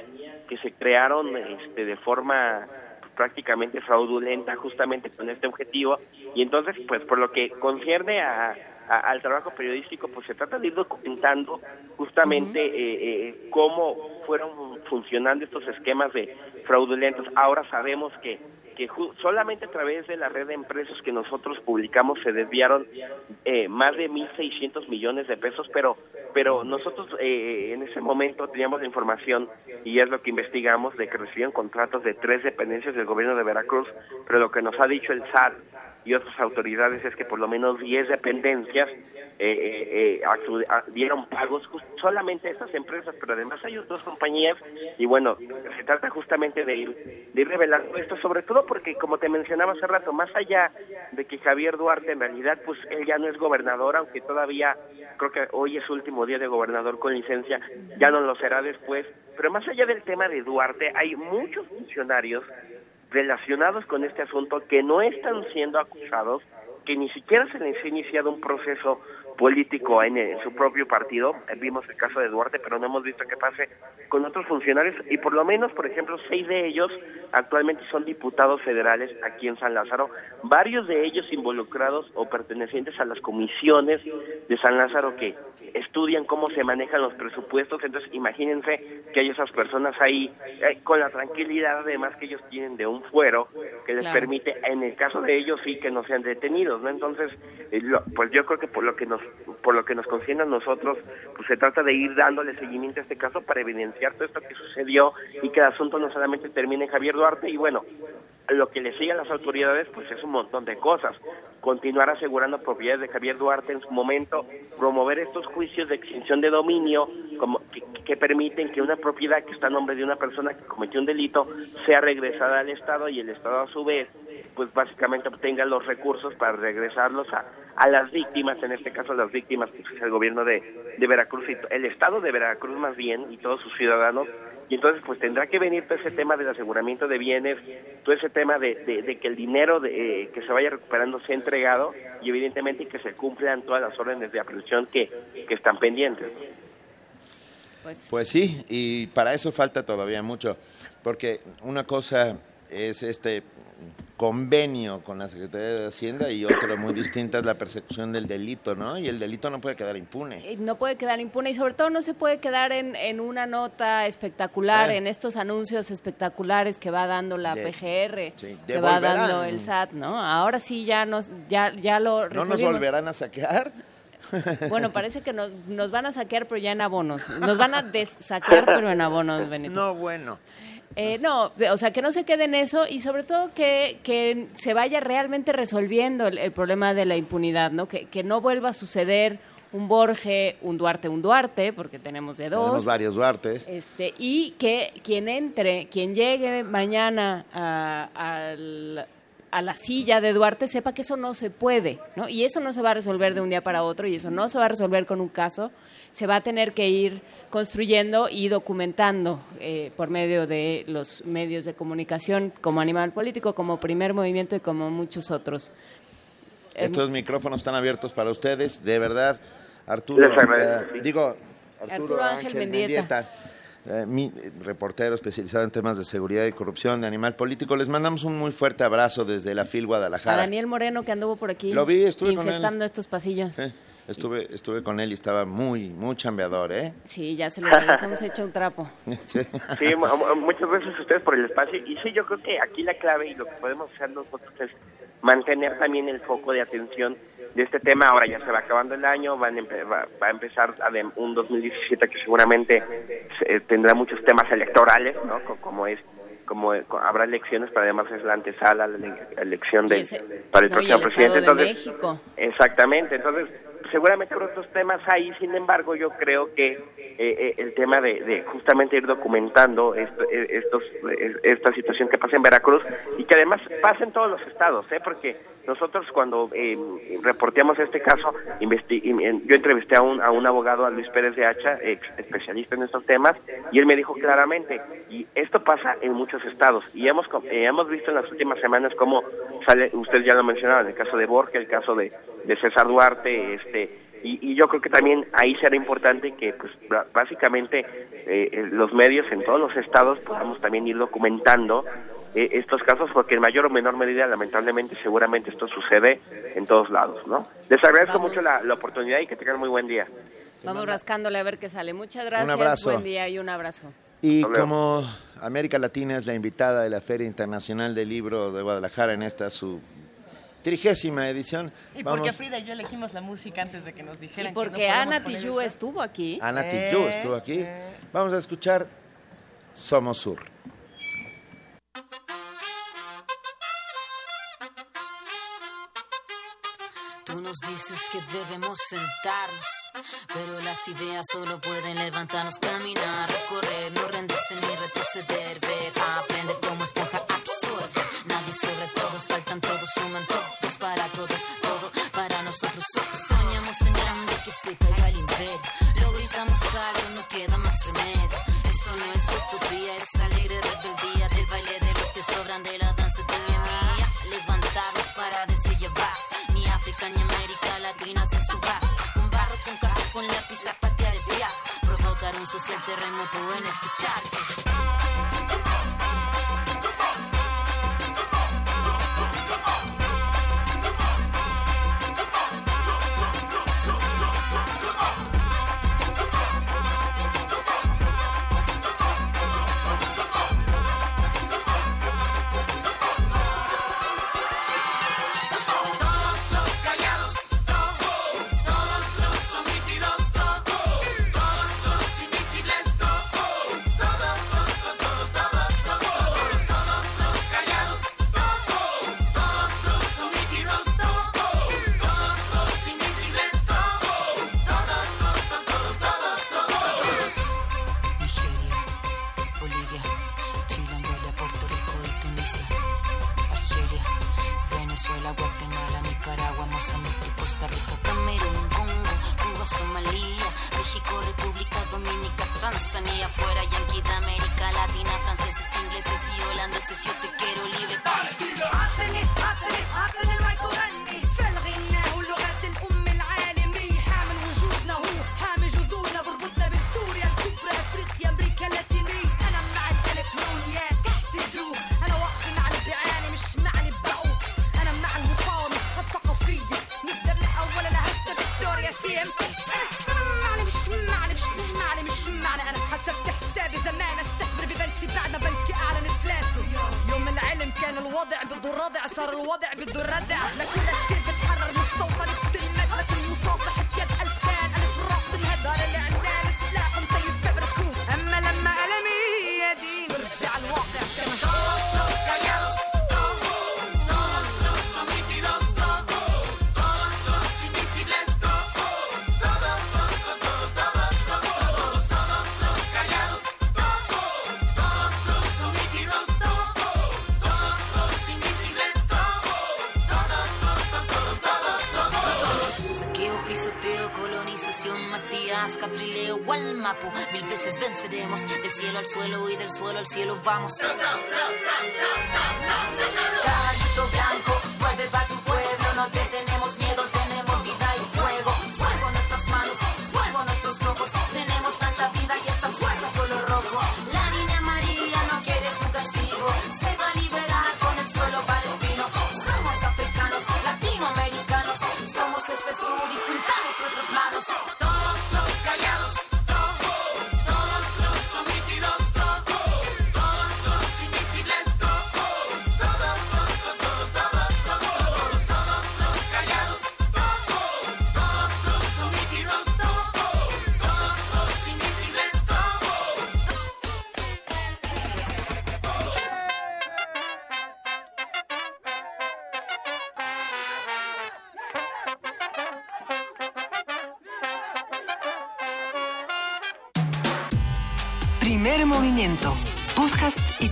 que se crearon este, de forma prácticamente fraudulenta justamente con este objetivo y entonces pues por lo que concierne a al trabajo periodístico, pues se trata de ir documentando justamente eh, eh, cómo fueron funcionando estos esquemas de fraudulentos. Ahora sabemos que que solamente a través de la red de empresas que nosotros publicamos se desviaron eh, más de 1.600 millones de pesos, pero pero nosotros eh, en ese momento teníamos la información y es lo que investigamos de que recibían contratos de tres dependencias del gobierno de Veracruz, pero lo que nos ha dicho el SAT y otras autoridades es que por lo menos 10 dependencias eh, eh, eh dieron pagos solamente a estas empresas, pero además hay otras compañías y bueno, se trata justamente de ir, de ir revelando esto, sobre todo porque como te mencionaba hace rato, más allá de que Javier Duarte en realidad pues él ya no es gobernador, aunque todavía creo que hoy es último día de gobernador con licencia, ya no lo será después, pero más allá del tema de Duarte hay muchos funcionarios relacionados con este asunto que no están siendo acusados, que ni siquiera se les ha iniciado un proceso político en, su propio partido. Vimos el caso de Duarte, pero no hemos visto qué pase con otros funcionarios y por lo menos, por ejemplo, seis de ellos actualmente son diputados federales aquí en San Lázaro, varios de ellos involucrados o pertenecientes a las comisiones de San Lázaro que estudian cómo se manejan los presupuestos, entonces imagínense que hay esas personas ahí eh, con la tranquilidad además que ellos tienen de un fuero que les permite, en el caso de ellos sí que no sean detenidos, ¿no? Entonces, eh, pues yo creo que por lo que nos por lo que nos concierne a nosotros, pues se trata de ir dándole seguimiento a este caso para evidenciar todo esto que sucedió y que el asunto no solamente termine en Javier Duarte y bueno, lo que le sigue a las autoridades pues es un montón de cosas. Continuar asegurando propiedades de Javier Duarte en su momento, promover estos juicios de extinción de dominio como que, permiten que una propiedad que está a nombre de una persona que cometió un delito sea regresada al Estado y el Estado a su vez pues básicamente obtenga los recursos para regresarlos a, a las víctimas, en este caso las víctimas que es el gobierno de, de Veracruz y el Estado de Veracruz más bien y todos sus ciudadanos y entonces pues tendrá que venir todo ese tema del aseguramiento de bienes, todo ese tema de, de, que el dinero de, eh, que se vaya recuperando sea entregado y evidentemente que se cumplan todas las órdenes de aprehensión que, que están pendientes. Pues, pues sí, y para eso falta todavía mucho, porque una cosa es este convenio con la Secretaría de Hacienda y otra muy distinta es la persecución del delito, ¿no? Y el delito no puede quedar impune. Eh, no puede quedar impune y sobre todo no se puede quedar en, en una nota espectacular, en estos anuncios espectaculares que va dando la PGR, que va dando el SAT, ¿no? Ahora sí ya nos ya ya lo ¿No nos volverán a saquear? [LAUGHS] Bueno, parece que nos, nos van a saquear, pero ya en abonos. Nos van a desaquear, [LAUGHS] pero en abonos, Benito. No, bueno. Eh, no, o sea, que no se quede en eso y sobre todo que, que se vaya realmente resolviendo el, problema de la impunidad, ¿no? Que, que no vuelva a suceder un Borge, un Duarte, un Duarte, porque tenemos de dos. Tenemos varios Duartes. Este, y que quien entre, quien llegue mañana a, a la silla de Duarte sepa que eso no se puede, ¿no? Y eso no se va a resolver de un día para otro y eso no se va a resolver con un caso, se va a tener que ir construyendo y documentando eh, por medio de los medios de comunicación como Animal Político, como Primer Movimiento y como muchos otros. Estos micrófonos están abiertos para ustedes, de verdad. Arturo, eh, digo, Arturo, Ángel, Mendieta. Eh, mi reportero especializado en temas de seguridad y corrupción de animal político. Les mandamos un muy fuerte abrazo desde la FIL Guadalajara. A Daniel Moreno que anduvo por aquí. Lo vi, estuve infestando estos pasillos. Estuve, estuve con él y estaba muy, muy chambeador, ¿eh? Sí, ya se lo hemos hecho un trapo. [LAUGHS] Sí. muchas gracias a ustedes por el espacio. Y sí, yo creo que aquí la clave y lo que podemos hacer nosotros es mantener también el foco de atención de este tema. Ahora ya se va acabando el año, va, a empezar un 2017 que seguramente tendrá muchos temas electorales, ¿no? Como es como habrá elecciones, pero además es la antesala, la elección de, para el próximo presidente. Entonces, exactamente. Entonces, seguramente otros temas ahí, sin embargo, yo creo que eh, eh, el tema de, justamente ir documentando eh, estos, esta situación que pasa en Veracruz y que además pasa en todos los estados, ¿eh? porque nosotros cuando eh, reporteamos este caso, yo entrevisté a un, a un abogado, a Luis Pérez de Hacha, especialista en estos temas, y él me dijo claramente, y esto pasa en muchos estados, y hemos, hemos visto en las últimas semanas cómo sale, usted ya lo mencionaba, el caso de Borja, el caso de, de César Duarte, este y, yo creo que también ahí será importante que pues básicamente eh, los medios en todos los estados podamos también ir documentando eh, estos casos porque en mayor o menor medida lamentablemente seguramente esto sucede en todos lados no les agradezco mucho la, oportunidad y que tengan muy buen día. Vamos rascándole a ver qué sale. Muchas gracias buen día y un abrazo. Y como América Latina es la invitada de la Feria Internacional del Libro de Guadalajara en esta su trigésima edición. Y porque Frida y yo elegimos la música antes de que nos dijeran. Y porque Ana Tijoux estuvo aquí. Ana Tijoux estuvo aquí. Vamos a escuchar Somos Sur. Tú nos dices que debemos sentarnos, pero las ideas solo pueden levantarnos, caminar, recorrer, no rendirse ni retroceder, ver, aprender como esponja, sobre todos, faltan todos, suman todos para todos, todo para nosotros. Soñamos en grande que se caiga el imperio. Lo gritamos algo, no queda más remedio. Esto no es utopía, es alegre rebeldía del baile de los que sobran de la danza tuya mía. Levantarnos para decir llevar. Ni África ni América Latina se suba. Con barro, con casco, con lápiz a patear el fiasco. Provocar un social terremoto en escuchar. Suelo y del suelo al cielo vamos.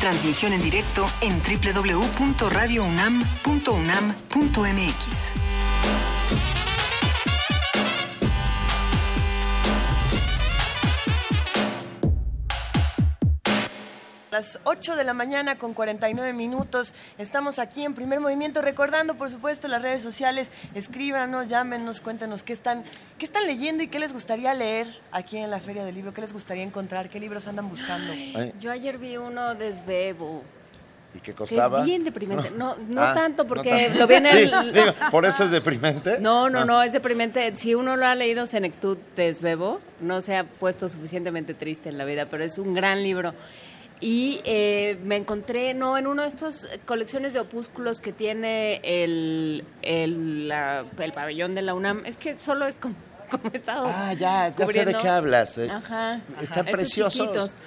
Transmisión en directo en www.radiounam.unam.mx. Las 8 de la mañana con 49 minutos. Estamos aquí en primer movimiento, recordando, por supuesto, las redes sociales. Escríbanos, llámenos, cuéntenos qué están, qué leyendo y qué les gustaría leer aquí en la Feria del Libro, qué les gustaría encontrar, qué libros andan buscando. Yo ayer vi uno de Esbebo. ¿Y qué costaba? Que es bien deprimente. No, no Ah, tanto, no porque tanto. lo viene [LAUGHS] Sí, el... digo, ¿Por eso es deprimente? No, no, Ah. no, es deprimente. Si uno lo ha leído Senectud de Esbebo, no se ha puesto suficientemente triste en la vida, pero es un gran libro. Y eh, me encontré, no, en uno de estos colecciones de opúsculos que tiene el, el, la- el pabellón de la UNAM. Es que solo es como, como he estado Ah, ya, ya sé de qué hablas. eh. Ajá. Están preciosos. chiquitos.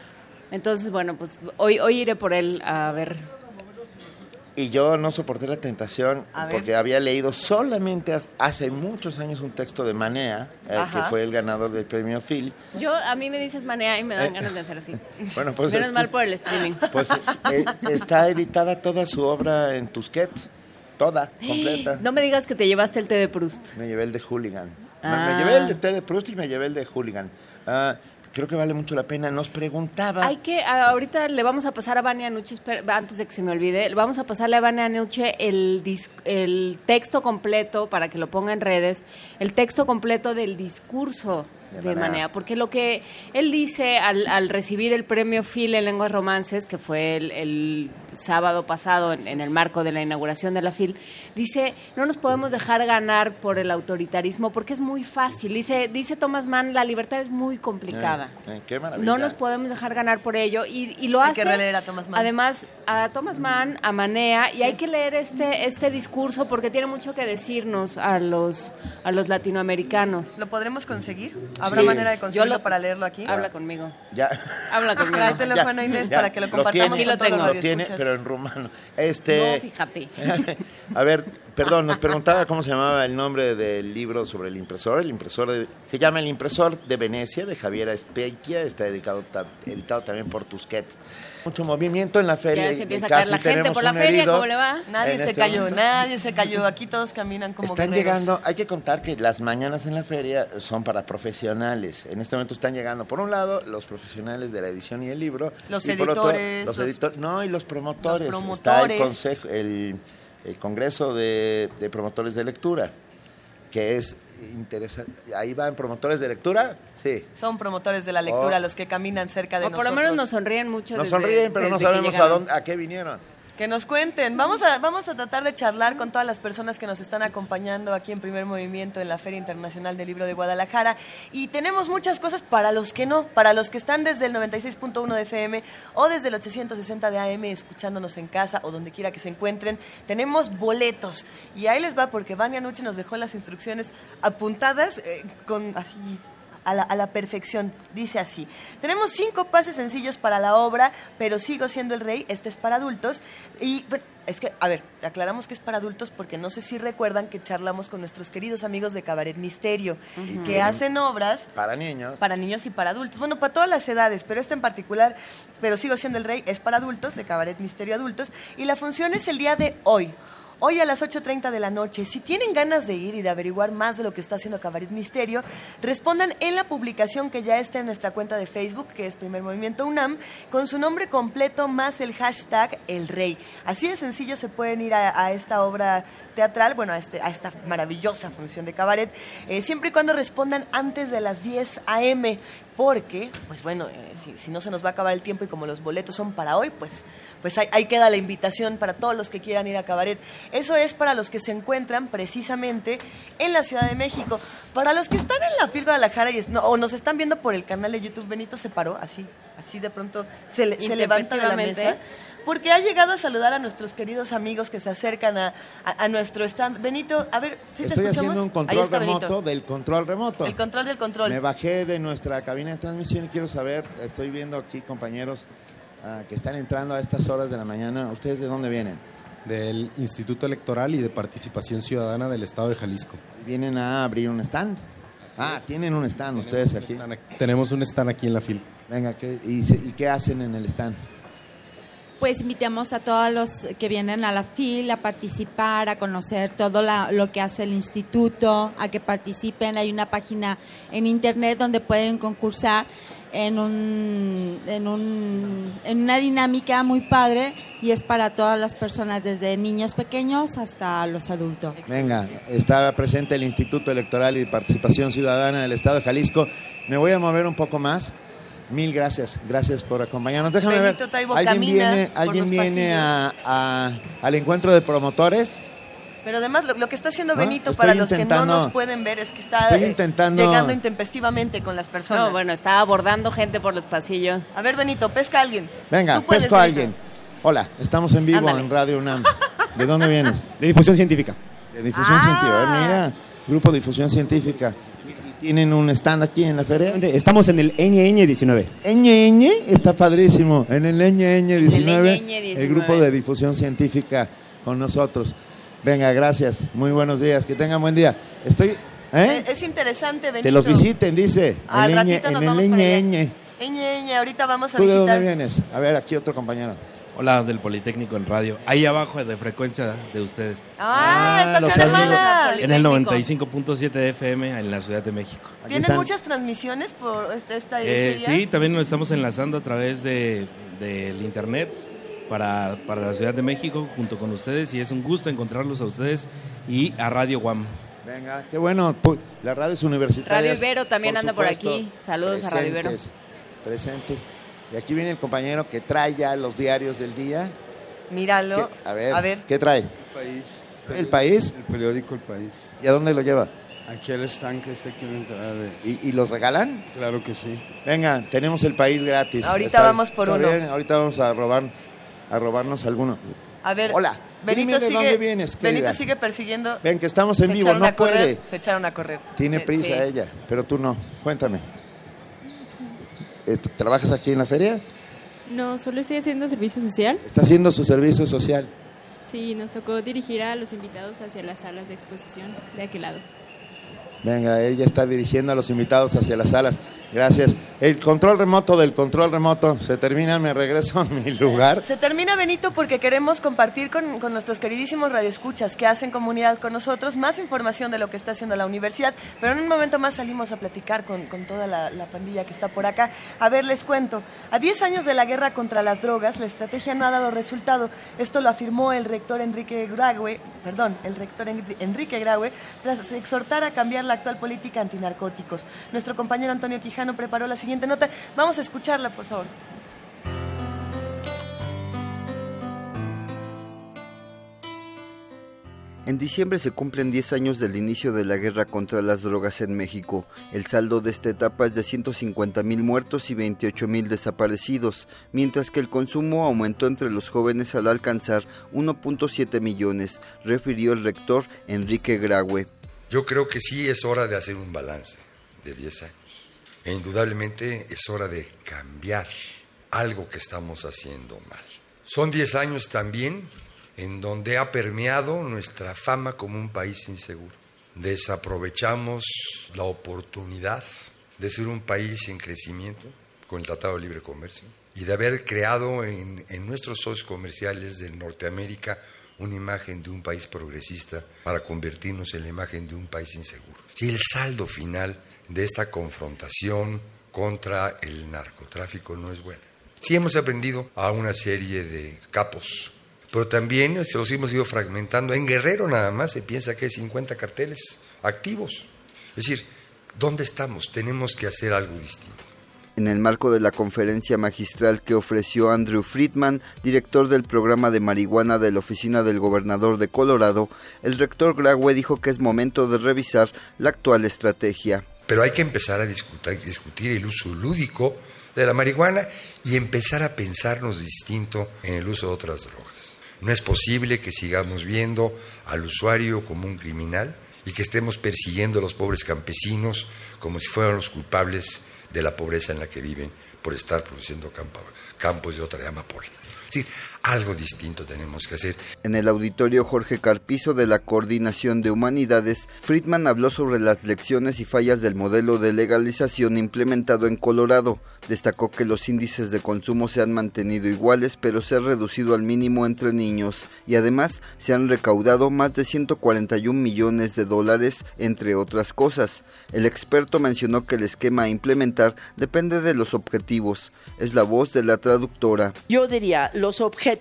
Entonces, bueno, pues hoy, hoy iré por él a ver. Y yo no soporté la tentación A ver. porque había leído solamente hace muchos años un texto de Manea, eh, que Ajá. fue el ganador del premio Phil. Yo, a mí me dices manea y me dan Eh, ganas de hacer así. [LAUGHS] Bueno, pues Menos es- mal por el streaming. Pues eh, está editada toda su obra en Tusquets, toda, [GASPS] completa. No me digas que te llevaste el té de Proust. Me llevé el de Hooligan. Me- Ah. Me, llevé el de T de Proust y me llevé el de Hooligan. Ah, creo que vale mucho la pena. Nos preguntaba. Hay que, ahorita le vamos a pasar a Vania Nuche, antes de que se me olvide, vamos a pasarle a Vania Nuche el, dis- el texto completo para que lo ponga en redes, el texto completo del discurso De de, Manea. Manea, porque lo que él dice al, al recibir el premio Phil en lenguas romances, que fue el, el sábado pasado en, en el marco de la inauguración de la Phil, dice, no nos podemos dejar ganar por el autoritarismo porque es muy fácil. Dice, dice Thomas Mann, la libertad es muy complicada. Eh, eh, qué maravilla. No nos podemos dejar ganar por ello y, y lo Hay hace. que releer a Thomas Mann. Además, a Thomas Mann, a Manea, y hay que leer este este discurso porque tiene mucho que decirnos a los a los latinoamericanos. ¿Lo podremos conseguir? ¿Habrá Sí. manera de conseguirlo lo- para leerlo aquí? Habla conmigo. Ya. Habla [LAUGHS] conmigo. Trae teléfono a Inés para que lo compartamos tiene, con los Lo tiene, radioescuchas. pero en rumano. Este, No, fíjate. [LAUGHS] A ver, perdón, nos preguntaba cómo se llamaba el nombre del libro sobre el impresor. El impresor de- se llama El impresor de Venecia, de Javier Espeitia. Está dedicado, ta- editado también por Tusquets. Mucho movimiento en la feria. Ya se empieza a caer la gente por la feria, herido ¿cómo le va? Nadie en se este cayó, momento. nadie se cayó. Aquí todos caminan como Están guerreros. llegando, hay que contar que las mañanas en la feria son para profesionales. En este momento están llegando, por un lado, los profesionales de la edición y el libro. Los y por otro, editores, los los- editores, no, y los promotores. Los Está el promotores. consejo, el, el Congreso de, de Promotores de Lectura, que es interesante. Ahí van promotores de lectura, sí. Son promotores de la lectura Oh. los que caminan cerca de O por nosotros. lo menos nos sonríen mucho. Nos desde- sonríen, pero no desde que sabemos a, dónde, a qué vinieron. Que nos cuenten. Vamos a, vamos a tratar de charlar con todas las personas que nos están acompañando aquí en Primer Movimiento en la Feria Internacional del Libro de Guadalajara. Y tenemos muchas cosas para los que no, para los que están desde el 96.1 de FM o desde el 860 de AM escuchándonos en casa o donde quiera que se encuentren. Tenemos boletos. Y ahí les va porque Vania Nuche nos dejó las instrucciones apuntadas eh, con así a la, a la perfección. Dice así. Tenemos cinco pases sencillos para la obra, pero sigo siendo el rey. Este es para adultos. Y es que, a ver, aclaramos que es para adultos porque no sé si recuerdan que charlamos con nuestros queridos amigos de Cabaret Misterio, que hacen obras Para niños. para niños y para adultos. Bueno, para todas las edades, pero este en particular, pero sigo siendo el rey, es para adultos, de Cabaret Misterio Adultos. Y la función es el día de hoy. Hoy a las 8.30 de la noche. Si tienen ganas de ir y de averiguar más de lo que está haciendo Cabaret Misterio, respondan en la publicación que ya está en nuestra cuenta de Facebook, que es Primer Movimiento UNAM, con su nombre completo más el hashtag El Rey. Así de sencillo se pueden ir a, esta obra teatral, bueno, a, este, a esta maravillosa función de cabaret, eh, siempre y cuando respondan antes de las 10 a.m., porque, pues bueno, eh, si, si no se nos va a acabar el tiempo y como los boletos son para hoy, pues, pues ahí, ahí queda la invitación para todos los que quieran ir a cabaret. Eso es para los que se encuentran precisamente en la Ciudad de México. Para los que están en la FIL Guadalajara y es- no, o nos están viendo por el canal de YouTube, Benito se paró así, así de pronto se, se levanta de la mesa. Porque ha llegado a saludar a nuestros queridos amigos que se acercan a, a- a nuestro stand. Benito, a ver, ¿sí te Estoy escuchamos? haciendo un control Benito. remoto del control remoto. El control del control. Me bajé de nuestra cabina de transmisión y quiero saber, estoy viendo aquí compañeros ah, que están entrando a estas horas de la mañana. ¿Ustedes de dónde vienen? Del Instituto Electoral y de Participación Ciudadana del Estado de Jalisco. ¿Vienen a abrir un stand? ah, tienen un stand ustedes aquí. Tenemos un stand aquí en la FIL. Venga, y, qué hacen en el stand? Pues invitamos a todos los que vienen a la FIL a participar, a conocer todo lo que hace el instituto, a que participen. Hay una página en internet donde pueden concursar en, un, en, un, en una dinámica muy padre y es para todas las personas, desde niños pequeños hasta los adultos. Venga, está presente el Instituto Electoral y Participación Ciudadana del Estado de Jalisco. Me voy a mover un poco más. Mil gracias, gracias por acompañarnos. Déjame ver, ¿alguien viene, ¿alguien viene a, al encuentro de promotores? Pero además lo, que está haciendo Benito para los que no nos pueden ver es que está eh, llegando intempestivamente con las personas. No, bueno, está abordando gente por los pasillos. A ver, Benito, pesca a alguien. Venga, pesco a alguien. Hola, estamos en vivo en Radio UNAM. ¿De dónde vienes? De difusión científica. De difusión científica. Eh, mira, Grupo Difusión Científica. ¿Tienen un stand aquí en la feria? Estamos en el Ñ 19. Ñ está padrísimo. En el Ñ 19, el grupo de difusión científica con nosotros. Venga, gracias. Muy buenos días. Que tengan buen día. Estoy. ¿eh? es interesante, Benito. Que los visiten, dice. Al en ratito en el Ñ, Ñ. ahorita vamos a ¿Tú de dónde vienes? A ver, aquí otro compañero. Hola, del Politécnico en radio. Ahí abajo de frecuencia de ustedes. Ah, ah En el 95.7 FM en la Ciudad de México. ¿Tienen muchas transmisiones por este, esta, eh, Sí, también nos estamos enlazando a través de, del internet para, para la Ciudad de México junto con ustedes y es un gusto encontrarlos a ustedes y a Radio Guam. Venga, qué bueno. Las radios universitarias. Radio Ibero también anda por aquí. Saludos a Radio Ibero. Presentes. Y aquí viene el compañero que trae ya los diarios del día. Míralo. a, ver, a ver, ¿qué trae? El país. ¿El país? El periódico El País. ¿Y a dónde lo lleva? Aquí al estanque está aquí en la entrada de... ¿Y, los regalan? Claro que sí. Venga, tenemos el país gratis. Ahorita vamos por uno. Ahorita vamos a robar a robarnos alguno. A ver. Hola. Benito sigue, dónde vienes, Benito sigue persiguiendo. Ven, que estamos en vivo, no puede. se echaron a correr. Tiene prisa ella, pero tú no. Cuéntame. Este, ¿Trabajas aquí en la feria? No, solo estoy haciendo servicio social. Está haciendo su servicio social. Sí, nos tocó dirigir a los invitados hacia las salas de exposición de aquel lado. Venga, ella está dirigiendo a los invitados hacia las salas. Gracias. El control remoto del control remoto se termina, me regreso a mi lugar. Se termina, Benito, porque queremos compartir con, nuestros queridísimos radioescuchas que hacen comunidad con nosotros más información de lo que está haciendo la universidad. Pero en un momento más salimos a platicar con, toda la, pandilla que está por acá. A ver, les cuento. A 10 años de la guerra contra las drogas, la estrategia no ha dado resultado. Esto lo afirmó el rector Enrique Graue, perdón, el rector Enrique Graue, tras exhortar a cambiar la actual política antinarcóticos. Nuestro compañero Antonio Quijano preparó la siguiente nota. Vamos a escucharla, por favor. En diciembre se cumplen 10 años del inicio de la guerra contra las drogas en México. El saldo de esta etapa es de 150 mil muertos y 28 mil desaparecidos, mientras que el consumo aumentó entre los jóvenes al alcanzar 1.7 millones, refirió el rector Enrique Graue. Yo creo que sí es hora de hacer un balance de 10 años. E indudablemente es hora de cambiar algo que estamos haciendo mal. Son 10 años también en donde ha permeado nuestra fama como un país inseguro. Desaprovechamos la oportunidad de ser un país en crecimiento con el Tratado de Libre Comercio y de haber creado en, en nuestros socios comerciales de Norteamérica una imagen de un país progresista para convertirnos en la imagen de un país inseguro. Si el saldo final de esta confrontación contra el narcotráfico no es buena. Sí hemos aprendido a una serie de capos, pero también se los hemos ido fragmentando. En Guerrero nada más se piensa que hay 50 carteles activos. Es decir, ¿dónde estamos? Tenemos que hacer algo distinto. En el marco de la conferencia magistral que ofreció Andrew Friedman, director del programa de marihuana de la Oficina del Gobernador de Colorado, el rector Graue dijo que es momento de revisar la actual estrategia. Pero hay que empezar a discutir, el uso lúdico de la marihuana y empezar a pensarnos distinto en el uso de otras drogas. No es posible que sigamos viendo al usuario como un criminal y que estemos persiguiendo a los pobres campesinos como si fueran los culpables de la pobreza en la que viven por estar produciendo campos de otra amapola algo distinto tenemos que hacer. En el auditorio Jorge Carpizo de la Coordinación de Humanidades, Friedman habló sobre las lecciones y fallas del modelo de legalización implementado en Colorado. Destacó que los índices de consumo se han mantenido iguales, pero se han reducido al mínimo entre niños y además se han recaudado más de 141 millones de dólares, entre otras cosas. El experto mencionó que el esquema a implementar depende de los objetivos. Es la voz de la traductora. Yo diría, los objetivos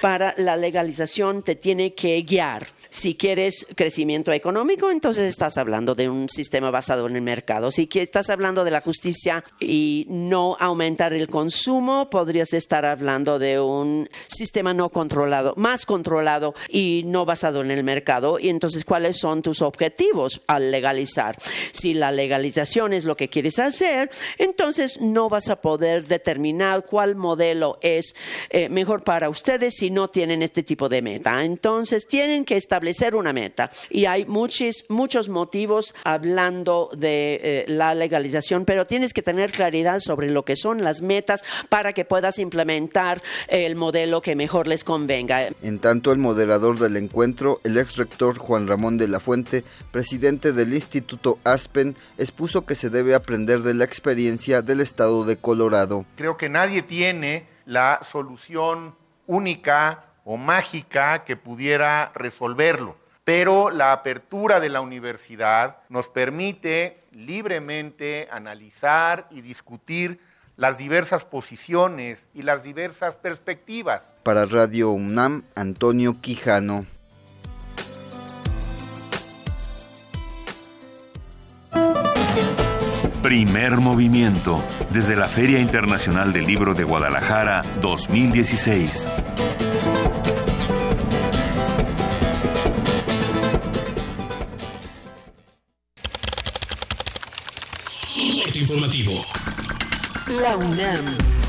para la legalización te tiene que guiar. Si quieres crecimiento económico, entonces estás hablando de un sistema basado en el mercado. Si estás hablando de la justicia y no aumentar el consumo, podrías estar hablando de un sistema no controlado, más controlado y no basado en el mercado. Y entonces, ¿cuáles son tus objetivos al legalizar? Si la legalización es lo que quieres hacer, entonces no vas a poder determinar cuál modelo es eh, mejor para ustedes si no tienen este tipo de meta. Entonces, tienen que establecer una meta. Y hay muchos, muchos motivos hablando de eh, la legalización, pero tienes que tener claridad sobre lo que son las metas para que puedas implementar el modelo que mejor les convenga. En tanto, el moderador del encuentro, el ex rector Juan Ramón de la Fuente, presidente del Instituto Aspen, expuso que se debe aprender de la experiencia del estado de Colorado. Creo que nadie tiene la solución única o mágica que pudiera resolverlo. Pero la apertura de la universidad nos permite libremente analizar y discutir las diversas posiciones y las diversas perspectivas. Para Radio UNAM, Antonio Quijano. Primer movimiento desde la Feria Internacional del Libro de Guadalajara 2016. informativo. La UNAM.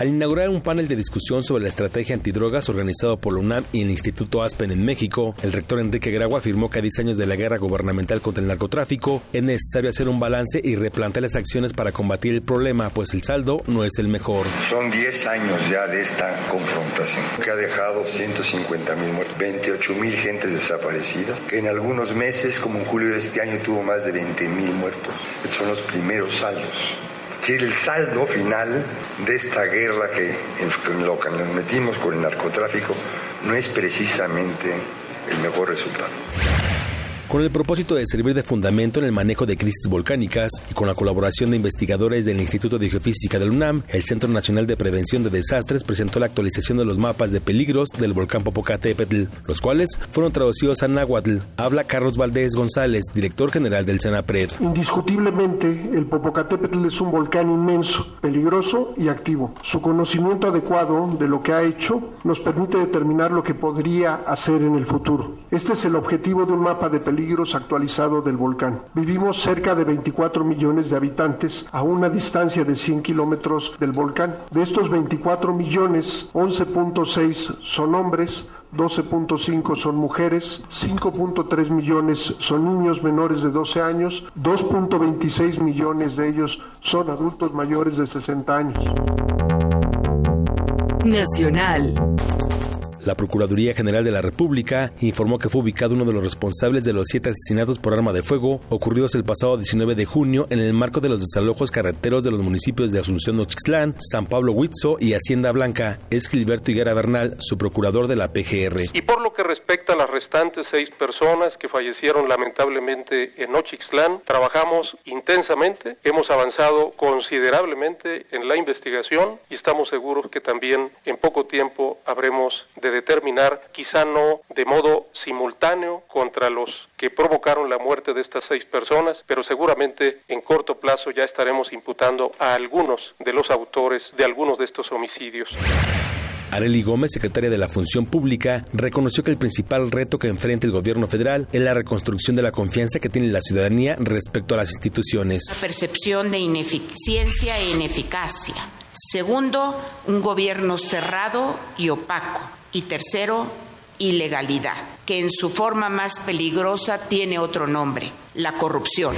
Al inaugurar un panel de discusión sobre la estrategia antidrogas organizado por la UNAM y el Instituto Aspen en México, el rector Enrique Grau afirmó que a 10 años de la guerra gubernamental contra el narcotráfico es necesario hacer un balance y replantear las acciones para combatir el problema, pues el saldo no es el mejor. Son 10 años ya de esta confrontación que ha dejado 150 mil muertos, 28 mil gentes desaparecidas, que en algunos meses, como en julio de este año, tuvo más de 20 mil muertos. Estos son los primeros saldos el saldo final de esta guerra en lo que nos metimos con el narcotráfico no es precisamente el mejor resultado con el propósito de servir de fundamento en el manejo de crisis volcánicas y con la colaboración de investigadores del Instituto de Geofísica del UNAM, el Centro Nacional de Prevención de Desastres presentó la actualización de los mapas de peligros del volcán Popocatépetl, los cuales fueron traducidos a náhuatl. Habla Carlos Valdés González, director general del CENAPRED. Indiscutiblemente, el Popocatépetl es un volcán inmenso, peligroso y activo. Su conocimiento adecuado de lo que ha hecho nos permite determinar lo que podría hacer en el futuro. Este es el objetivo de un mapa de peligros actualizado del volcán. Vivimos cerca de 24 millones de habitantes a una distancia de 100 kilómetros del volcán. De estos 24 millones, 11.6 son hombres, 12.5 son mujeres, 5.3 millones son niños menores de 12 años, 2.26 millones de ellos son adultos mayores de 60 años. Nacional. La Procuraduría General de la República informó que fue ubicado uno de los responsables de los siete asesinatos por arma de fuego ocurridos el pasado 19 de junio en el marco de los desalojos carreteros de los municipios de Asunción Oxixtlán, San Pablo Huitzo y Hacienda Blanca. Es Gilberto Higuera Bernal, su procurador de la PGR. Y por lo que respecta a las restantes seis personas que fallecieron lamentablemente en Oxixtlán, trabajamos intensamente, hemos avanzado considerablemente en la investigación y estamos seguros que también en poco tiempo habremos de determinar, quizá no de modo simultáneo contra los que provocaron la muerte de estas seis personas, pero seguramente en corto plazo ya estaremos imputando a algunos de los autores de algunos de estos homicidios. Areli Gómez, secretaria de la Función Pública, reconoció que el principal reto que enfrenta el gobierno federal es la reconstrucción de la confianza que tiene la ciudadanía respecto a las instituciones. La percepción de ineficiencia e ineficacia. Segundo, un gobierno cerrado y opaco y tercero, ilegalidad, que en su forma más peligrosa tiene otro nombre, la corrupción.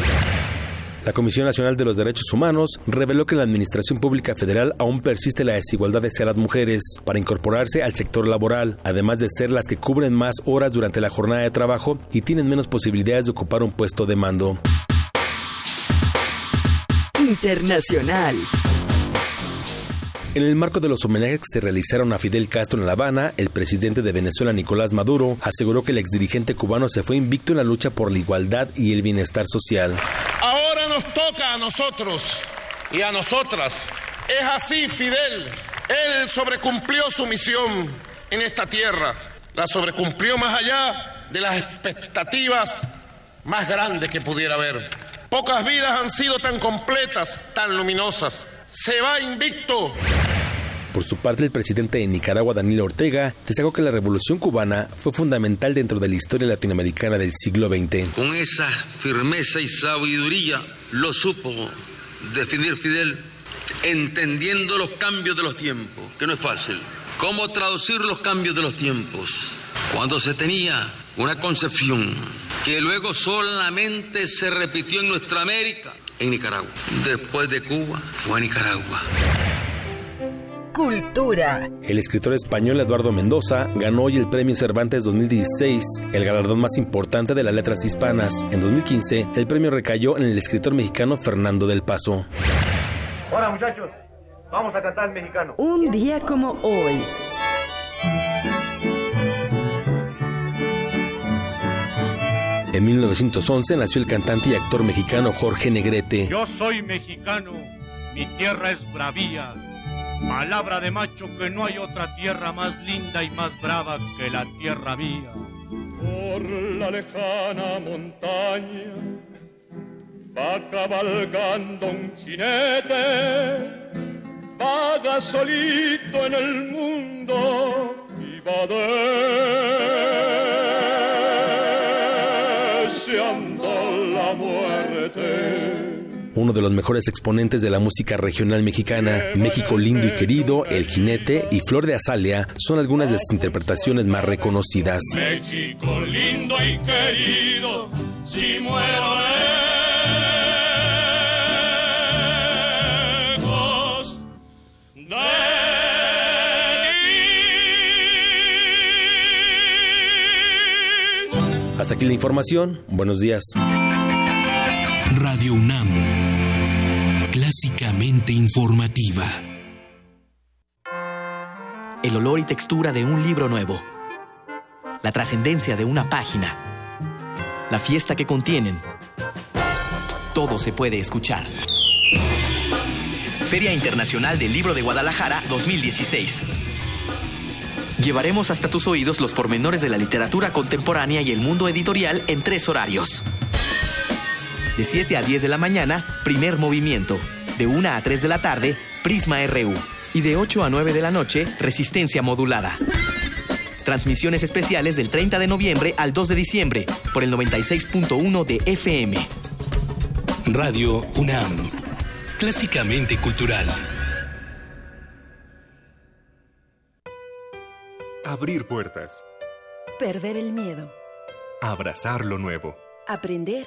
La Comisión Nacional de los Derechos Humanos reveló que en la Administración Pública Federal aún persiste la desigualdad hacia las mujeres para incorporarse al sector laboral, además de ser las que cubren más horas durante la jornada de trabajo y tienen menos posibilidades de ocupar un puesto de mando. Internacional. En el marco de los homenajes que se realizaron a Fidel Castro en La Habana, el presidente de Venezuela, Nicolás Maduro, aseguró que el exdirigente cubano se fue invicto en la lucha por la igualdad y el bienestar social. Ahora nos toca a nosotros y a nosotras. Es así, Fidel. Él sobrecumplió su misión en esta tierra. La sobrecumplió más allá de las expectativas más grandes que pudiera haber. Pocas vidas han sido tan completas, tan luminosas. Se va invicto. Por su parte, el presidente de Nicaragua, Daniel Ortega, destacó que la revolución cubana fue fundamental dentro de la historia latinoamericana del siglo XX. Con esa firmeza y sabiduría lo supo definir Fidel, entendiendo los cambios de los tiempos, que no es fácil. ¿Cómo traducir los cambios de los tiempos? Cuando se tenía una concepción que luego solamente se repitió en nuestra América, en Nicaragua. Después de Cuba, fue Nicaragua. Cultura. El escritor español Eduardo Mendoza ganó hoy el Premio Cervantes 2016, el galardón más importante de las letras hispanas. En 2015, el premio recayó en el escritor mexicano Fernando del Paso. Hola muchachos, vamos a cantar mexicano. Un día como hoy. En 1911 nació el cantante y actor mexicano Jorge Negrete. Yo soy mexicano, mi tierra es bravía. Palabra de macho que no hay otra tierra más linda y más brava que la tierra mía. Por la lejana montaña va cabalgando un jinete, vaga solito en el mundo y va deseando la muerte. Uno de los mejores exponentes de la música regional mexicana, México lindo y querido, El Jinete y Flor de Azalea son algunas de sus interpretaciones más reconocidas. México lindo y querido, si muero lejos de Hasta aquí la información. Buenos días. Radio UNAM, clásicamente informativa. El olor y textura de un libro nuevo. La trascendencia de una página. La fiesta que contienen. Todo se puede escuchar. Feria Internacional del Libro de Guadalajara 2016. Llevaremos hasta tus oídos los pormenores de la literatura contemporánea y el mundo editorial en tres horarios. De 7 a 10 de la mañana, primer movimiento. De 1 a 3 de la tarde, Prisma RU. Y de 8 a 9 de la noche, resistencia modulada. Transmisiones especiales del 30 de noviembre al 2 de diciembre por el 96.1 de FM. Radio UNAM, clásicamente cultural. Abrir puertas. Perder el miedo. Abrazar lo nuevo. Aprender.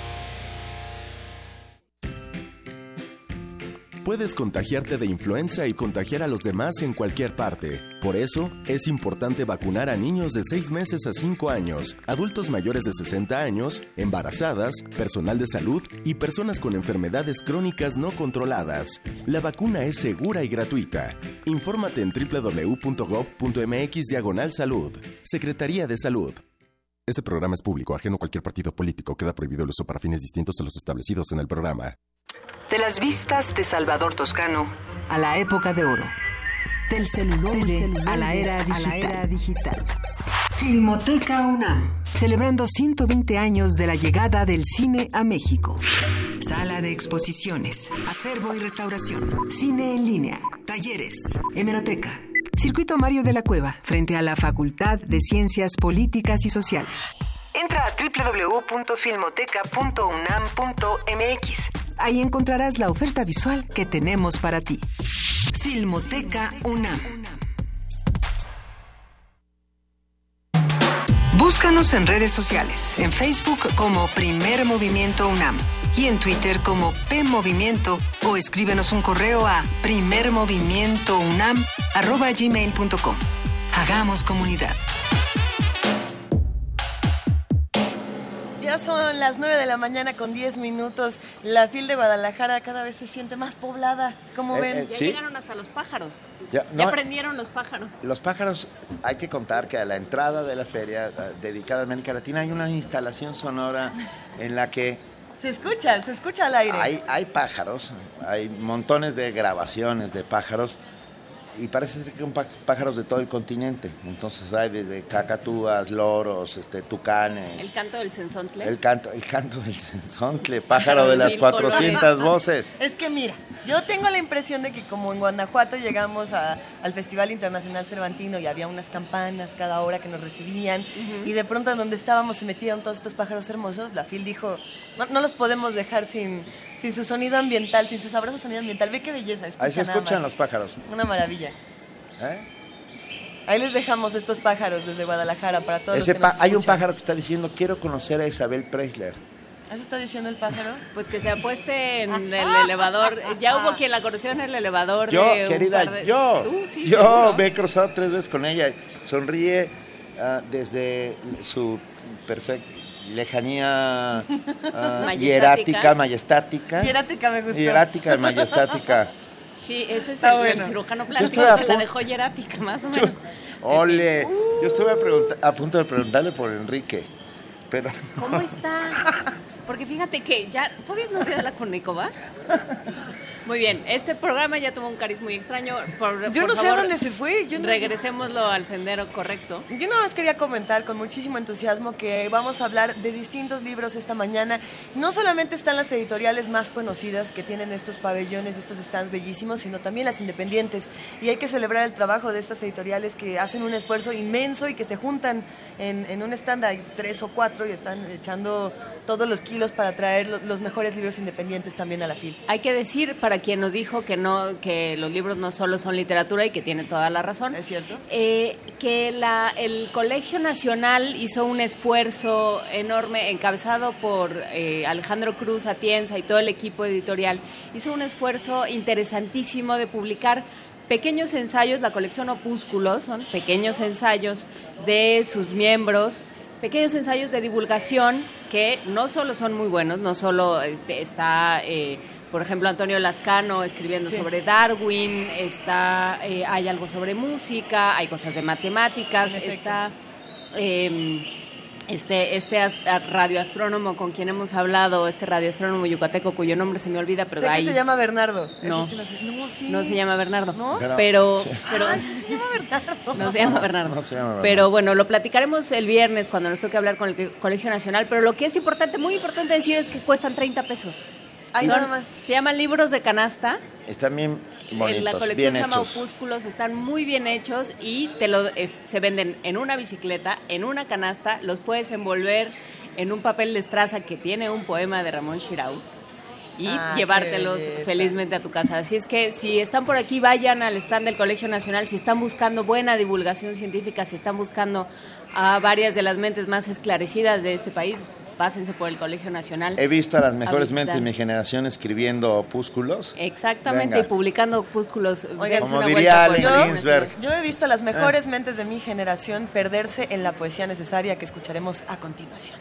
Puedes contagiarte de influenza y contagiar a los demás en cualquier parte. Por eso, es importante vacunar a niños de 6 meses a 5 años, adultos mayores de 60 años, embarazadas, personal de salud y personas con enfermedades crónicas no controladas. La vacuna es segura y gratuita. Infórmate en www.gov.mx diagonal salud. Secretaría de Salud. Este programa es público, ajeno a cualquier partido político. Queda prohibido el uso para fines distintos a los establecidos en el programa. De las vistas de Salvador Toscano a la época de oro. Del celuloide, a, la era digital. Filmoteca UNAM. Celebrando 120 años de la llegada del cine a México. Sala de exposiciones, acervo y restauración, cine en línea, talleres, hemeroteca. Circuito Mario de la Cueva, frente a la Facultad de Ciencias Políticas y Sociales. Entra a www.filmoteca.unam.mx. Ahí encontrarás la oferta visual que tenemos para ti. Filmoteca UNAM. Búscanos en redes sociales, en Facebook como Primer Movimiento UNAM y en Twitter como P Movimiento o escríbenos un correo a primermovimientounam@gmail.com. Hagamos comunidad. Ya son las 9 de la mañana con 10 minutos. La fil de Guadalajara cada vez se siente más poblada. ¿Cómo Eh, ven? eh, Ya sí. llegaron hasta los pájaros. Ya, Ya no, aprendieron los pájaros. Los pájaros, hay que contar que a la entrada de la feria eh, dedicada a América Latina hay una instalación sonora en la que Se escucha, se escucha al aire. hay, hay pájaros, hay montones de grabaciones de pájaros y parece ser que son pá- pájaros de todo el continente. Entonces hay desde cacatúas, loros, este, tucanes, El canto del sensontle. el canto, el canto del sensontle, [LAUGHS] pájaro de las mil 400 colores. voces. Es que mira, yo tengo la impresión de que como en Guanajuato llegamos a- al Festival Internacional Cervantino y había unas campanas cada hora que nos recibían y de pronto en donde estábamos se metían todos estos pájaros hermosos, la FIL dijo, no, no los podemos dejar sin, sin su sonido ambiental, sin su sabroso sonido ambiental. Ve qué belleza. escucha Ahí se escuchan más. los pájaros. Una maravilla. ¿eh? Ahí les dejamos estos pájaros desde Guadalajara para todos Ese los que pa- nos hay un pájaro que está diciendo, quiero conocer a Isabel Preisler. ¿Eso está diciendo el pájaro? [LAUGHS] Pues que se apueste en el elevador. [LAUGHS] Ya hubo quien la conoció en el elevador. Yo, de querida, de- yo, Tú, sí, yo seguro. me he cruzado tres veces con ella. Sonríe ah, desde su perfecta lejanía [LAUGHS] ah, hierática, majestática. Hierática me gustó. Hierática, [LAUGHS] majestática. Sí, ese es Está el, bueno. el cirujano plástico que la dejó hierática, más o menos. Ole, yo estuve a, pregunta- a punto de preguntarle por Enrique, pero ¿Cómo está? Porque fíjate que ya, ¿todavía no olvida la con Nicobar? [LAUGHS] Muy bien, este programa ya tomó un cariz muy extraño. Por, Yo por no sé a dónde se fue. Yo no- Regresémoslo al sendero correcto. Yo nada más quería comentar con muchísimo entusiasmo que vamos a hablar de distintos libros esta mañana. No solamente están las editoriales más conocidas que tienen estos pabellones, estos stands bellísimos, sino también las independientes. Y hay que celebrar el trabajo de estas editoriales que hacen un esfuerzo inmenso y que se juntan en, en un stand, hay tres o cuatro y están echando todos los kilos para traer lo- los mejores libros independientes también a la FIL. Hay que decir, para quien nos dijo que no que los libros no solo son literatura y que tiene toda la razón, ¿Es cierto? eh, que la, el Colegio Nacional hizo un esfuerzo enorme, encabezado por eh, Alejandro Cruz Atienza y todo el equipo editorial, hizo un esfuerzo interesantísimo de publicar pequeños ensayos, la colección Opúsculos, son pequeños ensayos de sus miembros, pequeños ensayos de divulgación que no solo son muy buenos, no solo este, está... eh, por ejemplo, Antonio Lascano escribiendo Sí. sobre Darwin, está, eh, hay algo sobre música, hay cosas de matemáticas, está eh, este, este radioastrónomo con quien hemos hablado, este radioastrónomo yucateco cuyo nombre se me olvida, pero sé ahí que se llama Bernardo. No. sí no, sí. no se llama Bernardo, ¿No? pero, Pero- pero, Ay, sí se llama Bernardo. no se llama Bernardo. No se llama Bernardo. Pero bueno, lo platicaremos el viernes cuando nos toque hablar con el Colegio Nacional. Pero lo que es importante, muy importante decir es que cuestan 30 pesos. Ay, Son- nada más. Se llaman libros de canasta. están bien En la bonitos, colección bien se llama hechos. Opúsculos, están muy bien hechos y te lo es- se venden en una bicicleta, en una canasta, los puedes envolver en un papel de estraza que tiene un poema de Ramón Shirau y Ah, llevártelos felizmente a tu casa. Así es que si están por aquí, vayan al stand del Colegio Nacional, si están buscando buena divulgación científica, si están buscando a varias de las mentes más esclarecidas de este país, pásense por el Colegio Nacional. He visto a las mejores mentes de mi generación escribiendo opúsculos. Exactamente, Venga. y publicando opúsculos. Oigan, Como una diría Allen Ginsberg. Yo he visto a las mejores mentes de mi generación perderse en la poesía necesaria que escucharemos a continuación.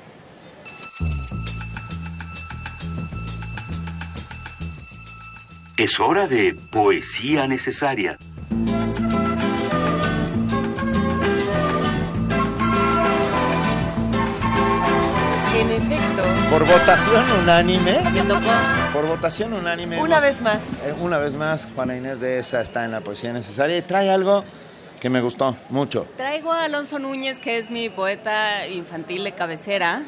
Es hora de poesía necesaria. Por votación unánime. Me tocó. Por votación unánime. una vez más. eh, una vez más, Juana Inés de esa está en la poesía necesaria y trae algo que me gustó mucho. Traigo a Alonso Núñez, que es mi poeta infantil de cabecera,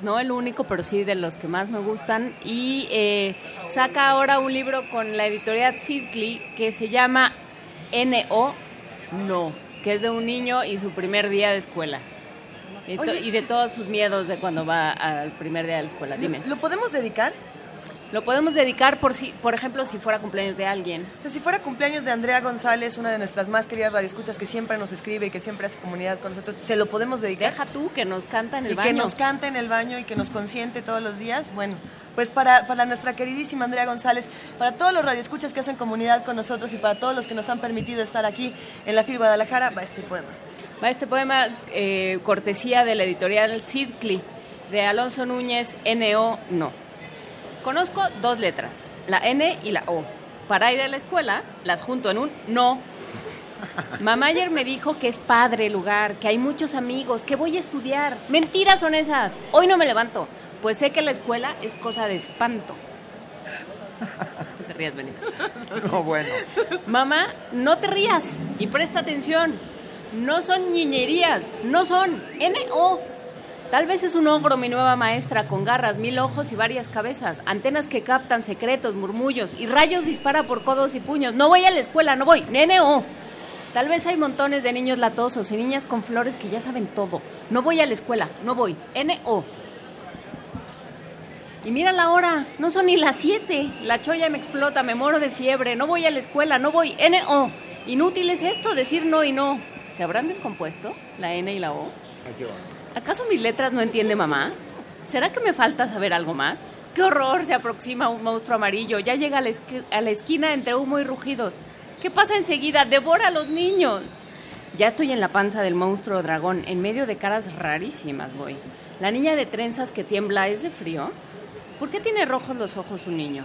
no el único, pero sí de los que más me gustan, y eh, saca ahora un libro con la editorial Sidley que se llama N.O. No, que es de un niño y su primer día de escuela. Y, Oye. y de todos sus miedos de cuando va al primer día de la escuela. Dime. ¿Lo podemos dedicar? Lo podemos dedicar, por, si, por ejemplo, si fuera cumpleaños de alguien. O sea, si fuera cumpleaños de Andrea González, una de nuestras más queridas radioescuchas que siempre nos escribe y que siempre hace comunidad con nosotros, ¿se lo podemos dedicar? Deja tú que nos canta en el y baño. que nos cante en el baño y que nos consiente todos los días. Bueno, pues para, para nuestra queridísima Andrea González, para todos los radioescuchas que hacen comunidad con nosotros y para todos los que nos han permitido estar aquí en la FIL Guadalajara, va este poema. Va este poema eh, cortesía de la editorial Sidcli, de Alonso Núñez, N.O. No. Conozco dos letras, la N y la O. Para ir a la escuela, las junto en un no. Mamá ayer me dijo que es padre el lugar, que hay muchos amigos, que voy a estudiar. Mentiras son esas. Hoy no me levanto, pues sé que la escuela es cosa de espanto. Te rías, Benito. No, bueno. Mamá, no te rías y presta atención. No son niñerías, no son N-O. Tal vez es un ogro mi nueva maestra con garras, mil ojos y varias cabezas, antenas que captan secretos, murmullos y rayos dispara por codos y puños. No voy a la escuela, no voy, N-O. Tal vez hay montones de niños latosos y niñas con flores que ya saben todo. No voy a la escuela, no voy, N-O. Y mira la hora, no son ni las 7. La cholla me explota, me muero de fiebre, no voy a la escuela, no voy. N-O. Inútil es esto, decir no y no. ¿Se habrán descompuesto la N y la O? ¿Acaso mis letras no entiende mamá? ¿Será que me falta saber algo más? ¡Qué horror! Se aproxima un monstruo amarillo. Ya llega a la, a la esquina entre humo y rugidos. ¿Qué pasa enseguida? ¡Devora a los niños! Ya estoy en la panza del monstruo dragón, en medio de caras rarísimas voy. La niña de trenzas que tiembla es de frío. ¿Por qué tiene rojos los ojos un niño?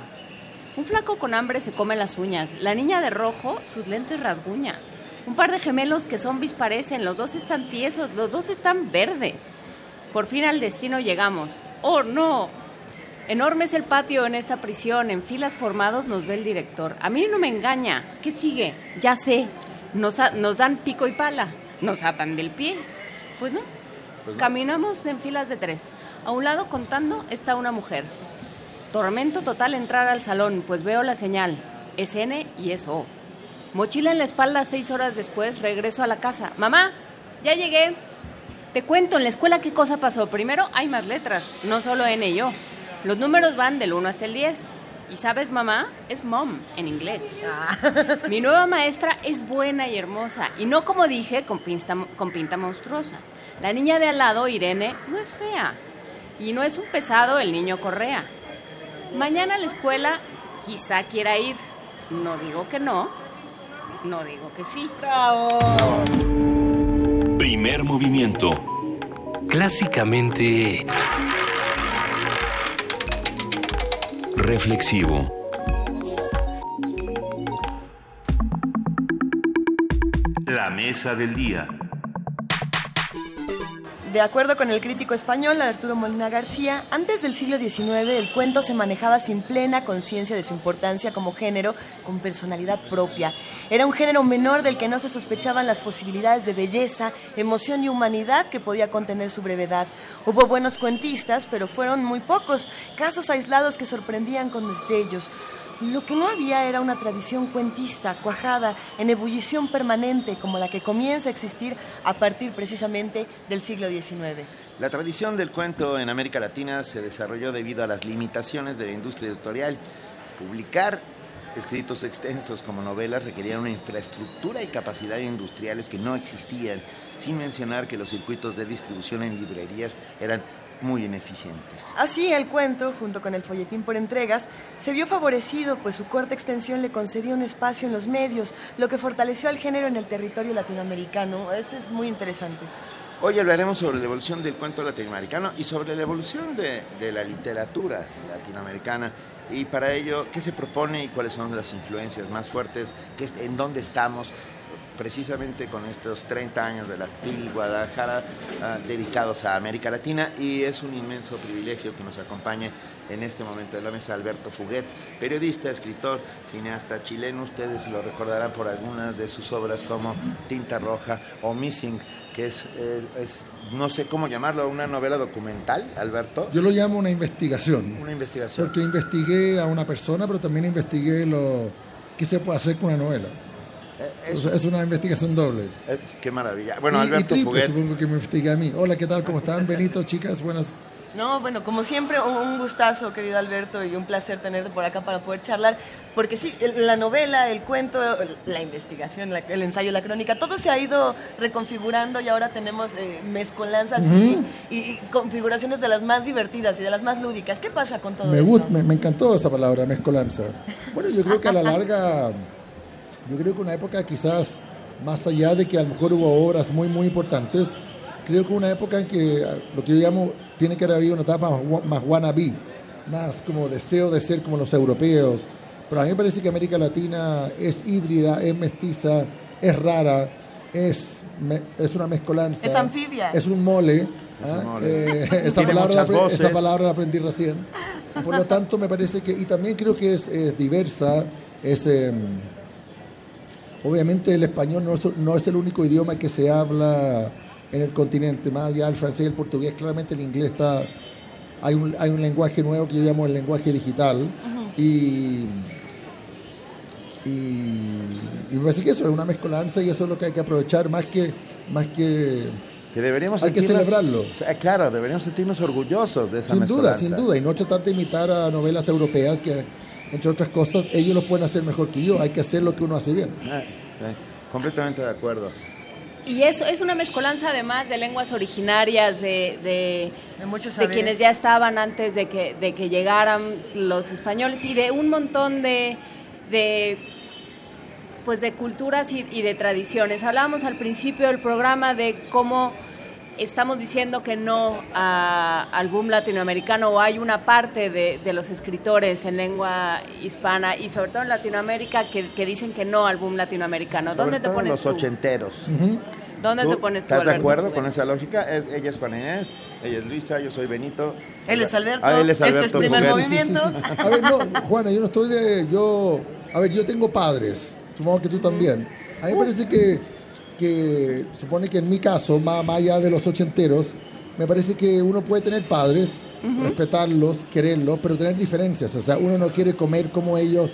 Un flaco con hambre se come las uñas. La niña de rojo sus lentes rasguña. Un par de gemelos que zombies parecen. Los dos están tiesos, los dos están verdes. Por fin al destino llegamos. ¡Oh, no! Enorme es el patio en esta prisión. En filas formados nos ve el director. A mí no me engaña. ¿Qué sigue? Ya sé. Nos, dan pico y pala. Nos atan del pie. Pues no. Caminamos en filas de tres. A un lado contando está una mujer. Tormento total entrar al salón, pues veo la señal. Es N y es O. Mochila en la espalda, seis horas después, regreso a la casa. Mamá, ya llegué. Te cuento en la escuela qué cosa pasó. Primero, hay más letras, no solo N y O. Los números van del 1 hasta el 10. Y sabes, mamá, es mom en inglés. Mi nueva maestra es buena y hermosa. Y no como dije, con pinta, con pinta monstruosa. La niña de al lado, Irene, no es fea. Y no es un pesado el niño Correa. Mañana a la escuela quizá quiera ir. No digo que no, no digo que sí. ¡Bravo! Primer movimiento. Clásicamente... Reflexivo. La mesa del día. De acuerdo con el crítico español Arturo Molina García, antes del siglo XIX el cuento se manejaba sin plena conciencia de su importancia como género con personalidad propia. Era un género menor del que no se sospechaban las posibilidades de belleza, emoción y humanidad que podía contener su brevedad. Hubo buenos cuentistas, pero fueron muy pocos, casos aislados que sorprendían con destellos. Lo que no había era una tradición cuentista, cuajada, en ebullición permanente, como la que comienza a existir a partir precisamente del siglo XIX. La tradición del cuento en América Latina se desarrolló debido a las limitaciones de la industria editorial. Publicar escritos extensos como novelas requería una infraestructura y capacidad industriales que no existían, sin mencionar que los circuitos de distribución en librerías eran muy ineficientes. Así, el cuento, junto con el folletín por entregas, se vio favorecido, pues su corta extensión le concedió un espacio en los medios, lo que fortaleció al género en el territorio latinoamericano. Esto es muy interesante. Hoy hablaremos sobre la evolución del cuento latinoamericano y sobre la evolución de, de la literatura latinoamericana. Y para ello, ¿qué se propone y cuáles son las influencias más fuertes? ¿Qué, ¿En dónde estamos? Precisamente con estos 30 años de la FIL Guadalajara ah, dedicados a América Latina y es un inmenso privilegio que nos acompañe en este momento de la mesa Alberto Fuguet, periodista, escritor, cineasta chileno. Ustedes lo recordarán por algunas de sus obras como Tinta Roja o Missing, que es, eh, es no sé cómo llamarlo, una novela documental, Alberto. Yo lo llamo una investigación. Una investigación. Porque investigué a una persona, pero también investigué lo que se puede hacer con una novela. Es, es, una investigación doble. Es, qué maravilla. Bueno, y, Alberto y triple, Fuguet. supongo que me investigué a mí. Hola, ¿qué tal? ¿Cómo están? Benito, chicas, buenas. No, bueno, como siempre, un gustazo, querido Alberto, y un placer tenerte por acá para poder charlar, porque sí, la novela, el cuento, la investigación, la, el ensayo, la crónica, todo se ha ido reconfigurando y ahora tenemos eh, mezcolanzas uh -huh. y, y, configuraciones de las más divertidas y de las más lúdicas. ¿Qué pasa con todo me esto? Me, me encantó esa palabra, mezcolanza. Bueno, yo creo que a la [LAUGHS] larga, yo creo que una época quizás, más allá de que a lo mejor hubo obras muy, muy importantes, creo que una época en que lo que yo llamo tiene que haber habido una etapa más, más wannabe, más como deseo de ser como los europeos. Pero a mí me parece que América Latina es híbrida, es mestiza, es rara, es, me, es una mezcolanza. Es anfibia. Es un mole. ¿ah? Eh, [LAUGHS] esa, palabra la, esa, palabra la, aprendí recién. Por lo tanto, me parece que, y también creo que es, es diversa, es... Eh, obviamente el español no es, no es el único idioma que se habla en el continente, más allá del francés y el portugués, claramente el inglés está, hay un, hay un lenguaje nuevo que yo llamo el lenguaje digital y, y, y, me parece que eso es una mezcolanza y eso es lo que hay que aprovechar más que, más que que deberíamos hay que celebrarlo. Claro, deberíamos sentirnos orgullosos de esa Sin mezcolanza. duda, sin duda, y no tratar de imitar a novelas europeas que, entre otras cosas, ellos lo pueden hacer mejor que yo, hay que hacer lo que uno hace bien. Ah, completamente de acuerdo. Y eso es una mezcolanza además de lenguas originarias de, de, de, muchos de quienes ya estaban antes de que, de que llegaran los españoles y de un montón de, de pues de culturas y, y, de tradiciones. Hablábamos al principio del programa de cómo estamos diciendo que no a, al boom latinoamericano o hay una parte de, de, los escritores en lengua hispana y sobre todo en Latinoamérica que, que dicen que no al boom latinoamericano. Sobre ¿Dónde te pones los tú? ochenteros. Uh -huh. ¿Dónde ¿Tú te pones tú, ¿Estás de acuerdo con esa lógica? Es, ella es Juan Inés, ella es Luisa, yo soy Benito. Él es Alberto. Ah, él es Alberto. Este es primer movimiento. Sí, sí, sí. A ver, no, Juana, yo no estoy de. Yo, a ver, yo tengo padres, supongo que tú también. A mí me parece que, que supone que en mi caso, más, más allá de los ochenteros, me parece que uno puede tener padres, uh -huh. respetarlos, quererlos, pero tener diferencias. O sea, uno no quiere comer como ellos,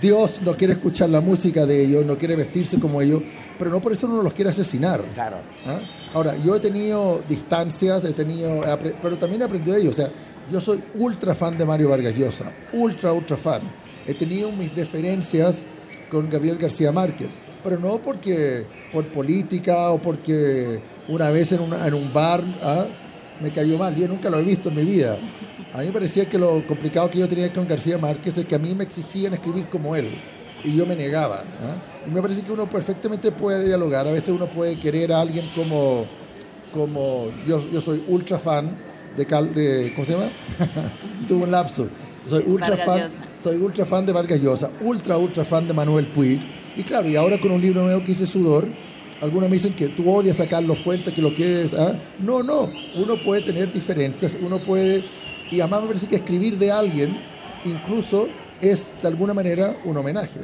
Dios no quiere escuchar la música de ellos, no quiere vestirse como ellos, pero no por eso uno los quiere asesinar. Claro. ¿Ah? Ahora, yo he tenido distancias, he tenido, pero también he aprendido de ellos. O sea, yo soy ultra fan de Mario Vargas Llosa, ultra, ultra fan. He tenido mis diferencias con Gabriel García Márquez, pero no porque por política o porque una vez en, una, en un bar ¿ah? me cayó mal. Yo nunca lo he visto en mi vida. A mí me parecía que lo complicado que yo tenía con García Márquez es que a mí me exigían escribir como él y yo me negaba. ¿eh? Y me parece que uno perfectamente puede dialogar. A veces uno puede querer a alguien como, como yo, yo soy ultra fan de, Cal, de ¿cómo se llama? [LAUGHS] Tuve un lapso. Soy ultra Vargas fan, Llosa. soy ultra fan de Vargas Llosa, ultra ultra fan de Manuel Puig. Y claro, y ahora con un libro nuevo que hice Sudor, algunos me dicen que tú odias a Carlos Fuentes, que lo quieres. ¿ah? No, no. Uno puede tener diferencias, uno puede. Y además me parece que escribir de alguien, incluso, es de alguna manera un homenaje.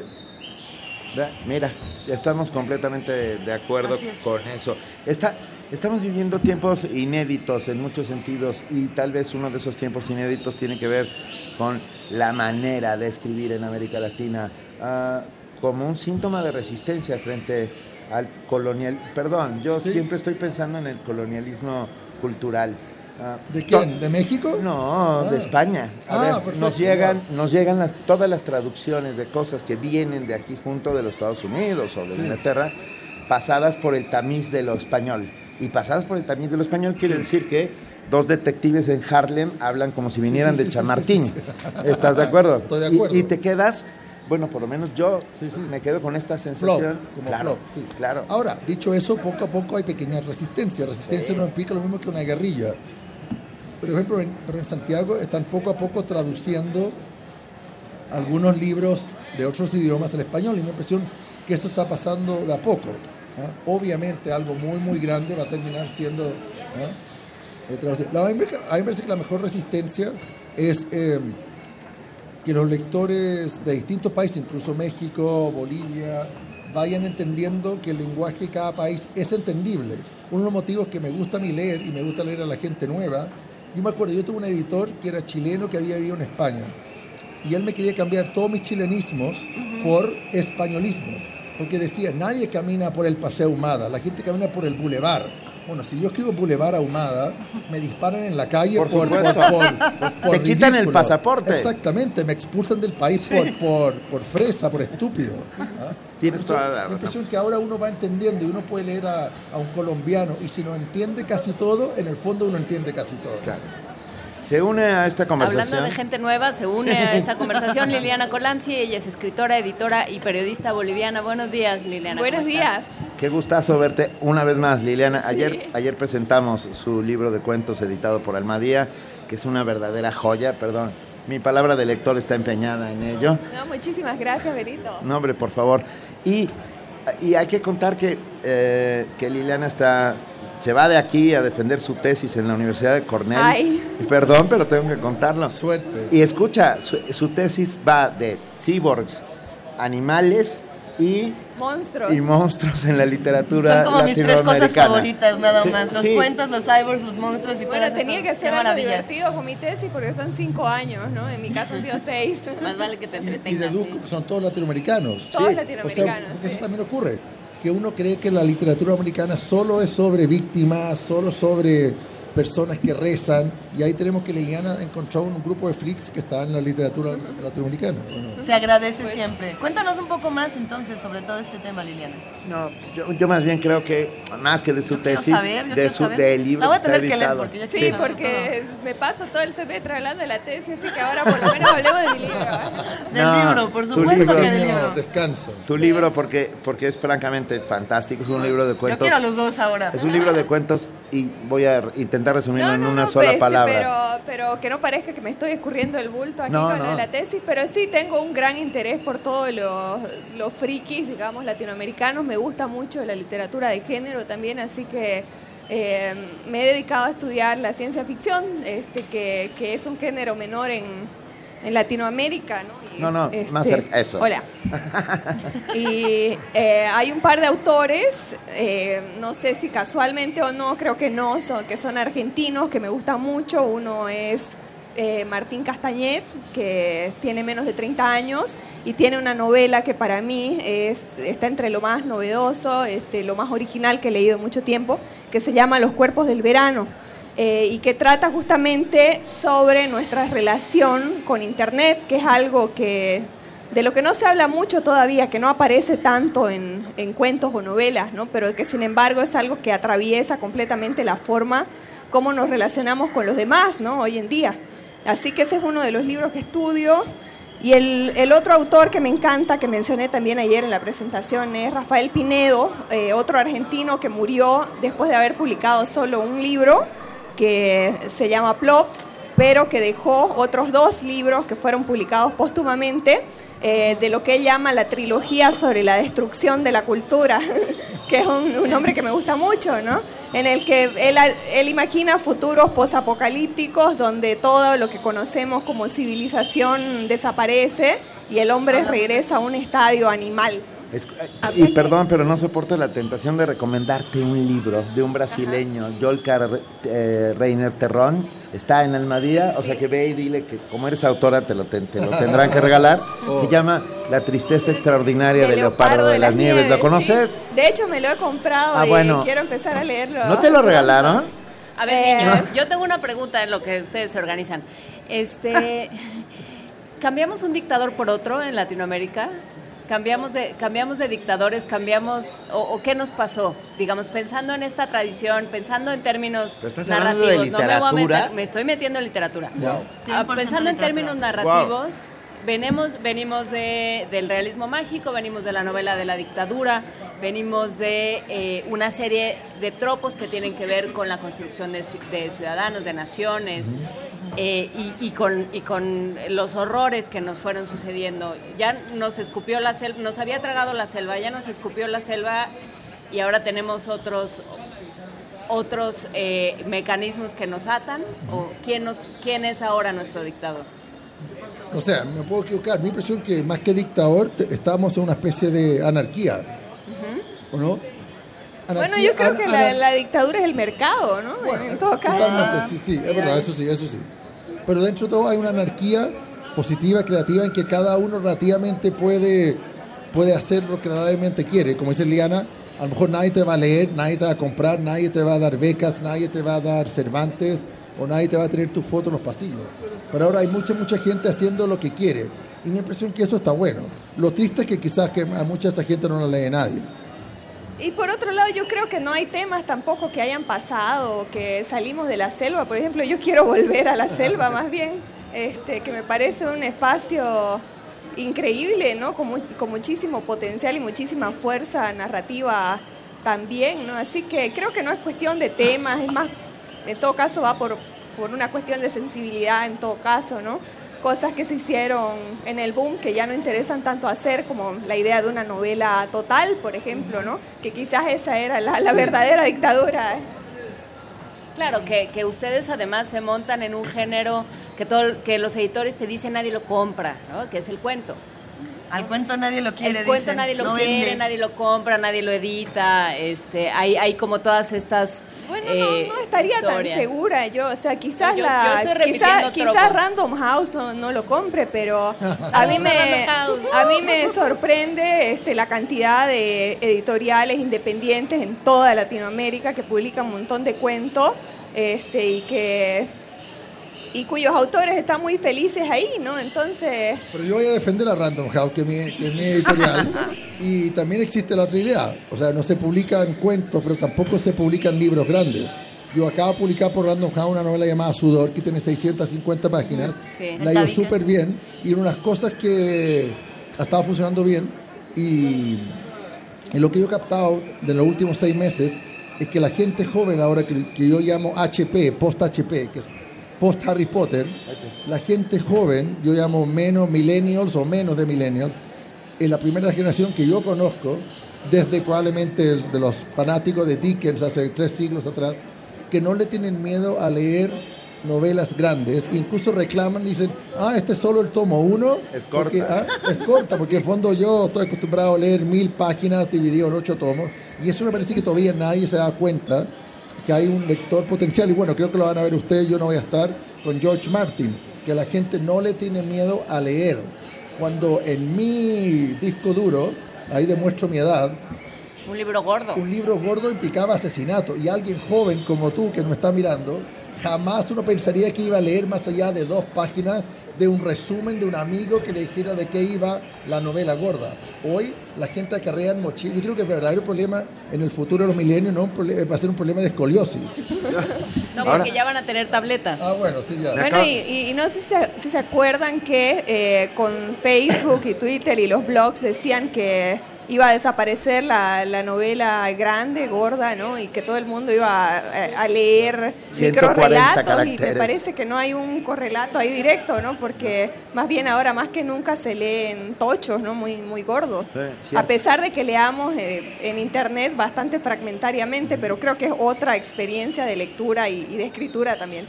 Mira, estamos completamente de acuerdo con eso. Está, estamos viviendo tiempos inéditos en muchos sentidos y tal vez uno de esos tiempos inéditos tiene que ver con la manera de escribir en América Latina uh, como un síntoma de resistencia frente al colonial. Perdón, yo ¿Sí? siempre estoy pensando en el colonialismo cultural. Uh, ¿De quién? ¿De México? No, ah. de España. A ah, ver, perfecto, nos llegan, nos llegan las, todas las traducciones de cosas que vienen de aquí junto de los Estados Unidos o de sí. Inglaterra, pasadas por el tamiz de lo español. Y pasadas por el tamiz de lo español quiere sí. decir que dos detectives en Harlem hablan como si vinieran sí, de Chamartín. ¿Estás de [LAUGHS] acuerdo? Estoy de Y- acuerdo. Y, te quedas, bueno, por lo menos yo me quedo con esta sensación. Como claro, sí. claro. Ahora, dicho eso, poco a poco hay pequeñas resistencias. Resistencia no implica lo mismo que una guerrilla. Por ejemplo, en, en Santiago están poco a poco traduciendo algunos libros de otros idiomas al español y me impresión que eso está pasando de a poco. ¿ah? Obviamente algo muy, muy grande va a terminar siendo... ¿ah? eh. La- a, mí me, a mí me parece que la mejor resistencia es eh, que los lectores de distintos países, incluso México, Bolivia, vayan entendiendo que el lenguaje de cada país es entendible. Uno de los motivos que me gusta a mí leer y me gusta leer a la gente nueva, yo me acuerdo, yo tuve un editor que era chileno que había vivido en España y él me quería cambiar todos mis chilenismos por españolismos, porque decía, nadie camina por el Paseo Humada, la gente camina por el Boulevard. Bueno, si yo escribo Boulevard Ahumada, me disparan en la calle Por por, Te quitan el pasaporte. Exactamente, me expulsan del país por, por, por fresa, por estúpido. [LAUGHS] ¿ah? Tienes Eso- toda la razón. impresión que ahora uno va entendiendo y uno puede leer a, a un colombiano y si no entiende casi todo, en el fondo uno entiende casi todo. Se une a esta conversación. Hablando de gente nueva, se une a esta conversación Liliana Colanzi. Ella es escritora, editora y periodista boliviana. Buenos días, Liliana. Buenos días. Qué gustazo verte una vez más, Liliana. Sí. Ayer, ayer presentamos su libro de cuentos editado por Almadía, que es una verdadera joya, perdón. Mi palabra de lector está empeñada en ello. No, muchísimas gracias, Benito. No, hombre, por favor. Y, y hay que contar que, eh, que Liliana está, se va de aquí a defender su tesis en la Universidad de Cornell. Ay. Perdón, pero tengo que contarlo. Suerte. Y escucha, su, su tesis va de cyborgs, animales y, Monstruos. y monstruos en la literatura Son como mis tres cosas favoritas nada Sí, más. Los sí. cuentos, los cyborgs, los monstruos y Bueno, tenía que ser algo divertido con mi tesis porque son cinco años, ¿no? En mi caso han sido [LAUGHS] seis. Más vale que te Y de entretengas. Duke son todos latinoamericanos. Todos Sí. latinoamericanos, O sea, sí. eso también ocurre, que uno cree que la literatura americana solo es sobre víctimas, solo sobre personas que rezan, y ahí tenemos que Liliana encontró un grupo de freaks que está en la literatura latinoamericana. Bueno, Se agradece siempre. Cuéntanos un poco más entonces sobre todo este tema, Liliana. No, yo, yo más bien creo que, más que de su tesis, saber, yo de su del libro La voy a que está tener que leer editado. porque ya Sí, porque me paso todo el semestre hablando de la tesis, así que ahora por lo menos hablemos de mi libro. ¿eh? Del No, libro, por tu supuesto libro- que del libro. descanso. Tu libro, porque, porque es francamente fantástico, es un libro de Yo cuentos. quiero a los dos ahora. Es un libro de cuentos y voy a intentar resumirlo en una sola Este, palabra. Pero, pero que no parezca que me estoy escurriendo el bulto aquí No, con lo no. de la tesis, pero sí tengo un gran interés por todos los, los frikis, digamos, latinoamericanos. Me gusta mucho la literatura de género también, así que eh, me he dedicado a estudiar la ciencia ficción, este, que, que es un género menor en, en Latinoamérica, ¿no? Y, No, no, más este, cerca, eso. Hola. [LAUGHS] Y eh, hay un par de autores, eh, no sé si casualmente o no, creo que no, son, que son argentinos, que me gustan mucho. Uno es eh, Martín Castañet, que tiene menos de 30 años y tiene una novela que para mí es, está entre lo más novedoso, este, lo más original que he leído en mucho tiempo, que se llama Los cuerpos del verano. Eh, y que trata justamente sobre nuestra relación con Internet, que es algo que de lo que no se habla mucho todavía, que no aparece tanto en, en cuentos o novelas, ¿no? pero que sin embargo es algo que atraviesa completamente la forma como nos relacionamos con los demás ¿no? hoy en día. Así que ese es uno de los libros que estudio. Y el, el otro autor que me encanta, que mencioné también ayer en la presentación, es Rafael Pinedo, eh, otro argentino que murió después de haber publicado solo un libro que se llama Plop, pero que dejó otros dos libros que fueron publicados póstumamente eh, de lo que él llama la trilogía sobre la destrucción de la cultura, [LAUGHS] que es un, un nombre que me gusta mucho, ¿no? En el que él, él imagina futuros posapocalípticos donde todo lo que conocemos como civilización desaparece y el hombre regresa a un estadio animal. Es- y perdón, pero no soporto la tentación de recomendarte un libro de un brasileño, Yolcar eh, Reiner Terrón. Está en Almadía, o sea que ve y dile que como eres autora te lo, te lo tendrán que regalar. [LAUGHS] Oh. Se llama La tristeza extraordinaria De del leopardo de las nieves. ¿Lo conoces? sí. De hecho, me lo he comprado Ah, y bueno. quiero empezar a leerlo. ¿No te lo regalaron? A ver, niños, yo tengo una pregunta en lo que ustedes se organizan. Este, [LAUGHS] ¿Cambiamos un dictador por otro en Latinoamérica? Cambiamos de cambiamos de dictadores, cambiamos o, o qué nos pasó, digamos pensando en esta tradición, pensando en términos Pero estás narrativos. No me voy a meter, me estoy metiendo en literatura. Wow. Ah, 100% pensando en literatura. términos narrativos, venimos venimos de, del realismo mágico, venimos de la novela de la dictadura, venimos de eh, una serie de tropos que tienen que ver con la construcción de, ci- de ciudadanos, de naciones. Eh, y, y con, y con los horrores que nos fueron sucediendo. Ya nos escupió la selva, nos había tragado la selva, ya nos escupió la selva y ahora tenemos otros otros eh, mecanismos que nos atan o quién nos quién es ahora nuestro dictador. O sea, me puedo equivocar. Mi impresión es que más que dictador, estábamos en una especie de anarquía, ¿o no? Bueno, yo creo que la, dictadura es el mercado, ¿no? en todo caso. Totalmente, sí, sí, es verdad, eso sí, eso sí. Pero dentro de todo hay una anarquía positiva, creativa, en que cada uno relativamente puede, puede hacer lo que realmente quiere. Como dice Liana, a lo mejor nadie te va a leer, nadie te va a comprar, nadie te va a dar becas, nadie te va a dar Cervantes o nadie te va a tener tu foto en los pasillos. Pero ahora hay mucha, mucha gente haciendo lo que quiere. Y mi impresión es que eso está bueno. Lo triste es que quizás que a mucha de esa gente no la lee nadie. Y por otro lado, yo creo que no hay temas tampoco que hayan pasado, que salimos de la selva. Por ejemplo, yo quiero volver a la [LAUGHS] selva más bien, este, que me parece un espacio increíble, ¿no? Con, con muchísimo potencial y muchísima fuerza narrativa también, ¿no? Así que creo que no es cuestión de temas, es más, en todo caso va por, por una cuestión de sensibilidad, en todo caso, ¿no? Cosas que se hicieron en el boom que ya no interesan tanto hacer, como la idea de una novela total, por ejemplo, ¿no? Que quizás esa era la, la verdadera dictadura. Claro, que, que ustedes además se montan en un género que todo que los editores te dicen nadie lo compra, ¿no? Que es el cuento. Al cuento nadie lo quiere, El cuento dicen, nadie lo no quiere, vende. nadie lo compra, nadie lo edita, este, hay, hay como todas estas Bueno, eh, no, no estaría historias. tan segura yo, o sea, quizás Yo- yo la estoy quizás, quizás. Random House no, no lo compre, pero [LAUGHS] a mí me a mí me sorprende este la cantidad de editoriales independientes en toda Latinoamérica que publican un montón de cuentos este y que y cuyos autores están muy felices ahí, ¿no? Entonces, Pero yo voy a defender a Random House, que es mi, que es mi editorial. [LAUGHS] y también existe la otra idea. O sea, no se publican cuentos, pero tampoco se publican libros grandes. Yo acabo de publicar por Random House una novela llamada Sudor, que tiene 650 páginas. Sí, la ido bien. súper bien. Y unas cosas que ha estado funcionando bien. Y, y lo que yo he captado de los últimos seis meses es que la gente joven ahora, que, que yo llamo HP, post-HP, que es post Harry Potter, la gente joven, yo llamo menos millennials o menos de millennials, es la primera generación que yo conozco, desde probablemente de los fanáticos de Dickens hace tres siglos atrás, que no le tienen miedo a leer novelas grandes, incluso reclaman, dicen, ah, este es solo el tomo uno. Es porque, corta. ah, es corta, porque en el fondo yo estoy acostumbrado a leer mil páginas dividido en ocho tomos, y eso me parece que todavía nadie se da cuenta que hay un lector potencial, y bueno, creo que lo van a ver ustedes, yo no voy a estar con George Martin, que la gente no le tiene miedo a leer. Cuando en mi disco duro, ahí demuestro mi edad, Un libro gordo. un libro gordo implicaba asesinato y alguien joven como tú que me está mirando, jamás uno pensaría que iba a leer más allá de dos páginas de un resumen de un amigo que le dijera de qué iba la novela gorda. Hoy la gente acarrea en mochila. Yo creo que el verdadero problema en el futuro de los milenios no va a ser un problema de escoliosis. [LAUGHS] No, Ahora- porque ya van a tener tabletas. Ah, bueno, sí, ya. Bueno, y, y- y no sé si se, si se acuerdan que eh, con Facebook y Twitter y los blogs decían que iba a desaparecer la, la novela grande, gorda, ¿no? Y que todo el mundo iba a, a leer 140 microrelatos y me parece que no hay un correlato ahí directo, ¿no? Porque más bien ahora más que nunca se leen tochos, ¿no? Muy, muy gordos. A pesar de que leamos eh, en internet bastante fragmentariamente, pero creo que es otra experiencia de lectura y, y de escritura también.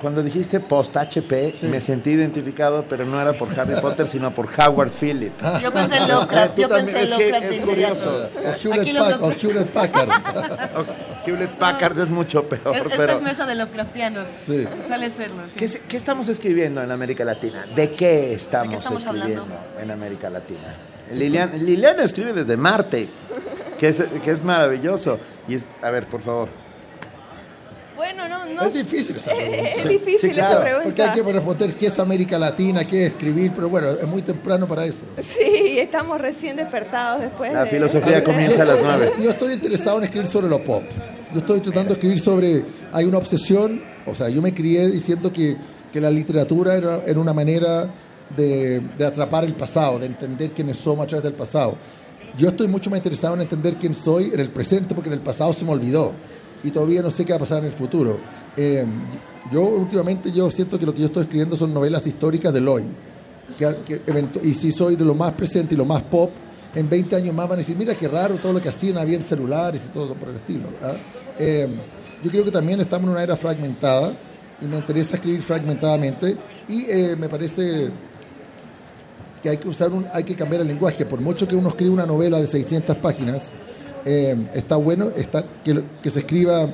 Cuando dijiste post-HP, me sentí identificado, pero no era por Harry Potter, [LAUGHS] sino por Howard Phillips. Yo pensé en Lovecraft, yo también, pensé en es que Lovecraft es inmediato. curioso. O Aquí Hewlett, los Pack- o Hewlett Packard. [LAUGHS] Hewlett Packard es mucho peor, Es- Esta pero... es mesa de Lovecraftianos. Sí. Suele serlo. sí. ¿Qué, estamos escribiendo en América Latina? ¿De qué estamos, estamos escribiendo hablando? en América Latina? Liliana, Liliana escribe desde Marte, que es, que es maravilloso. Y es, a ver, por favor. Bueno, no, no Es difícil esa [LAUGHS] Es, pregunta. es difícil Sí, esa claro, pregunta. Porque hay que responder qué es América Latina, qué es escribir, pero bueno, es muy temprano para eso. Sí, Sí, estamos recién despertados después La de... filosofía comienza a las nueve. [LAUGHS] Yo estoy interesado en escribir sobre lo pop. Yo estoy tratando de escribir sobre. Hay una obsesión. O sea, yo me crié diciendo que, que la literatura era, era una manera de, de atrapar el pasado, de entender quiénes somos a través del pasado. Yo estoy mucho más interesado en entender quién soy en el presente, porque en el pasado se me olvidó. Y todavía no sé qué va a pasar en el futuro. Eh, yo últimamente yo siento que lo que yo estoy escribiendo son novelas históricas del hoy. Que, que y si soy de lo más presente y lo más pop, en 20 años más van a decir, mira qué raro todo lo que hacían, había en celulares y todo eso por el estilo. Eh, yo creo que también estamos en una era fragmentada y me interesa escribir fragmentadamente y eh, me parece que hay que usar un, hay que cambiar el lenguaje. Por mucho que uno escriba una novela de 600 páginas, eh, está bueno está, que, se escriba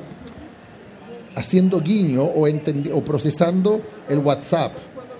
haciendo guiño o, o procesando el WhatsApp,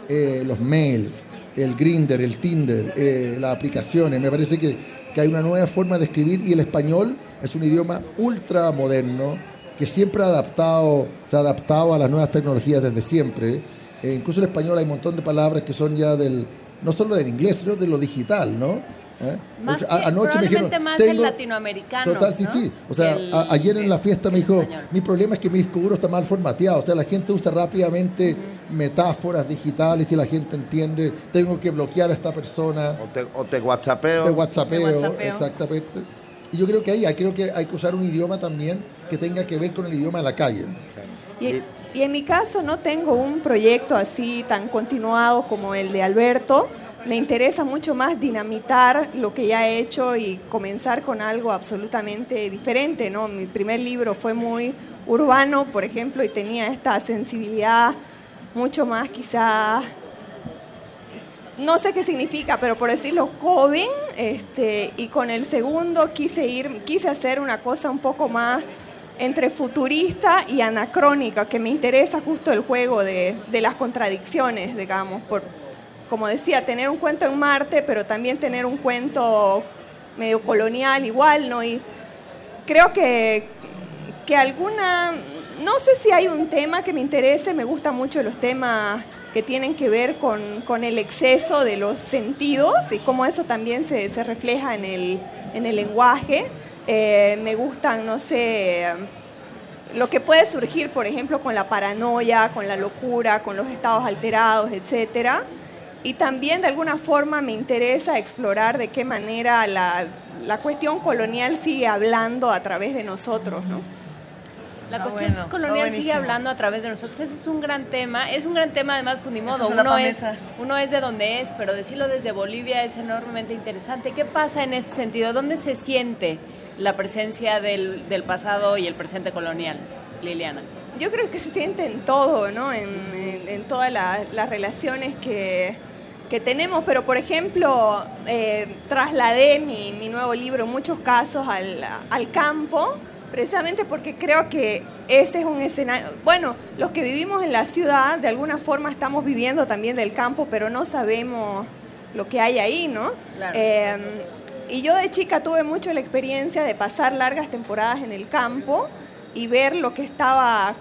eh, los mails, el Grinder, el Tinder, eh, las aplicaciones. Me parece que, que hay una nueva forma de escribir y el español es un idioma ultra moderno que siempre ha adaptado, se ha adaptado a las nuevas tecnologías desde siempre. Eh, incluso en español hay un montón de palabras que son ya del, no solo del inglés, sino de lo digital, ¿no? ¿Eh? Más que- anoche me dijeron, más el tengo- latinoamericano. Total, sí, ¿no? sí. O sea, el- a- ayer en la fiesta me dijo, mi problema es que mi disco duro está mal formateado. O sea, la gente usa rápidamente metáforas digitales y la gente entiende, tengo que bloquear a esta persona. O te, o te whatsappeo. Te whatsappeo, Te whatsappeo. exactamente. Y yo creo que ahí, ahí creo que hay que usar un idioma también que tenga que ver con el idioma de la calle. Y, y en mi caso no tengo un proyecto así tan continuado como el de Alberto. Me interesa mucho más dinamitar lo que ya he hecho y comenzar con algo absolutamente diferente. ¿no? Mi primer libro fue muy urbano, por ejemplo, y tenía esta sensibilidad mucho más quizá no sé qué significa, pero por decirlo joven, este, y con el segundo quise ir, quise hacer una cosa un poco más entre futurista y anacrónica, que me interesa justo el juego de, de las contradicciones, digamos, por, como decía, tener un cuento en Marte, pero también tener un cuento medio colonial igual, ¿no? Y creo que, que alguna, no sé si hay un tema que me interese, me gustan mucho los temas que tienen que ver con, con el exceso de los sentidos y cómo eso también se, se refleja en el, en el lenguaje. Eh, me gustan, no sé, lo que puede surgir, por ejemplo, con la paranoia, con la locura, con los estados alterados, etcétera. Y también de alguna forma me interesa explorar de qué manera la, la cuestión colonial sigue hablando a través de nosotros, ¿no? La Ah, cuestión bueno, colonial sigue hablando a través de nosotros. Ese es un gran tema. Es un gran tema, además, pues ni modo. da Uno es, uno es de donde es, pero decirlo desde Bolivia es enormemente interesante. ¿Qué pasa en este sentido? ¿Dónde se siente la presencia del, del pasado y el presente colonial, Liliana? Yo creo que se siente en todo, ¿no? En, en- en todas la- las relaciones que, que tenemos, pero por ejemplo, eh, trasladé mi, mi nuevo libro en muchos casos al, al campo, precisamente porque creo que ese es un escenario, bueno, los que vivimos en la ciudad de alguna forma estamos viviendo también del campo, pero no sabemos lo que hay ahí, ¿no? Claro. Eh, y yo de chica tuve mucho la experiencia de pasar largas temporadas en el campo y ver lo que estaba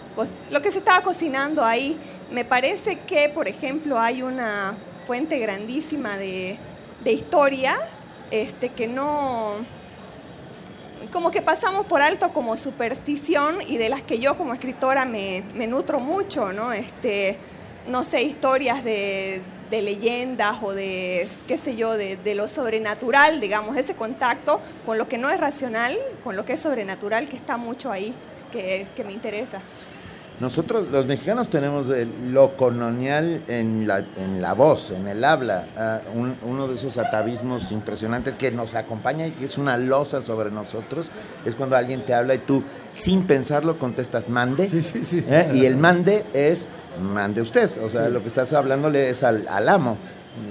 lo que se estaba cocinando ahí. Me parece que, por ejemplo, hay una fuente grandísima de, de historia este, que no como que pasamos por alto como superstición y de las que yo como escritora me, me nutro mucho, ¿no? Este, no sé, historias de, de leyendas o de, qué sé yo, de, de lo sobrenatural, digamos, ese contacto con lo que no es racional, con lo que es sobrenatural, que está mucho ahí, que, que me interesa. Nosotros, los mexicanos, tenemos el- lo colonial en la, en la voz, en el habla. Ah, un- uno de esos atavismos impresionantes que nos acompaña y que es una losa sobre nosotros es cuando alguien te habla y tú, sin pensarlo, contestas mande. ¿eh? Y el mande es mande usted. O sea, Sí. lo que estás hablándole es al, al amo.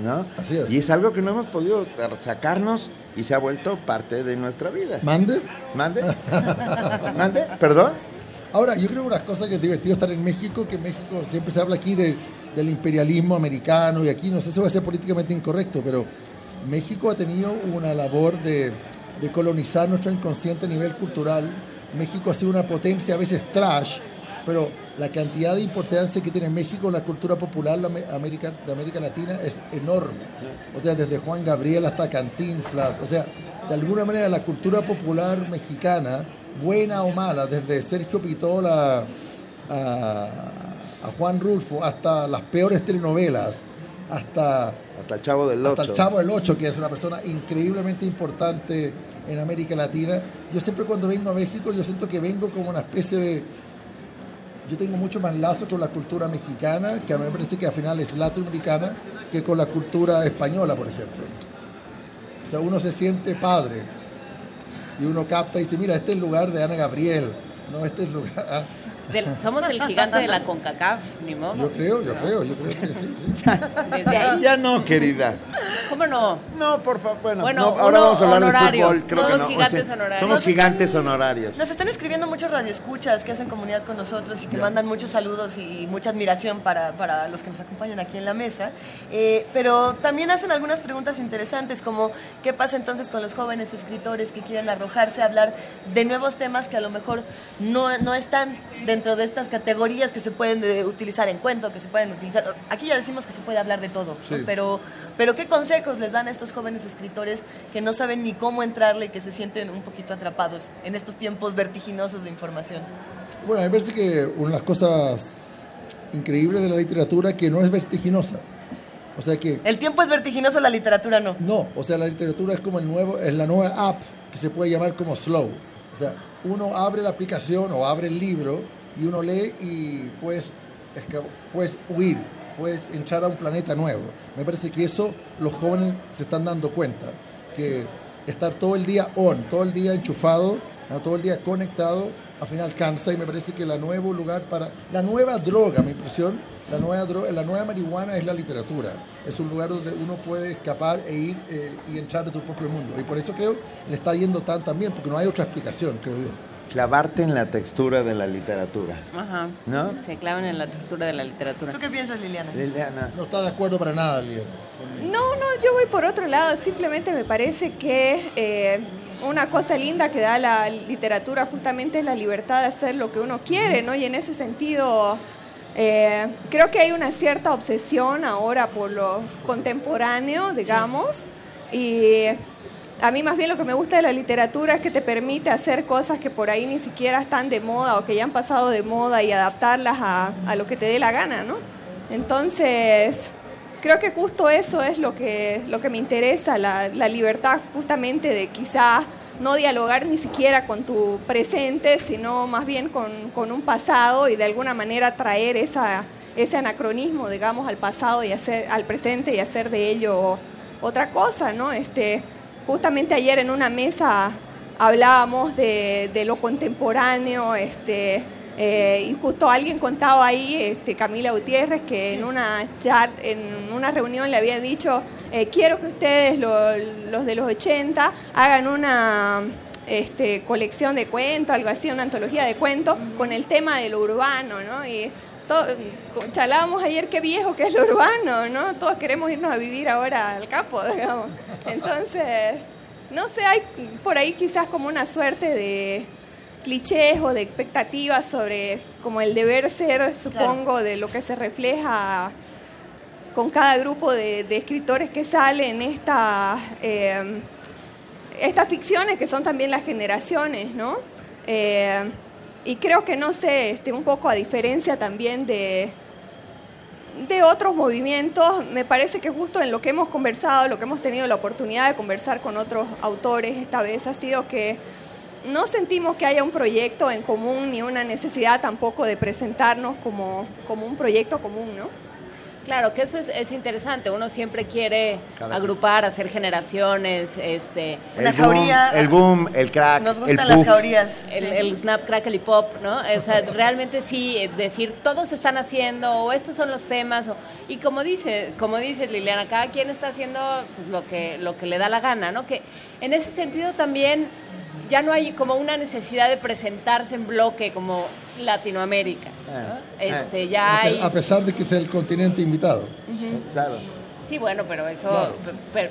¿no? Así es. Y es algo que no hemos podido sacarnos y se ha vuelto parte de nuestra vida. ¿Mande? ¿Mande? [LAUGHS] ¿Mande? ¿Perdón? Ahora, yo creo que una cosa que es divertido estar en México, que en México siempre se habla aquí de, del imperialismo americano y aquí no sé si va a ser políticamente incorrecto, pero México ha tenido una labor de, de colonizar nuestro inconsciente a nivel cultural. México ha sido una potencia a veces trash pero la cantidad de importancia que tiene México en la cultura popular la me- América, de América Latina es enorme. O sea, desde Juan Gabriel hasta Cantinflas, o sea, de alguna manera la cultura popular mexicana, buena o mala, desde Sergio Pitola a, a Juan Rulfo hasta las peores telenovelas, hasta Hasta el Chavo del hasta el. Chavo del Ocho, que es una persona increíblemente importante en América Latina. Yo siempre cuando vengo a México, yo siento que vengo como una especie de... Yo tengo mucho más lazo con la cultura mexicana, que a mí me parece que al final es latinoamericana, que con la cultura española, por ejemplo. O sea, uno se siente padre y uno capta y dice, mira, este es el lugar de Ana Gabriel, no, este es el lugar... [LAUGHS] Del- somos el gigante de la CONCACAF, ni modo. Yo creo, yo creo, yo creo que sí. sí. [LAUGHS] Desde ahí. Ya no, querida. ¿Cómo no? No, por favor. Bueno, Bueno, no, ahora vamos a hablar honorario. de fútbol. Creo Somos que no. gigantes O sea, honorarios. Somos Nos gigantes honorarios. Nos están escribiendo muchos radioescuchas que hacen comunidad con nosotros y que mandan muchos saludos y mucha admiración para, para los que nos acompañan aquí en la mesa. Eh, pero también hacen algunas preguntas interesantes, como qué pasa entonces con los jóvenes escritores que quieren arrojarse a hablar de nuevos temas que a lo mejor no, no están dentro de estas categorías que se pueden eh, utilizar en cuento, que se pueden utilizar. Aquí ya decimos que se puede hablar de todo, ¿no? Sí. pero, pero ¿qué consejos les dan a estos jóvenes escritores que no saben ni cómo entrarle y que se sienten un poquito atrapados en estos tiempos vertiginosos de información? Bueno, a mí me parece que una de las cosas increíbles de la literatura que no es vertiginosa. O sea que El tiempo es vertiginoso, la literatura no. no, o sea, la literatura es como el nuevo, es la nueva app que se puede llamar como slow. O sea, uno abre la aplicación o abre el libro y uno lee y puedes, puedes huir, puedes entrar a un planeta nuevo. Me parece que eso los jóvenes se están dando cuenta, que estar todo el día on, todo el día enchufado, todo el día conectado, al final cansa y me parece que el nuevo lugar para, la nueva droga, mi impresión, la nueva, droga, la nueva marihuana es la literatura. Es un lugar donde uno puede escapar e ir eh, y entrar en tu propio mundo. Y por eso creo le está yendo tan también, porque no hay otra explicación, creo yo. Clavarte en la textura de la literatura. Ajá. ¿No? Se clavan en la textura de la literatura. ¿Tú qué piensas, Liliana? Liliana. No está de acuerdo para nada, Liliana. No, no, yo voy por otro lado. Simplemente me parece que eh, una cosa linda que da la literatura justamente es la libertad de hacer lo que uno quiere, ¿no? Y en ese sentido, eh, creo que hay una cierta obsesión ahora por lo contemporáneo, digamos. Y a mí más bien lo que me gusta de la literatura es que te permite hacer cosas que por ahí ni siquiera están de moda o que ya han pasado de moda y adaptarlas a, a lo que te dé la gana, ¿no? Entonces, creo que justo eso es lo que, lo que me interesa, la, la libertad justamente de quizás no dialogar ni siquiera con tu presente, sino más bien con, con un pasado y de alguna manera traer esa, ese anacronismo, digamos, al pasado y hacer, al presente y hacer de ello otra cosa, ¿no? Este, justamente ayer en una mesa hablábamos de, de lo contemporáneo, este, eh, y justo alguien contaba ahí, este, Camila Gutiérrez, que en una chat, en una reunión le había dicho, eh, quiero que ustedes, lo- los de los 80, hagan una este, colección de cuentos, algo así, una antología de cuentos, con el tema de lo urbano, ¿no? Y to- charlábamos ayer qué viejo que es lo urbano, ¿no? Todos queremos irnos a vivir ahora al capo, [LAUGHS] digamos. Entonces, no sé, hay por ahí quizás como una suerte de clichés o de expectativas sobre como el deber ser, supongo, de lo que se refleja con cada grupo de, de escritores que salen en esta, eh, estas ficciones que son también las generaciones, ¿no? Eh, y creo que, no sé, este, un poco a diferencia también de, de otros movimientos, me parece que justo en lo que hemos conversado, lo que hemos tenido la oportunidad de conversar con otros autores esta vez ha sido que no sentimos que haya un proyecto en común ni una necesidad tampoco de presentarnos como, como un proyecto común, ¿no? Claro, que eso es, es interesante. Uno siempre quiere Cada- agrupar, hacer generaciones, este... El boom, el boom, el crack, Nos el gustan las puff. jaurías. El, sí. el snap, crackle y pop, ¿no? O sea, [LAUGHS] realmente sí, eh, decir, todos están haciendo, o estos son los temas, o, y como dice, como dice Liliana, cada quien está haciendo pues, lo, que, lo que le da la gana, ¿no? Que en ese sentido también ya no hay como una necesidad de presentarse en bloque como Latinoamérica, ¿no? Este, ya A pe- hay... A pesar de que sea el continente invitado. Claro. Sí, bueno, pero eso, Claro.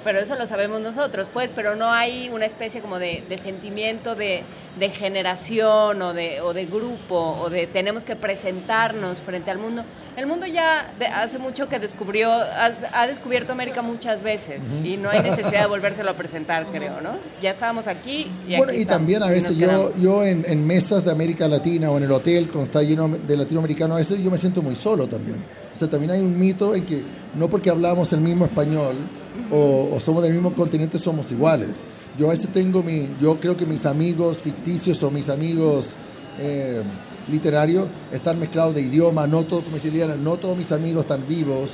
pero, eso lo sabemos nosotros, pues, pero no hay una especie como de, de sentimiento de, de generación o de, o de grupo o de tenemos que presentarnos frente al mundo. El mundo ya de- hace mucho que descubrió, ha, ha descubierto América muchas veces y no hay necesidad de [LAUGHS] volvérselo a presentar, creo, ¿no? Ya estábamos aquí y Bueno, aquí y estamos, también a veces yo, yo en, en mesas de América Latina o en el hotel, cuando está lleno de latinoamericanos, a veces yo me siento muy solo también. Sea, también hay un mito en que no porque hablamos el mismo español o, somos del mismo continente somos iguales. Yo a veces tengo mi, yo creo que mis amigos ficticios o mis amigos eh, literarios están mezclados de idioma, no todo, como decía Liliana, no todos mis amigos están vivos,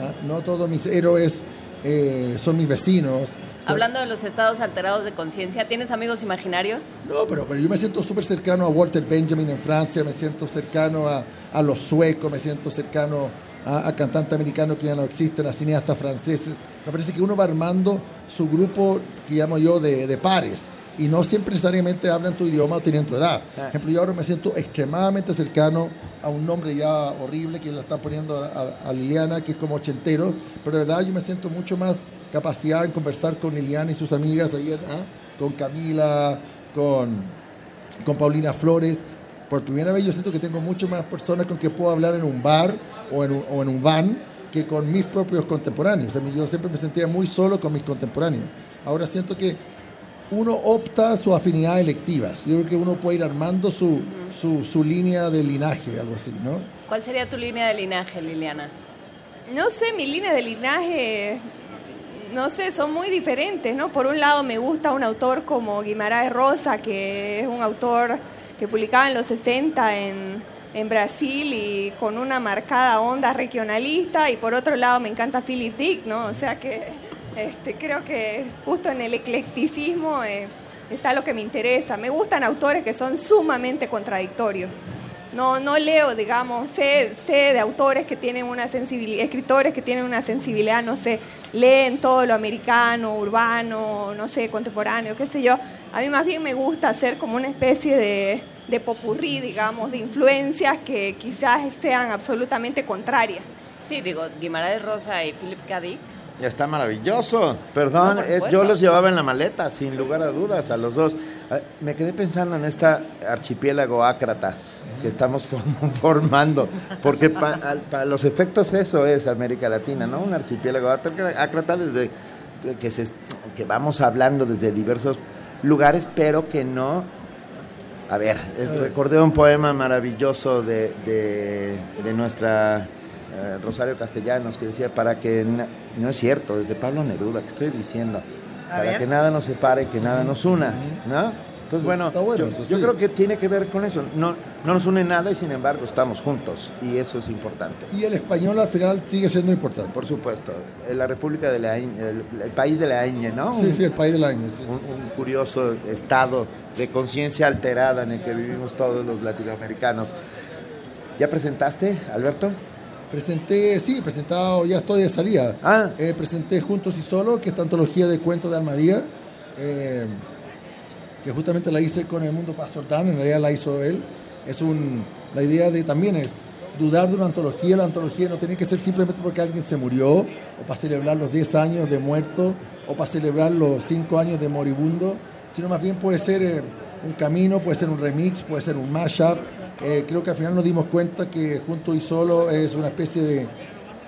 ¿ah? no todos mis héroes eh, son mis vecinos. Hablando de los estados alterados de conciencia, ¿tienes amigos imaginarios? no, pero, pero yo me siento súper cercano a Walter Benjamin en Francia, me siento cercano a, a los suecos, me siento cercano a, a cantantes americanos que ya no existen, a cineastas franceses. Me parece que uno va armando su grupo, que llamo yo, de, de pares. Y no siempre necesariamente hablan tu idioma o tienen tu edad. Por ejemplo, yo ahora me siento extremadamente cercano a un nombre ya horrible que le están poniendo a, a- a Liliana, que es como ochentero, pero de verdad yo me siento mucho más capacidad en conversar con Liliana y sus amigas ayer, ¿ah? con Camila, con, con Paulina Flores. Por primera vez yo siento que tengo mucho más personas con que puedo hablar en un bar o en un, o en un van que con mis propios contemporáneos. O sea, yo siempre me sentía muy solo con mis contemporáneos. Ahora siento que uno opta sus afinidades electivas. Yo creo que uno puede ir armando su, su, su línea de linaje, algo así, ¿no? ¿Cuál sería tu línea de linaje, Liliana? No sé, mi línea de linaje, no sé, son muy diferentes, ¿no? Por un lado me gusta un autor como Guimaraes Rosa, que es un autor que publicaba en los 60 en, en Brasil y con una marcada onda regionalista, y por otro lado me encanta Philip Dick, ¿no? O sea que este, creo que justo en el eclecticismo eh, está lo que me interesa. Me gustan autores que son sumamente contradictorios. No, no leo, digamos, sé, sé de autores que tienen una sensibilidad, escritores que tienen una sensibilidad, no sé, leen todo lo americano, urbano, no sé, contemporáneo, qué sé yo. A mí más bien me gusta hacer como una especie de, de popurrí, digamos, de influencias que quizás sean absolutamente contrarias. Sí, digo, Guimaraes Rosa y Philip K. Dick. Está maravilloso. Perdón, No, eh, yo los llevaba en la maleta, sin lugar a dudas, a los dos. Ah, Me quedé pensando en esta archipiélago ácrata que estamos [LAUGHS] form- formando, porque pa- para los efectos eso es América Latina, ¿no? Un archipiélago ácrata desde que, se, que vamos hablando desde diversos lugares, pero que no... A ver, es- recordé un poema maravilloso de, de, de nuestra eh, Rosario Castellanos que decía, para que... No es cierto, desde Pablo Neruda, que estoy diciendo, A para ver. que nada nos separe, que nada nos una, ¿no? Entonces, bueno, bueno, yo, eso yo sí. creo que tiene que ver con eso. No, no nos une nada y sin embargo estamos juntos y eso es importante. Y el español al final sigue siendo importante. Por supuesto, la República de la Ñ- el, el país de la Ñ, ¿no? Sí, Un- sí, el país del año. sí, un, sí, sí. un curioso estado de conciencia alterada en el que vivimos todos los latinoamericanos. ¿Ya presentaste, Alberto? Presenté, sí, presentado, ya estoy de salida. Ah. Eh, presenté Juntos y Solo, que es esta antología de cuentos de Almadía, eh, que justamente la hice con el Mundo Pastortán, en realidad la hizo él. Es un, la idea de también es dudar de una antología, la antología no tiene que ser simplemente porque alguien se murió, o para celebrar los 10 años de muerto, o para celebrar los 5 años de moribundo, sino más bien puede ser eh, un camino, puede ser un remix, puede ser un mashup. Eh, creo que al final nos dimos cuenta que Junto y Solo es una especie de,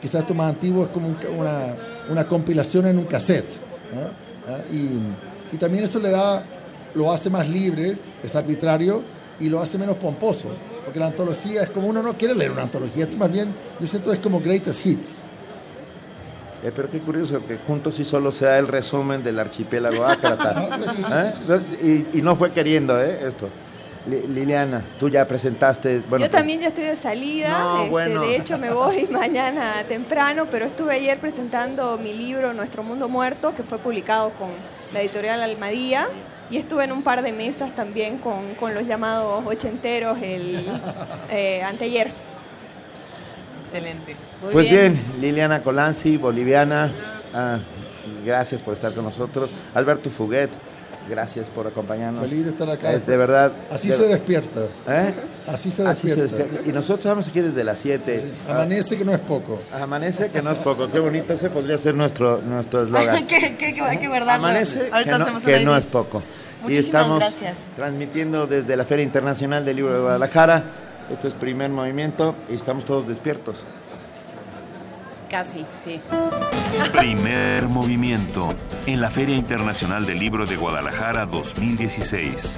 quizás esto más antiguo, es como un una, una compilación en un cassette. ¿ah? ¿Ah? Y, y también eso le da, lo hace más libre, es arbitrario, y lo hace menos pomposo. Porque la antología es como uno no quiere leer una antología, esto más bien, yo siento es como greatest hits. Eh, pero qué curioso que juntos y solo sea el resumen del archipiélago ácrata. [LAUGHS] Ah, pues ¿Eh? Y, y no fue queriendo ¿eh? esto. Li- Liliana, tú ya presentaste. Bueno, Yo también ya estoy de salida, No, este, bueno. de hecho me voy [LAUGHS] mañana temprano, pero estuve ayer presentando mi libro Nuestro Mundo Muerto, que fue publicado con la editorial Almadía, y estuve en un par de mesas también con, con los llamados ochenteros el [LAUGHS] eh, anteayer. Excelente. Muy Pues bien. Liliana Colanzi, boliviana, ah, gracias por estar con nosotros. Alberto Fuguet, gracias por acompañarnos. Feliz de estar acá. Es de verdad. Así de- se despierta. ¿Eh? Así se Así se despierta. Y nosotros estamos aquí desde las 7. Amanece que no es poco. Amanece que no es poco. Qué bonito, ese podría ser nuestro nuestro eslogan. [LAUGHS] ¿Qué, qué, qué, qué verdad? Amanece Ahorita que no, hacemos que no es poco. y estamos transmitiendo desde la Feria Internacional del Libro de Guadalajara. Esto es primer movimiento y estamos todos despiertos. Casi, sí. Primer movimiento en la Feria Internacional del Libro de Guadalajara 2016.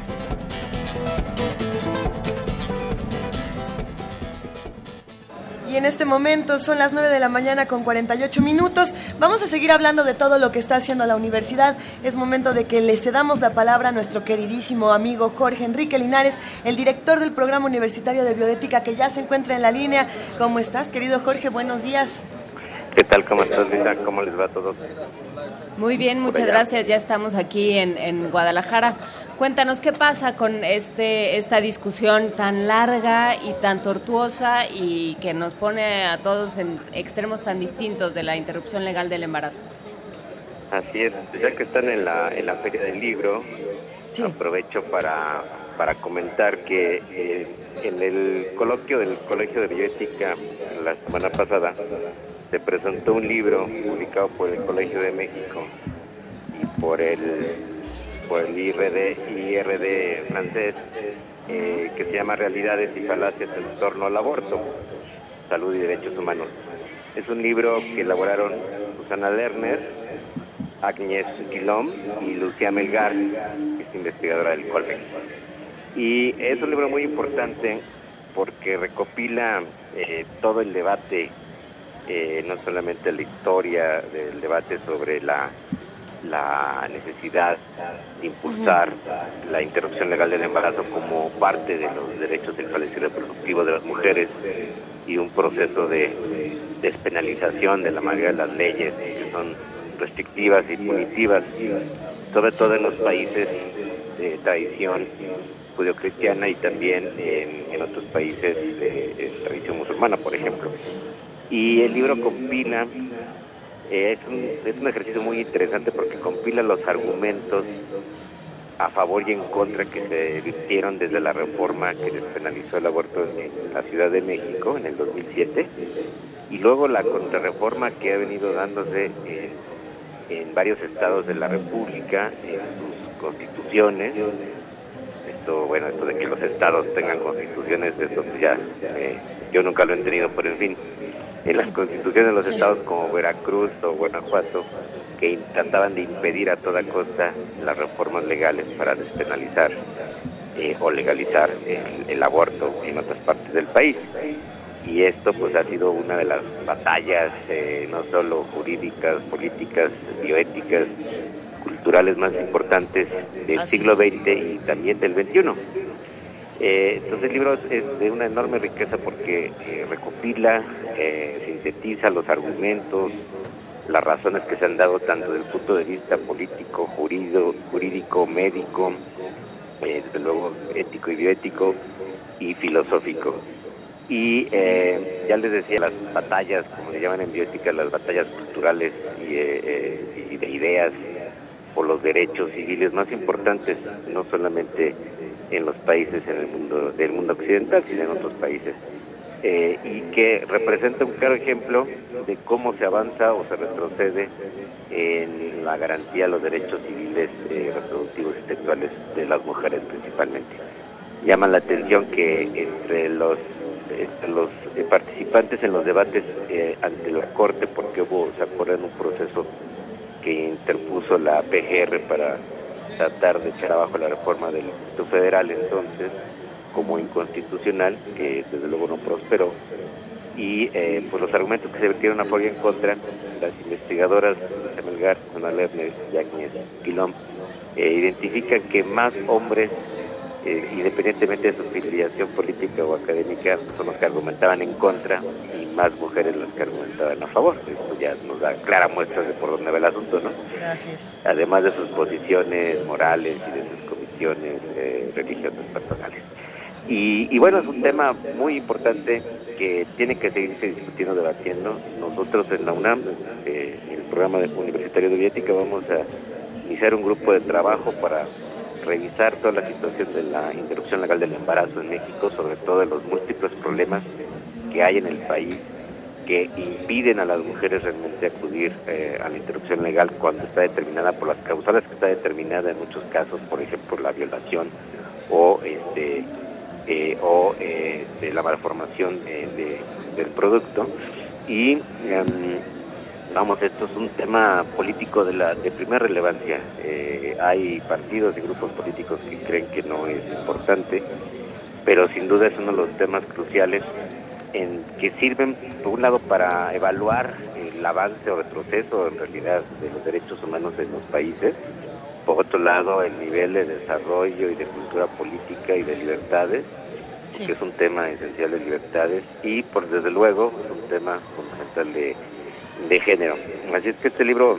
Y en este momento son las 9 de la mañana con 48 minutos. Vamos a seguir hablando de todo lo que está haciendo la universidad. Es momento de que le cedamos la palabra a nuestro queridísimo amigo Jorge Enrique Linares, el director del programa universitario de bioética que ya se encuentra en la línea. ¿Cómo estás, querido Jorge? Buenos días. ¿Qué tal? ¿Cómo estás, Linda? ¿Cómo les va a todos? Muy bien, muchas gracias. Ya estamos aquí en, en Guadalajara. Cuéntanos qué pasa con este esta discusión tan larga y tan tortuosa y que nos pone a todos en extremos tan distintos de la interrupción legal del embarazo. Así es, ya que están en la, en la Feria del Libro, aprovecho para, para comentar que eh, en el coloquio del Colegio de Bioética la semana pasada se presentó un libro publicado por el Colegio de México y por el por el IRD, IRD francés, eh, que se llama Realidades y Falacias en torno al aborto, salud y derechos humanos. Es un libro que elaboraron Susana Lerner, Agnes Quilom y Lucía Melgar, que es investigadora del COLMEX. Y es un libro muy importante porque recopila eh, todo el debate, eh, no solamente la historia del debate sobre la la necesidad de impulsar la interrupción legal del embarazo como parte de los derechos sexuales y reproductivos de las mujeres y un proceso de despenalización de la mayoría de las leyes que son restrictivas y punitivas, sobre todo en los países de tradición judio-cristiana y también en, otros países de tradición musulmana, por ejemplo. Y el libro combina es, un, es un ejercicio muy interesante porque compila los argumentos a favor y en contra que se virtieron desde la reforma que despenalizó el aborto en la Ciudad de México en el 2007 y luego la contrarreforma que ha venido dándose en, varios estados de la República, en sus constituciones. Esto, bueno, esto de que los estados tengan constituciones, eso ya eh, yo nunca lo he entendido, por el fin en las constituciones de los estados como Veracruz o Guanajuato que trataban de impedir a toda costa las reformas legales para despenalizar eh, o legalizar el, aborto en otras partes del país. Y esto pues ha sido una de las batallas eh, no solo jurídicas, políticas, bioéticas, culturales más importantes del siglo XX y también del XXI. Eh, entonces el libro es de una enorme riqueza porque eh, recopila, eh, sintetiza los argumentos, las razones que se han dado tanto desde el punto de vista político, jurídico, jurídico médico, desde luego ético y bioético y filosófico. Y ya les decía, las batallas, como se llaman en bioética, las batallas culturales y, y de ideas por los derechos civiles más importantes, no solamente en los países en el mundo del mundo occidental, sino en otros países. Eh, y que representa un claro ejemplo de cómo se avanza o se retrocede en la garantía de los derechos civiles eh, reproductivos y sexuales de las mujeres principalmente. Llama la atención que entre los eh, participantes en los debates ante la Corte, porque hubo, se acuerdan, un proceso que interpuso la PGR para tratar de echar abajo la reforma del Instituto Federal entonces como inconstitucional, que desde luego no prosperó. Y eh, pues los argumentos que se vertieron a favor y en contra, las investigadoras Melgar, Ana Lerner y Agnes Quilom, eh, identifican que más hombres, eh, independientemente de su filiación política o académica, son los que argumentaban en contra y más mujeres las que argumentaban a favor. Esto ya nos da clara muestra de por dónde va el asunto, ¿no? Gracias. Además de sus posiciones morales y de sus comisiones eh, religiosas personales. Y, bueno, es un tema muy importante que tiene que seguirse discutiendo, debatiendo. Nosotros en la UNAM, eh, en el programa de universitario de bioética, vamos a iniciar un grupo de trabajo para revisar toda la situación de la interrupción legal del embarazo en México, sobre todo de los múltiples problemas que hay en el país que impiden a las mujeres realmente acudir eh, a la interrupción legal cuando está determinada por las causales que está determinada en muchos casos, por ejemplo la violación o este eh, o eh, de la malformación de, del producto. Y em, vamos esto es un tema político de la de primera relevancia. Hay partidos y grupos políticos que creen que no es importante pero sin duda es uno de los temas cruciales en, que sirven, por un lado, para evaluar el avance o retroceso, en realidad, de los derechos humanos en los países, por otro lado, el nivel de desarrollo y de cultura política y de libertades, que es un tema esencial de libertades, y, por desde luego, es un tema fundamental de, de género. Así es que este libro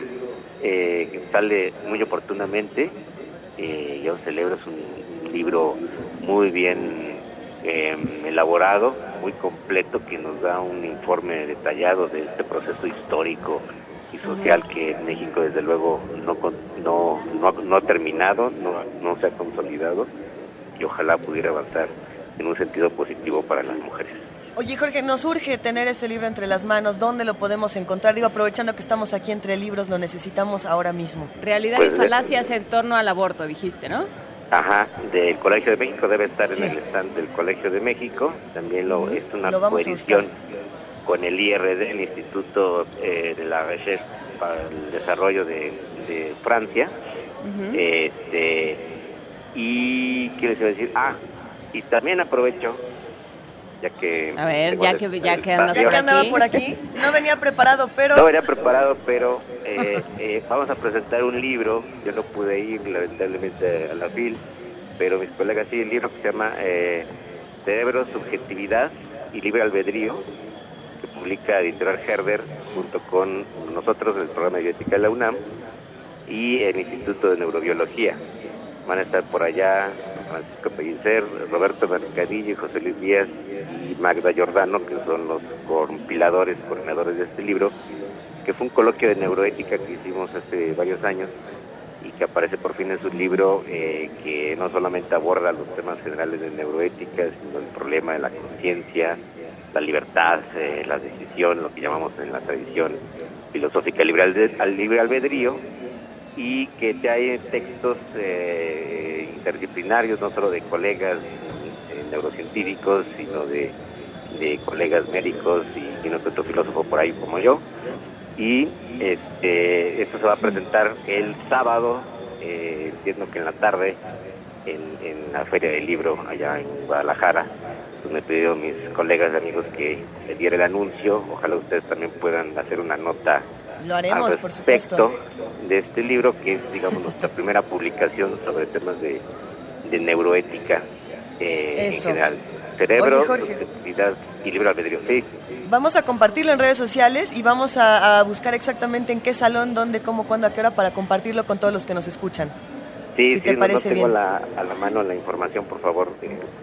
eh, sale muy oportunamente, eh, yo celebro, es un libro muy bien Em, elaborado, muy completo, que nos da un informe detallado de este proceso histórico y social que en México desde luego no, no, no, no ha terminado, no, no se ha consolidado y ojalá pudiera avanzar en un sentido positivo para las mujeres. Oye, Jorge, nos urge tener ese libro entre las manos. ¿Dónde lo podemos encontrar? Digo, aprovechando que estamos aquí entre libros, lo necesitamos ahora mismo. Realidad y pues, falacias en torno al aborto, dijiste, ¿no? Ajá, del Colegio de México debe estar en el stand del Colegio de México. También lo es una coedición con el IRD, el Instituto eh, de la Recherche para el Desarrollo de, Francia. este, y quiero decir, ah, y también aprovecho ya que... A ver, ya que, ya que, andaba por aquí, no venía preparado, pero... No venía preparado, pero eh, eh, vamos a presentar un libro, yo no pude ir lamentablemente a la FIL, pero mis colegas sí, el libro que se llama eh, Cerebro, Subjetividad y Libre Albedrío, que publica Editorial Herder junto con nosotros en el programa de bioética de la UNAM y el Instituto de Neurobiología. Van a estar por allá Francisco Pellicer, Roberto Mercadillo José Luis Díaz y Magda Giordano, que son los compiladores, coordinadores de este libro, que fue un coloquio de neuroética que hicimos hace varios años y que aparece por fin en su libro, eh, que no solamente aborda los temas generales de neuroética, sino el problema de la conciencia, la libertad, eh, la decisión, lo que llamamos en la tradición filosófica libre al libre albedrío, y que hay textos eh, interdisciplinarios, no solo de colegas eh, neurocientíficos, sino de, colegas médicos y tiene otro filósofo por ahí como yo. Y este, esto se va a presentar el sábado, eh, entiendo que en la tarde, en, en, la Feria del Libro allá en Guadalajara. Pues me a mis colegas y amigos que le diera el anuncio. Ojalá ustedes también puedan hacer una nota lo haremos, por supuesto. de este libro, que es, digamos, nuestra primera publicación sobre temas de, neuroética eh, en general. Cerebro, subjetividad y libre albedrío. Sí. Vamos a compartirlo en redes sociales y vamos a, buscar exactamente en qué salón, dónde, cómo, cuándo, a qué hora para compartirlo con todos los que nos escuchan. Sí, sí, te parece no tengo La, a la mano la información, por favor.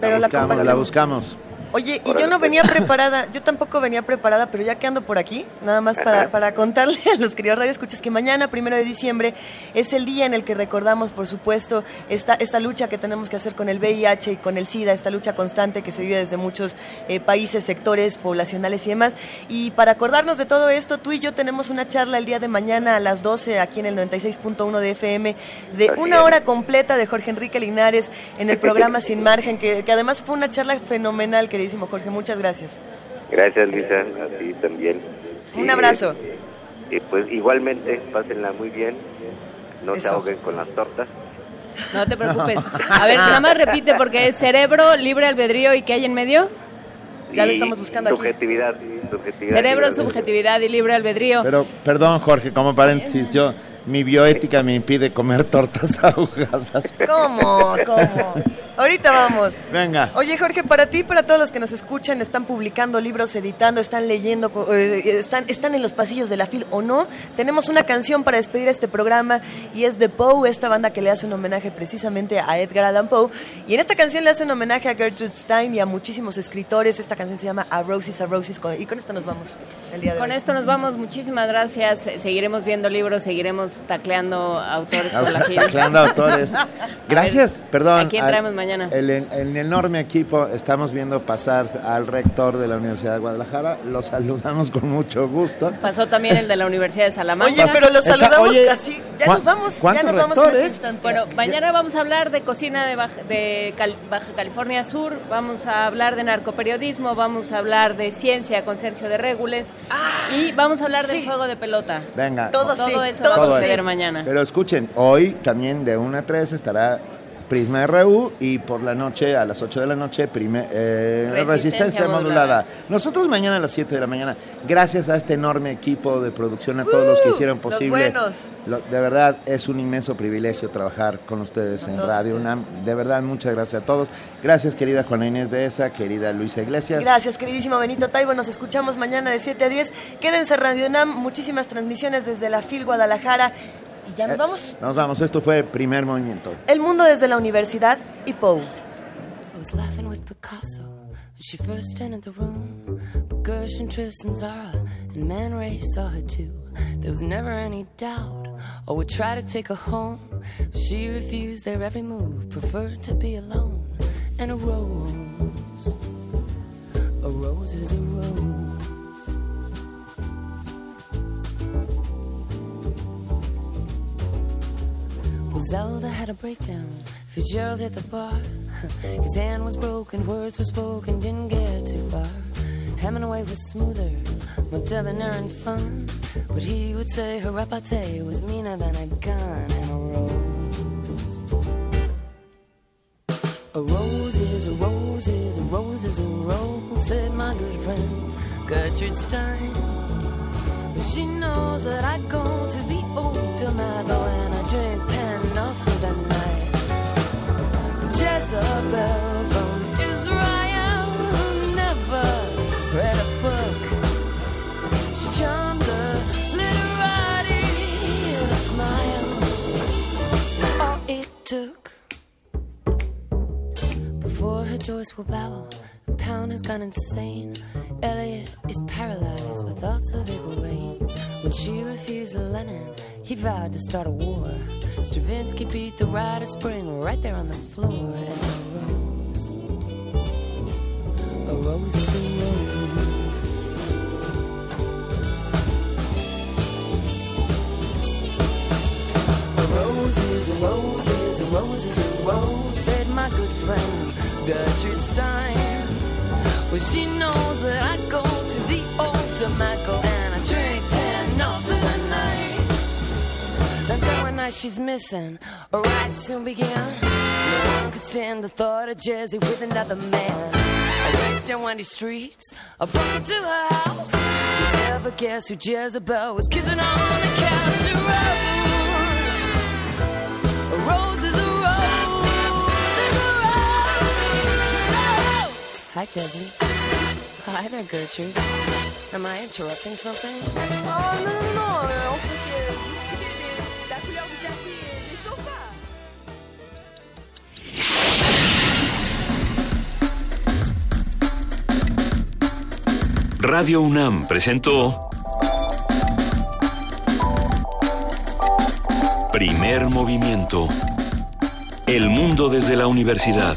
Pero la buscamos. Oye, y yo no venía [LAUGHS] preparada, yo tampoco venía preparada, pero ya que ando por aquí, nada más para, para contarle [LAUGHS] a los queridos radioescuchas que mañana, primero de diciembre, es el día en el que recordamos, por supuesto, esta, esta lucha que tenemos que hacer con el VIH y con el SIDA, esta lucha constante que se vive desde muchos eh, países, sectores poblacionales y demás. Y para acordarnos de todo esto, tú y yo tenemos una charla el día de mañana a las 12 aquí en el 96.1 de FM, de una hora completa de Jorge Enrique Linares en el programa Sin Margen, que, que además fue una charla fenomenal, que Jorge. Muchas gracias. Gracias, Luisa. A ti también. Un abrazo. Y pues igualmente, pásenla muy bien. No se ahoguen con las tortas. No te preocupes. A ver, nada más repite porque es cerebro, libre albedrío y ¿qué hay en medio? Ya lo estamos buscando subjetividad, Subjetividad. Cerebro, subjetividad y libre albedrío. Pero, perdón, Jorge, como paréntesis, yo mi bioética me impide comer tortas [LAUGHS] ahogadas. ¿Cómo? ¿Cómo? Ahorita vamos. Venga. Oye, Jorge, para ti, para todos los que nos escuchan, están publicando libros, editando, están leyendo, eh, están, están en los pasillos de la FIL o no, tenemos una canción para despedir este programa y es de Poe, esta banda que le hace un homenaje precisamente a Edgar Allan Poe. Y en esta canción le hace un homenaje a Gertrude Stein y a muchísimos escritores. Esta canción se llama A Roses, A Roses. Y con esto nos vamos el día de Con esto nos vamos. Muchísimas gracias. Seguiremos viendo libros, seguiremos tacleando autores por la gira. Tacleando autores. [LAUGHS] Gracias, perdón. ¿A quién traemos mañana? El, el, enorme equipo, estamos viendo pasar al rector de la Universidad de Guadalajara. Lo saludamos con mucho gusto. Pasó también el de la Universidad de Salamanca. Oye, pero lo saludamos casi. Ya nos vamos, ya nos vamos en este instante. Bueno, mañana vamos a hablar de cocina de, Baja, de Baja California Sur, vamos a hablar de narcoperiodismo, vamos a hablar de ciencia con Sergio de Régules y vamos a hablar del juego de pelota. Venga. Todo, todo eso todo vamos ver mañana. Pero escuchen, hoy también de 1 a 3 estará Prisma RU y por la noche, a las 8 de la noche, prime, eh, Resistencia, modulada. Nosotros mañana a las 7 de la mañana, gracias a este enorme equipo de producción, a todos los que uh, hicieron posible. de verdad, es un inmenso privilegio trabajar con ustedes en Radio UNAM. De verdad, muchas gracias a todos. Gracias, querida Juana Inés de esa, querida Luisa Iglesias. Gracias, queridísimo Benito Taibo. Nos escuchamos mañana de 7 a 10. Quédense en Radio UNAM, muchísimas transmisiones desde la FIL Guadalajara. Y ya nos eh, vamos. Nos vamos, esto fue Primer Movimiento. El mundo desde la universidad y Poe. I was laughing with Picasso when she first entered the room. But Gershon, Tristan, Zara, and Man Ray saw her too. There was never any doubt or would try to take her home. But she refused their every move, preferred to be alone. And a rose, a rose is a rose. Zelda had a breakdown. Fitzgerald hit the bar. [LAUGHS] His hand was broken, words were spoken, didn't get too far. Hemingway was smoother, more debonair and fun. But he would say her repartee was meaner than a gun and a rose. A rose is a rose is a rose is a rose, said my good friend Gertrude Stein. She knows that I go to the old tomato and I drink penicillin at night. Jezebel from Israel never read a book. She charmed the literati in a smile. That's all it took. Before her joys will bow, Pound has gone insane. Elliot is paralyzed with thoughts of April rain. When she refused Lenin, he vowed to start a war. Stravinsky beat the rite of spring right there on the floor. And a rose, a rose is a rose. A rose is a rose is a rose is a rose, said my good friend Gertrude Stein. Well, she knows that I go to the old tobacco and I drink enough for the night. And then one night she's missing, a ride soon began. No one could stand the thought of Jesse with another man. I raced down windy streets, I broke into her house. You never guess who Jezebel was kissing on the couch. A Hi, Jessie. Hi there, Gertrude. Am I interrupting something? Oh, non, non, non. On fait que discuter de la couleur du café et des sofas. Radio UNAM presentó Primer movimiento. El mundo desde la universidad.